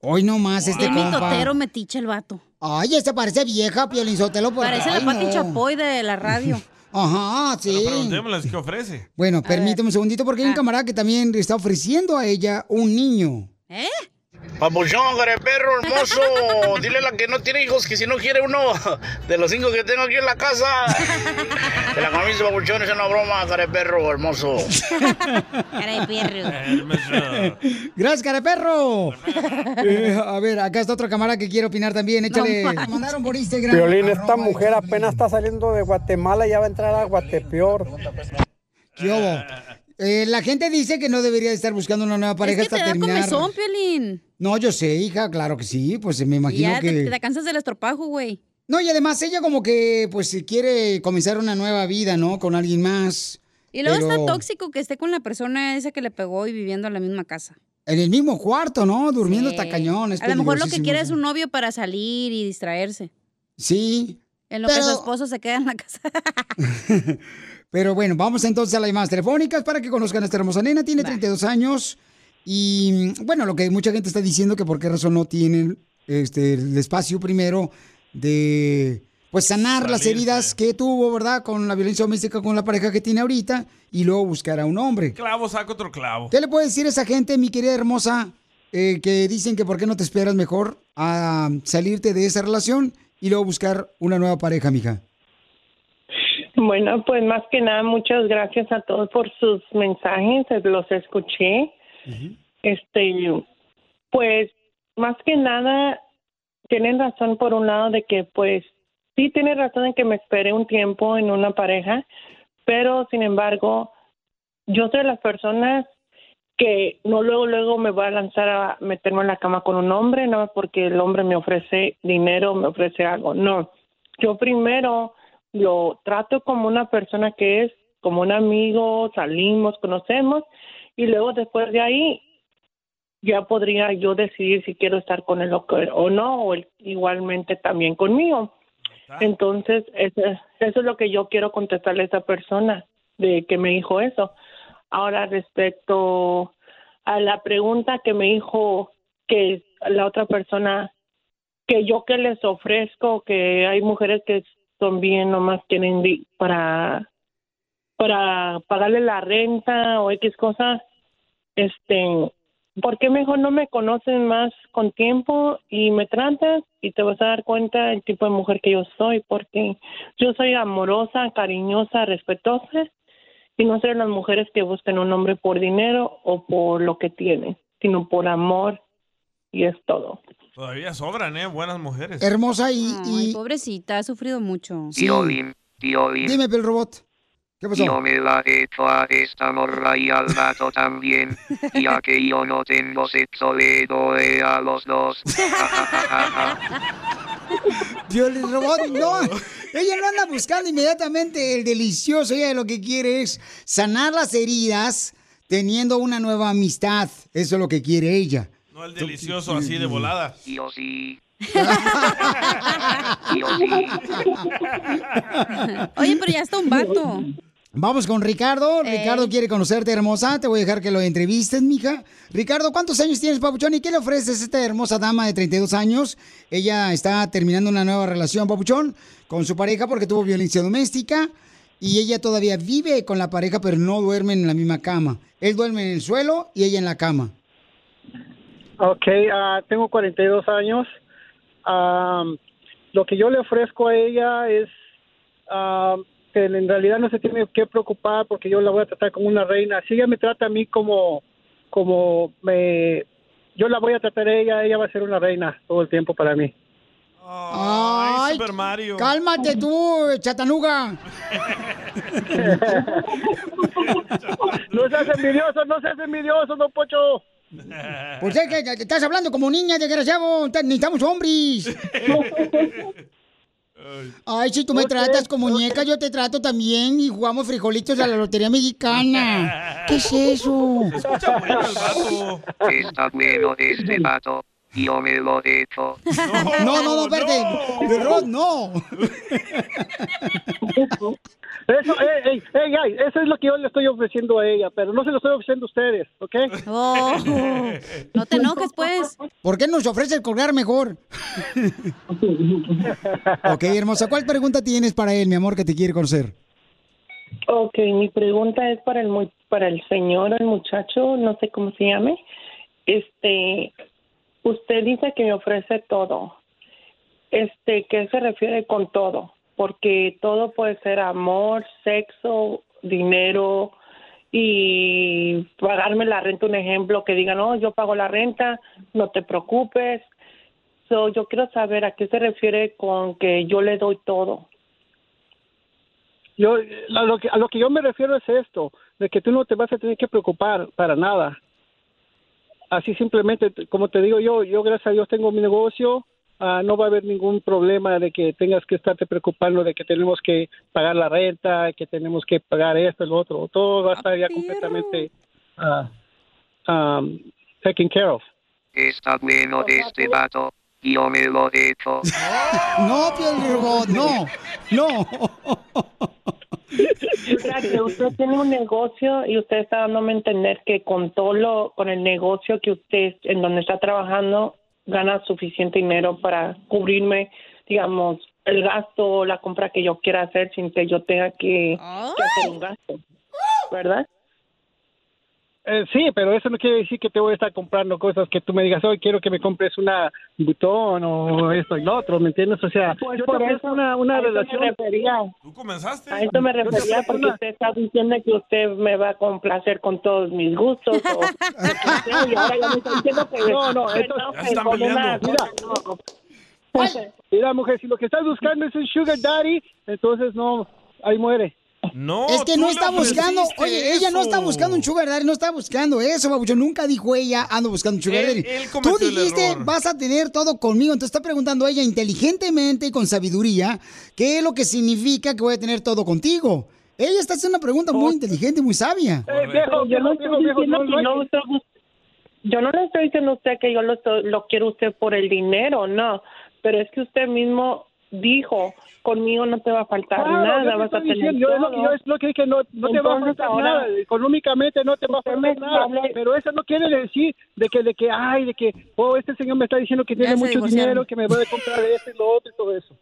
Hoy no más este Bien compa. mitotero metiche el vato. Ay, este parece vieja, Piolín Sotelo. por- Parece la Ay, Pati no. Chapoy de la radio. Ajá, sí. Pero qué ofrece. Bueno, permíteme un segundito porque hay Ah. un camarada que también le está ofreciendo a ella un niño. ¿Eh? Papuchón, perro hermoso. Dile a la que no tiene hijos que si no quiere uno de los cinco que tengo aquí en la casa. Te la comiste, papuchón, es una broma, perro hermoso. Perro. Gracias, cara de perro. Eh, a ver, acá está otro camarada que quiere opinar también. Échale. manches. mandaron por Instagram. Violín, esta mujer apenas está saliendo de Guatemala y ya va a entrar a Guatepeor. ¿Qué hubo? Eh, la gente dice que no debería de estar buscando una nueva pareja es que te hasta da terminar. comezón, Piolín. No, yo sé, hija, claro que sí. Pues me imagino ya que. te, te cansas del estropajo, güey. No, y además ella como que pues quiere comenzar una nueva vida, ¿no? Con alguien más. Y luego Pero- está tóxico que esté con la persona esa que le pegó y viviendo en la misma casa. En el mismo cuarto, ¿no? Durmiendo Sí. hasta cañón. es A lo mejor lo que quiere es un novio para salir y distraerse. Sí. En lo que su esposo se queda en la casa. Pero bueno, vamos entonces a las llamadas telefónicas para que conozcan a esta hermosa nena. Tiene 32 años y bueno, lo que mucha gente está diciendo que por qué razón no tienen este, el espacio primero de pues sanar las heridas que tuvo, ¿verdad? Con la violencia doméstica con la pareja que tiene ahorita y luego buscar a un hombre. Clavo saca otro clavo. ¿Qué le puede decir a esa gente, mi querida hermosa, eh, que dicen que por qué no te esperas mejor a salirte de esa relación y luego buscar una nueva pareja, mija? Bueno, pues más que nada, muchas gracias a todos por sus mensajes, eh, los escuché. Este, pues más que nada, tienen razón por un lado de que pues sí tiene razón en que me esperé un tiempo en una pareja, pero sin embargo, yo soy de las personas que no luego luego me voy a lanzar a meterme en la cama con un hombre, no porque el hombre me ofrece dinero, me ofrece algo, no. Yo primero lo trato como una persona que es como un amigo, salimos, conocemos y luego después de ahí ya podría yo decidir si quiero estar con él o, no, o él igualmente también conmigo. Entonces, eso, eso es lo que yo quiero contestarle a esa persona de que me dijo eso. Ahora, respecto a la pregunta que me dijo que la otra persona, que yo que les ofrezco, que hay mujeres que bien, nomás quieren para, para pagarle la renta o X cosas, este, ¿por qué mejor no me conocen más con tiempo y me tratas y te vas a dar cuenta el tipo de mujer que yo soy? Porque yo soy amorosa, cariñosa, respetuosa y no soy las mujeres que buscan un hombre por dinero o por lo que tiene, sino por amor y es todo. Todavía sobran, ¿eh? Buenas mujeres. Hermosa y... Ay, pobrecita, ha sufrido mucho. Violín, violín. Dime, el robot. ¿Qué pasó? Yo me la he hecho a esta morra y al gato también. Ya que yo no tengo sexo, le doy a los dos. Violín robot, no. Ella no anda buscando inmediatamente el delicioso. Ella lo que quiere es sanar las heridas teniendo una nueva amistad. Eso es lo que quiere ella. No el delicioso así de volada. Yo sí. Oye, pero ya está un vato. Vamos con Ricardo. Eh. Ricardo quiere conocerte, hermosa. Te voy a dejar que lo entrevistes, mija. Ricardo, ¿cuántos años tienes, papuchón? ¿Y qué le ofreces a esta hermosa dama de 32 años? Ella está terminando una nueva relación, papuchón, con su pareja porque tuvo violencia doméstica. Y ella todavía vive con la pareja, pero no duermen en la misma cama. Él duerme en el suelo y ella en la cama. Ok, ah, tengo 42 años. Am, lo que yo le ofrezco a ella es am, que en realidad no se tiene que preocupar porque yo la voy a tratar como una reina. Si ella me trata a mí como, como me, yo la voy a tratar a ella, ella va a ser una reina todo el tiempo para mí. Ay, Super Mario. Cálmate tú, chatanuga. No seas envidioso, no seas envidioso, don Pocho. Pues es que estás hablando como niña, desgraciado. Necesitamos hombres. Ay, si tú me tratas como muñeca, yo te trato también y jugamos frijolitos a la lotería mexicana. ¿Qué es eso? Escucha bueno el vato. Está bueno este vato. Yo me lo he hecho. No, no, no, espérate. De Rod, no. Eso, ey, ey, ey, ey, eso es lo que yo le estoy ofreciendo a ella, pero no se lo estoy ofreciendo a ustedes, ¿ok? Oh, no te enojes, pues. ¿Por qué nos ofrece el colgar mejor? ok, hermosa, ¿cuál pregunta tienes para él, mi amor, que te quiere conocer? Ok, mi pregunta es para el para el señor, el muchacho, no sé cómo se llame. Este, usted dice que me ofrece todo. Este, ¿qué se refiere con todo? Porque todo puede ser amor, sexo, dinero y pagarme la renta, un ejemplo, que digan, no, yo pago la renta, no te preocupes. So, yo quiero saber a qué se refiere con que yo le doy todo. Yo, a lo, que, a lo que yo me refiero es esto, de que tú no te vas a tener que preocupar para nada. Así simplemente, como te digo yo, yo gracias a Dios tengo mi negocio, ah, no va a haber ningún problema de que tengas que estarte preocupando de que tenemos que pagar la renta, que tenemos que pagar esto, lo otro. Todo va a estar ya completamente ah, um, taken care of. Está bueno este vato. Yo me lo echo. No, Robot, no, no. Que usted tiene un negocio y usted está dándome a entender que con todo lo, con el negocio que usted, en donde está trabajando, gana suficiente dinero para cubrirme, digamos, el gasto o la compra que yo quiera hacer sin que yo tenga que hacer un gasto, ¿verdad? Eh, sí, pero eso no quiere decir que te voy a estar comprando cosas que tú me digas, hoy quiero que me compres una butón o esto y lo otro, ¿me entiendes? O sea, yo te por eso- una, una a eso me relación. refería. ¿Tú comenzaste? A eso me Yo refería porque una- usted está diciendo que usted me va a complacer con todos mis gustos o y ahora ya me está diciendo que No, no, esto- Ya están peleando. Mira, mujer, si lo que estás buscando es un sugar daddy, entonces no, ahí muere. No, Es que no está buscando, oye, ella no está buscando un sugar daddy, no está buscando eso, babucho. Nunca dijo ella, ando buscando un sugar Él- daddy. él Tú dijiste, vas a tener todo conmigo. Entonces está preguntando ella inteligentemente y con sabiduría, ¿qué es lo que significa que voy a tener todo contigo? Ella está haciendo una pregunta muy inteligente, muy sabia. Pero yo no le estoy diciendo a usted que yo lo, estoy- lo quiero usted por el dinero, no, pero es que usted mismo dijo, conmigo no te va a faltar Claro, nada, vas a tener diciendo, yo, es lo, todo. yo es lo que dije, no, no te va a faltar ahora- nada, económicamente no te va a faltar nada, hable- pero eso no quiere decir de que, de que, ay, de que, oh, este señor me está diciendo que tiene mucho divorciaron. dinero, que me va a comprar esto y lo otro y todo eso.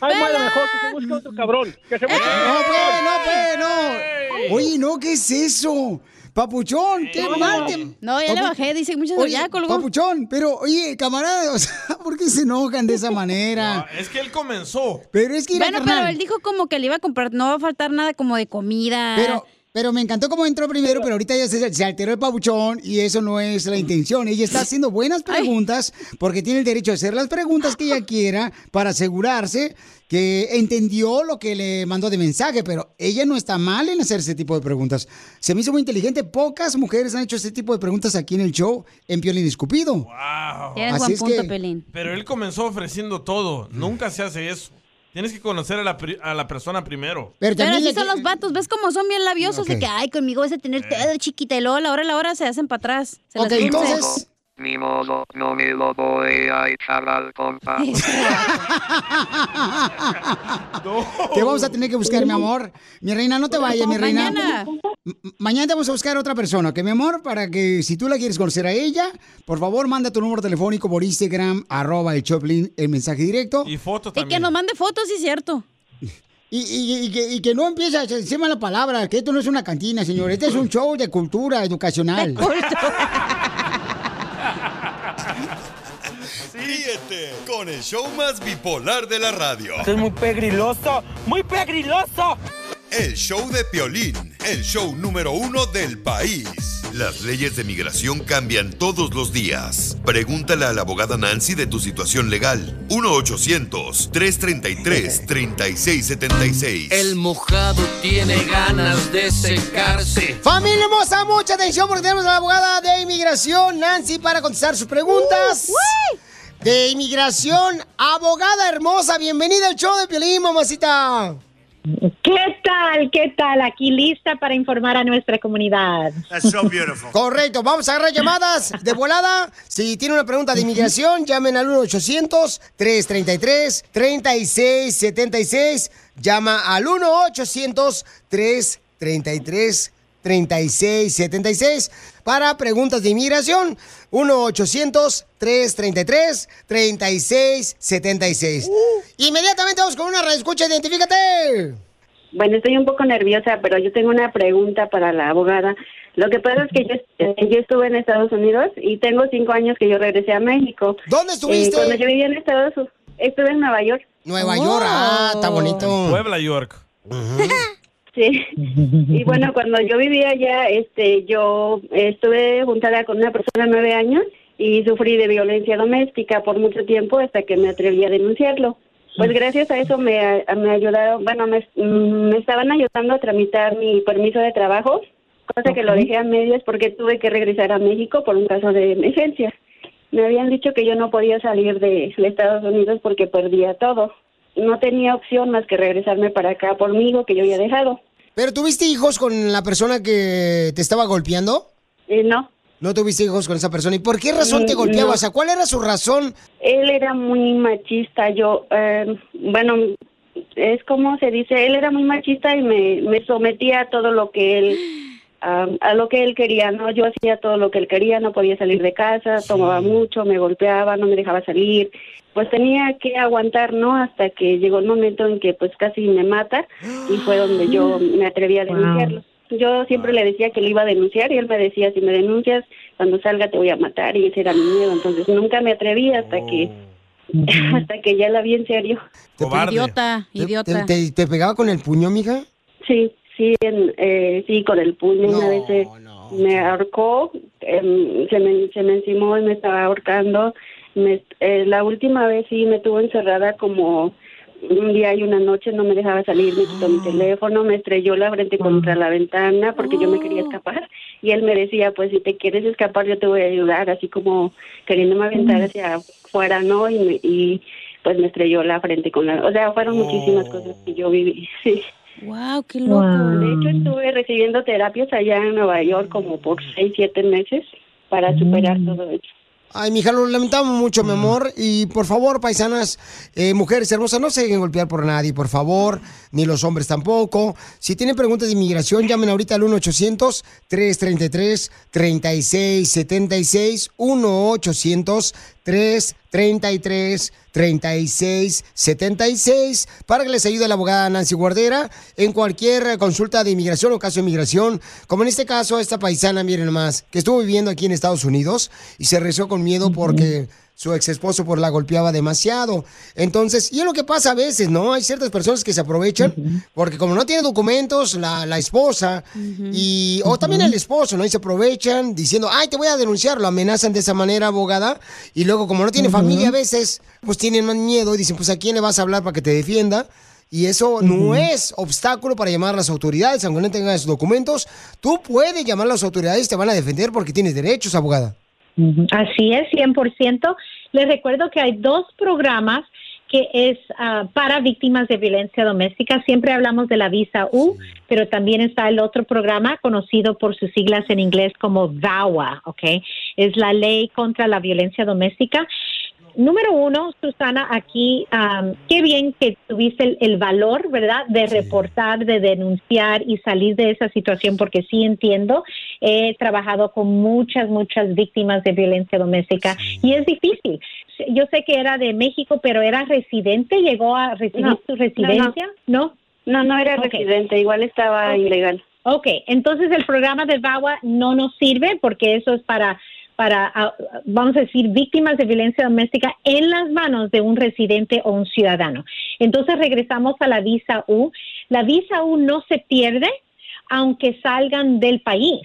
Ay, bueno, mejor que se busque otro cabrón, que se busque No, pues, no, pues, no. Oye, no, ¿qué es eso? Papuchón, qué mal. te- No, ya le bajé, dice muchas Oye, ya colgó. Papuchón, pero, oye, camarada, o sea, ¿por qué se enojan de esa manera? Es que él comenzó. Pero es que, Bueno, carnal, pero él dijo como que le iba a comprar, no va a faltar nada como de comida. Pero, pero me encantó cómo entró primero, pero ahorita ya se, se alteró el pabuchón y eso no es la intención. Ella está haciendo buenas preguntas porque tiene el derecho a hacer las preguntas que ella quiera para asegurarse que entendió lo que le mandó de mensaje, pero ella no está mal en hacer ese tipo de preguntas. Se me hizo muy inteligente. Pocas mujeres han hecho ese tipo de preguntas aquí en el show en Piolín Escupido. Tienes Así buen es punto, que- Pelín. Pero él comenzó ofreciendo todo. Nunca se hace eso. Tienes que conocer a la, pri- a la persona primero. Pero Pero así son los vatos, ¿ves cómo son bien labiosos? De Ok. que, ay, conmigo vas a tener todo chiquita y luego a la hora a la hora se hacen para atrás. Se las Ok, entonces- Ni modo, no me lo voy a echar al compa. Te vamos a tener que buscar, mi amor. Mi reina, no te vayas, mi reina. Mañana. Mañana te vamos a buscar a otra persona, ¿ok, mi amor? Para que si tú la quieres conocer a ella, por favor, manda tu número telefónico por Instagram, arroba el Choplin, el mensaje directo. Y foto Y que nos mande fotos, sí, cierto. Y, y- y que, y que no empiece a encima la palabra, que esto no es una cantina, señor. Este es un show de cultura educacional. Ríete con el show más bipolar de la radio. Esto es muy pegriloso, muy pegriloso. El show de Piolín, el show número uno del país. Las leyes de migración cambian todos los días. Pregúntale a la abogada Nancy de tu situación legal. 1-800-333-3676. El mojado tiene ganas de secarse. Familia hermosa, mucha atención porque tenemos a la abogada de inmigración, Nancy, para contestar sus preguntas. De inmigración, abogada hermosa, bienvenida al show de Piolín, mamacita. ¿Qué tal? ¿Qué tal? Aquí lista para informar a nuestra comunidad. Correcto, vamos a agarrar llamadas de volada. Si tiene una pregunta de inmigración, llamen al 1-800-333-3676. Llama al 1-800-333-3676 para preguntas de inmigración. 1-800-333-3676. Inmediatamente vamos con una reescucha, identifícate. Bueno, estoy un poco nerviosa, pero yo tengo una pregunta para la abogada. Lo que pasa es que yo, yo estuve en Estados Unidos y tengo cinco años que yo regresé a México. ¿Dónde estuviste? cuando yo vivía en Estados Unidos, estuve en Nueva York. Nueva York, ah, está bonito. Puebla, York. Sí. Y bueno, cuando yo vivía allá, este, yo estuve juntada con una persona de nueve años y sufrí de violencia doméstica por mucho tiempo hasta que me atreví a denunciarlo. Pues gracias a eso me, me ayudaron, bueno, me, mm, me estaban ayudando a tramitar mi permiso de trabajo, cosa que lo dejé a medias porque tuve que regresar a México por un caso de emergencia. me habían dicho que yo no podía salir de, de Estados Unidos porque perdía todo. No tenía opción más que regresarme para acá por mí, que yo había dejado. ¿Pero tuviste hijos con la persona que te estaba golpeando? Eh, no. ¿No tuviste hijos con esa persona? ¿Y por qué razón te Mm, golpeaba? no. O sea, ¿cuál era su razón? Él era muy machista. Yo, eh, bueno, es como se dice, él era muy machista y me, me sometía a todo lo que él, a, a lo que él quería, ¿no? Yo hacía todo lo que él quería, no podía salir de casa, tomaba mucho, me golpeaba, no me dejaba salir. Pues tenía que aguantar, ¿no? Hasta que llegó el momento en que pues casi me mata y fue donde yo me atreví a denunciarlo. Yo siempre le decía que lo iba a denunciar y él me decía, si me denuncias, cuando salga te voy a matar y ese era mi miedo. Entonces nunca me atreví hasta que hasta que ya la vi en serio. Idiota, ¿Te- idiota. ¿Te, te- te pegaba con el puño, mija? Sí, sí, en- eh, sí, con el puño. Una vez eh, me ahorcó, em, se, me, se me encimó y me estaba ahorcando. Me, eh, la última vez sí me tuvo encerrada como un día y una noche, no me dejaba salir, me quitó mi teléfono, me estrelló la frente contra la ventana porque yo me quería escapar. Y él me decía, pues si te quieres escapar yo te voy a ayudar, así como queriéndome aventar hacia afuera, ¿no? Y, me- y pues me estrelló la frente con la... O sea, fueron muchísimas cosas que yo viví, sí. Wow, qué loco. De hecho, estuve recibiendo terapias allá en Nueva York como por seis, siete meses para superar todo eso. Ay, mija, lo lamentamos mucho, mi amor. Y por favor, paisanas, eh, mujeres hermosas, no se dejen golpear por nadie, por favor. Ni los hombres tampoco. Si tienen preguntas de inmigración, llamen ahorita al 1-800-333-3676. 1-800-333-3676 para que les ayude la abogada Nancy Guardera en cualquier eh, consulta de inmigración o caso de inmigración. Como en este caso, esta paisana, miren nomás, que estuvo viviendo aquí en Estados Unidos y se regresó con miedo porque su ex esposo por la golpeaba demasiado. Entonces, y es lo que pasa a veces, ¿no? Hay ciertas personas que se aprovechan porque como no tiene documentos, la, la esposa y o también el esposo, ¿no? Y se aprovechan diciendo, ay, te voy a denunciar, lo amenazan de esa manera, abogada, y luego como no tiene familia a veces, pues tienen más miedo y dicen, pues a quién le vas a hablar para que te defienda. Y eso no es obstáculo para llamar a las autoridades, aunque no tengas documentos. Tú puedes llamar a las autoridades, te van a defender porque tienes derechos, abogada. Así es, 100%. Les recuerdo que hay dos programas que es ah, para víctimas de violencia doméstica. Siempre hablamos de la visa U, pero también está el otro programa conocido por sus siglas en inglés como VAWA, ¿ok? Es la ley contra la violencia doméstica. Número uno, Susana, aquí, am, qué bien que tuviste el, el valor, ¿verdad?, de reportar, de denunciar y salir de esa situación, porque sí entiendo, he trabajado con muchas, muchas víctimas de violencia doméstica y es difícil. Yo sé que era de México, pero era residente, llegó a recibir No, su residencia, ¿no? No, no era residente, igual estaba ilegal. Ok, entonces el programa de VAWA no nos sirve porque eso es para, para vamos a decir, víctimas de violencia doméstica en las manos de un residente o un ciudadano. Entonces regresamos a la visa U. La visa U no se pierde aunque salgan del país.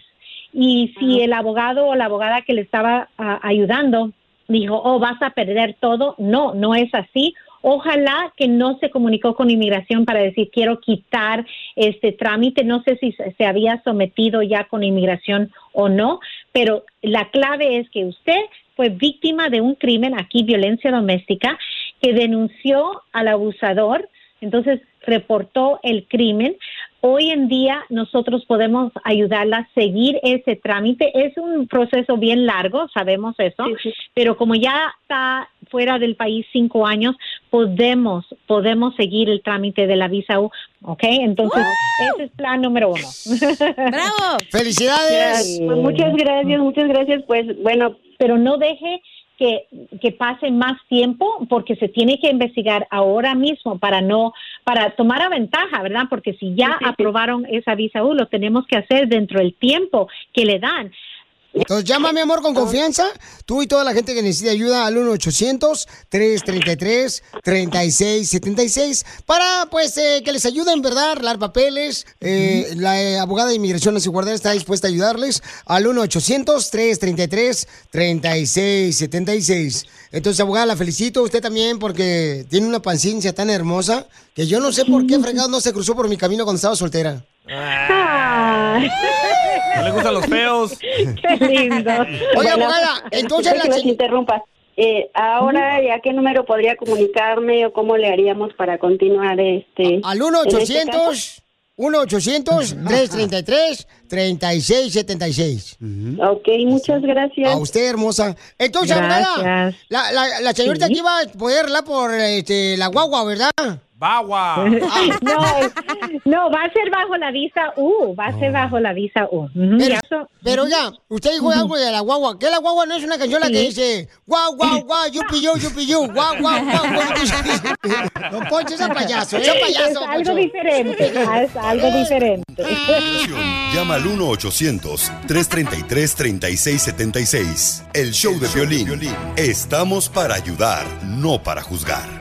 Y si el abogado o la abogada que le estaba ayudando dijo, oh, vas a perder todo, no, no es así. Ojalá que no se comunicó con inmigración para decir quiero quitar este trámite. No sé si se había sometido ya con inmigración o no, pero la clave es que usted fue víctima de un crimen aquí, violencia doméstica, que denunció al abusador, entonces reportó el crimen. Hoy en día nosotros podemos ayudarla a seguir ese trámite. Es un proceso bien largo, sabemos eso, pero como ya está fuera del país cinco años, podemos podemos seguir el trámite de la visa U, ¿ok? Entonces ese es plan número uno. ¡Bravo! ¡Felicidades! Pues muchas gracias, muchas gracias. Pues bueno, pero no deje que, que pase más tiempo porque se tiene que investigar ahora mismo para no para tomar a ventaja, ¿verdad? Porque si ya aprobaron esa visa U, lo tenemos que hacer dentro del tiempo que le dan. Entonces llama, mi amor, con confianza. Tú y toda la gente que necesite ayuda al 1-800-333-3676 para, pues, eh, que les ayuden, ¿verdad? Arreglar papeles. Eh, La eh, abogada de inmigración y guardia está dispuesta a ayudarles al 1-800-333-3676. Entonces, abogada, la felicito. Usted también porque tiene una panciencia tan hermosa que yo no sé por qué fregado no se cruzó por mi camino cuando estaba soltera. Ah, No le gustan los feos. Qué lindo. Oye, abogada, entonces la que interrumpa. Eh, ahora, ¿y a qué número podría comunicarme o cómo le haríamos para continuar este? Al en este caso? 1-800, 1-800-333-3676. Ok, muchas gracias. A usted, hermosa. Entonces, abogada, Gracias. la, la, la señorita Sí. aquí va a poderla por este, la guagua, ¿verdad? Bagua. No, no, va a ser bajo la visa U, va a ser bajo la visa U. Pero, ya so- pero ya, usted dijo algo de la guagua. ¿Qué la guagua no es una canción la que dice guau, guau, guau, yupi, yu, yupi, yu, guau, guau, guau, guau? Don Poncho, ese payaso, ese payaso, Es algo diferente, es algo diferente. Llama al 1-800-333-3676. El show de violín. Estamos para ayudar, no para juzgar.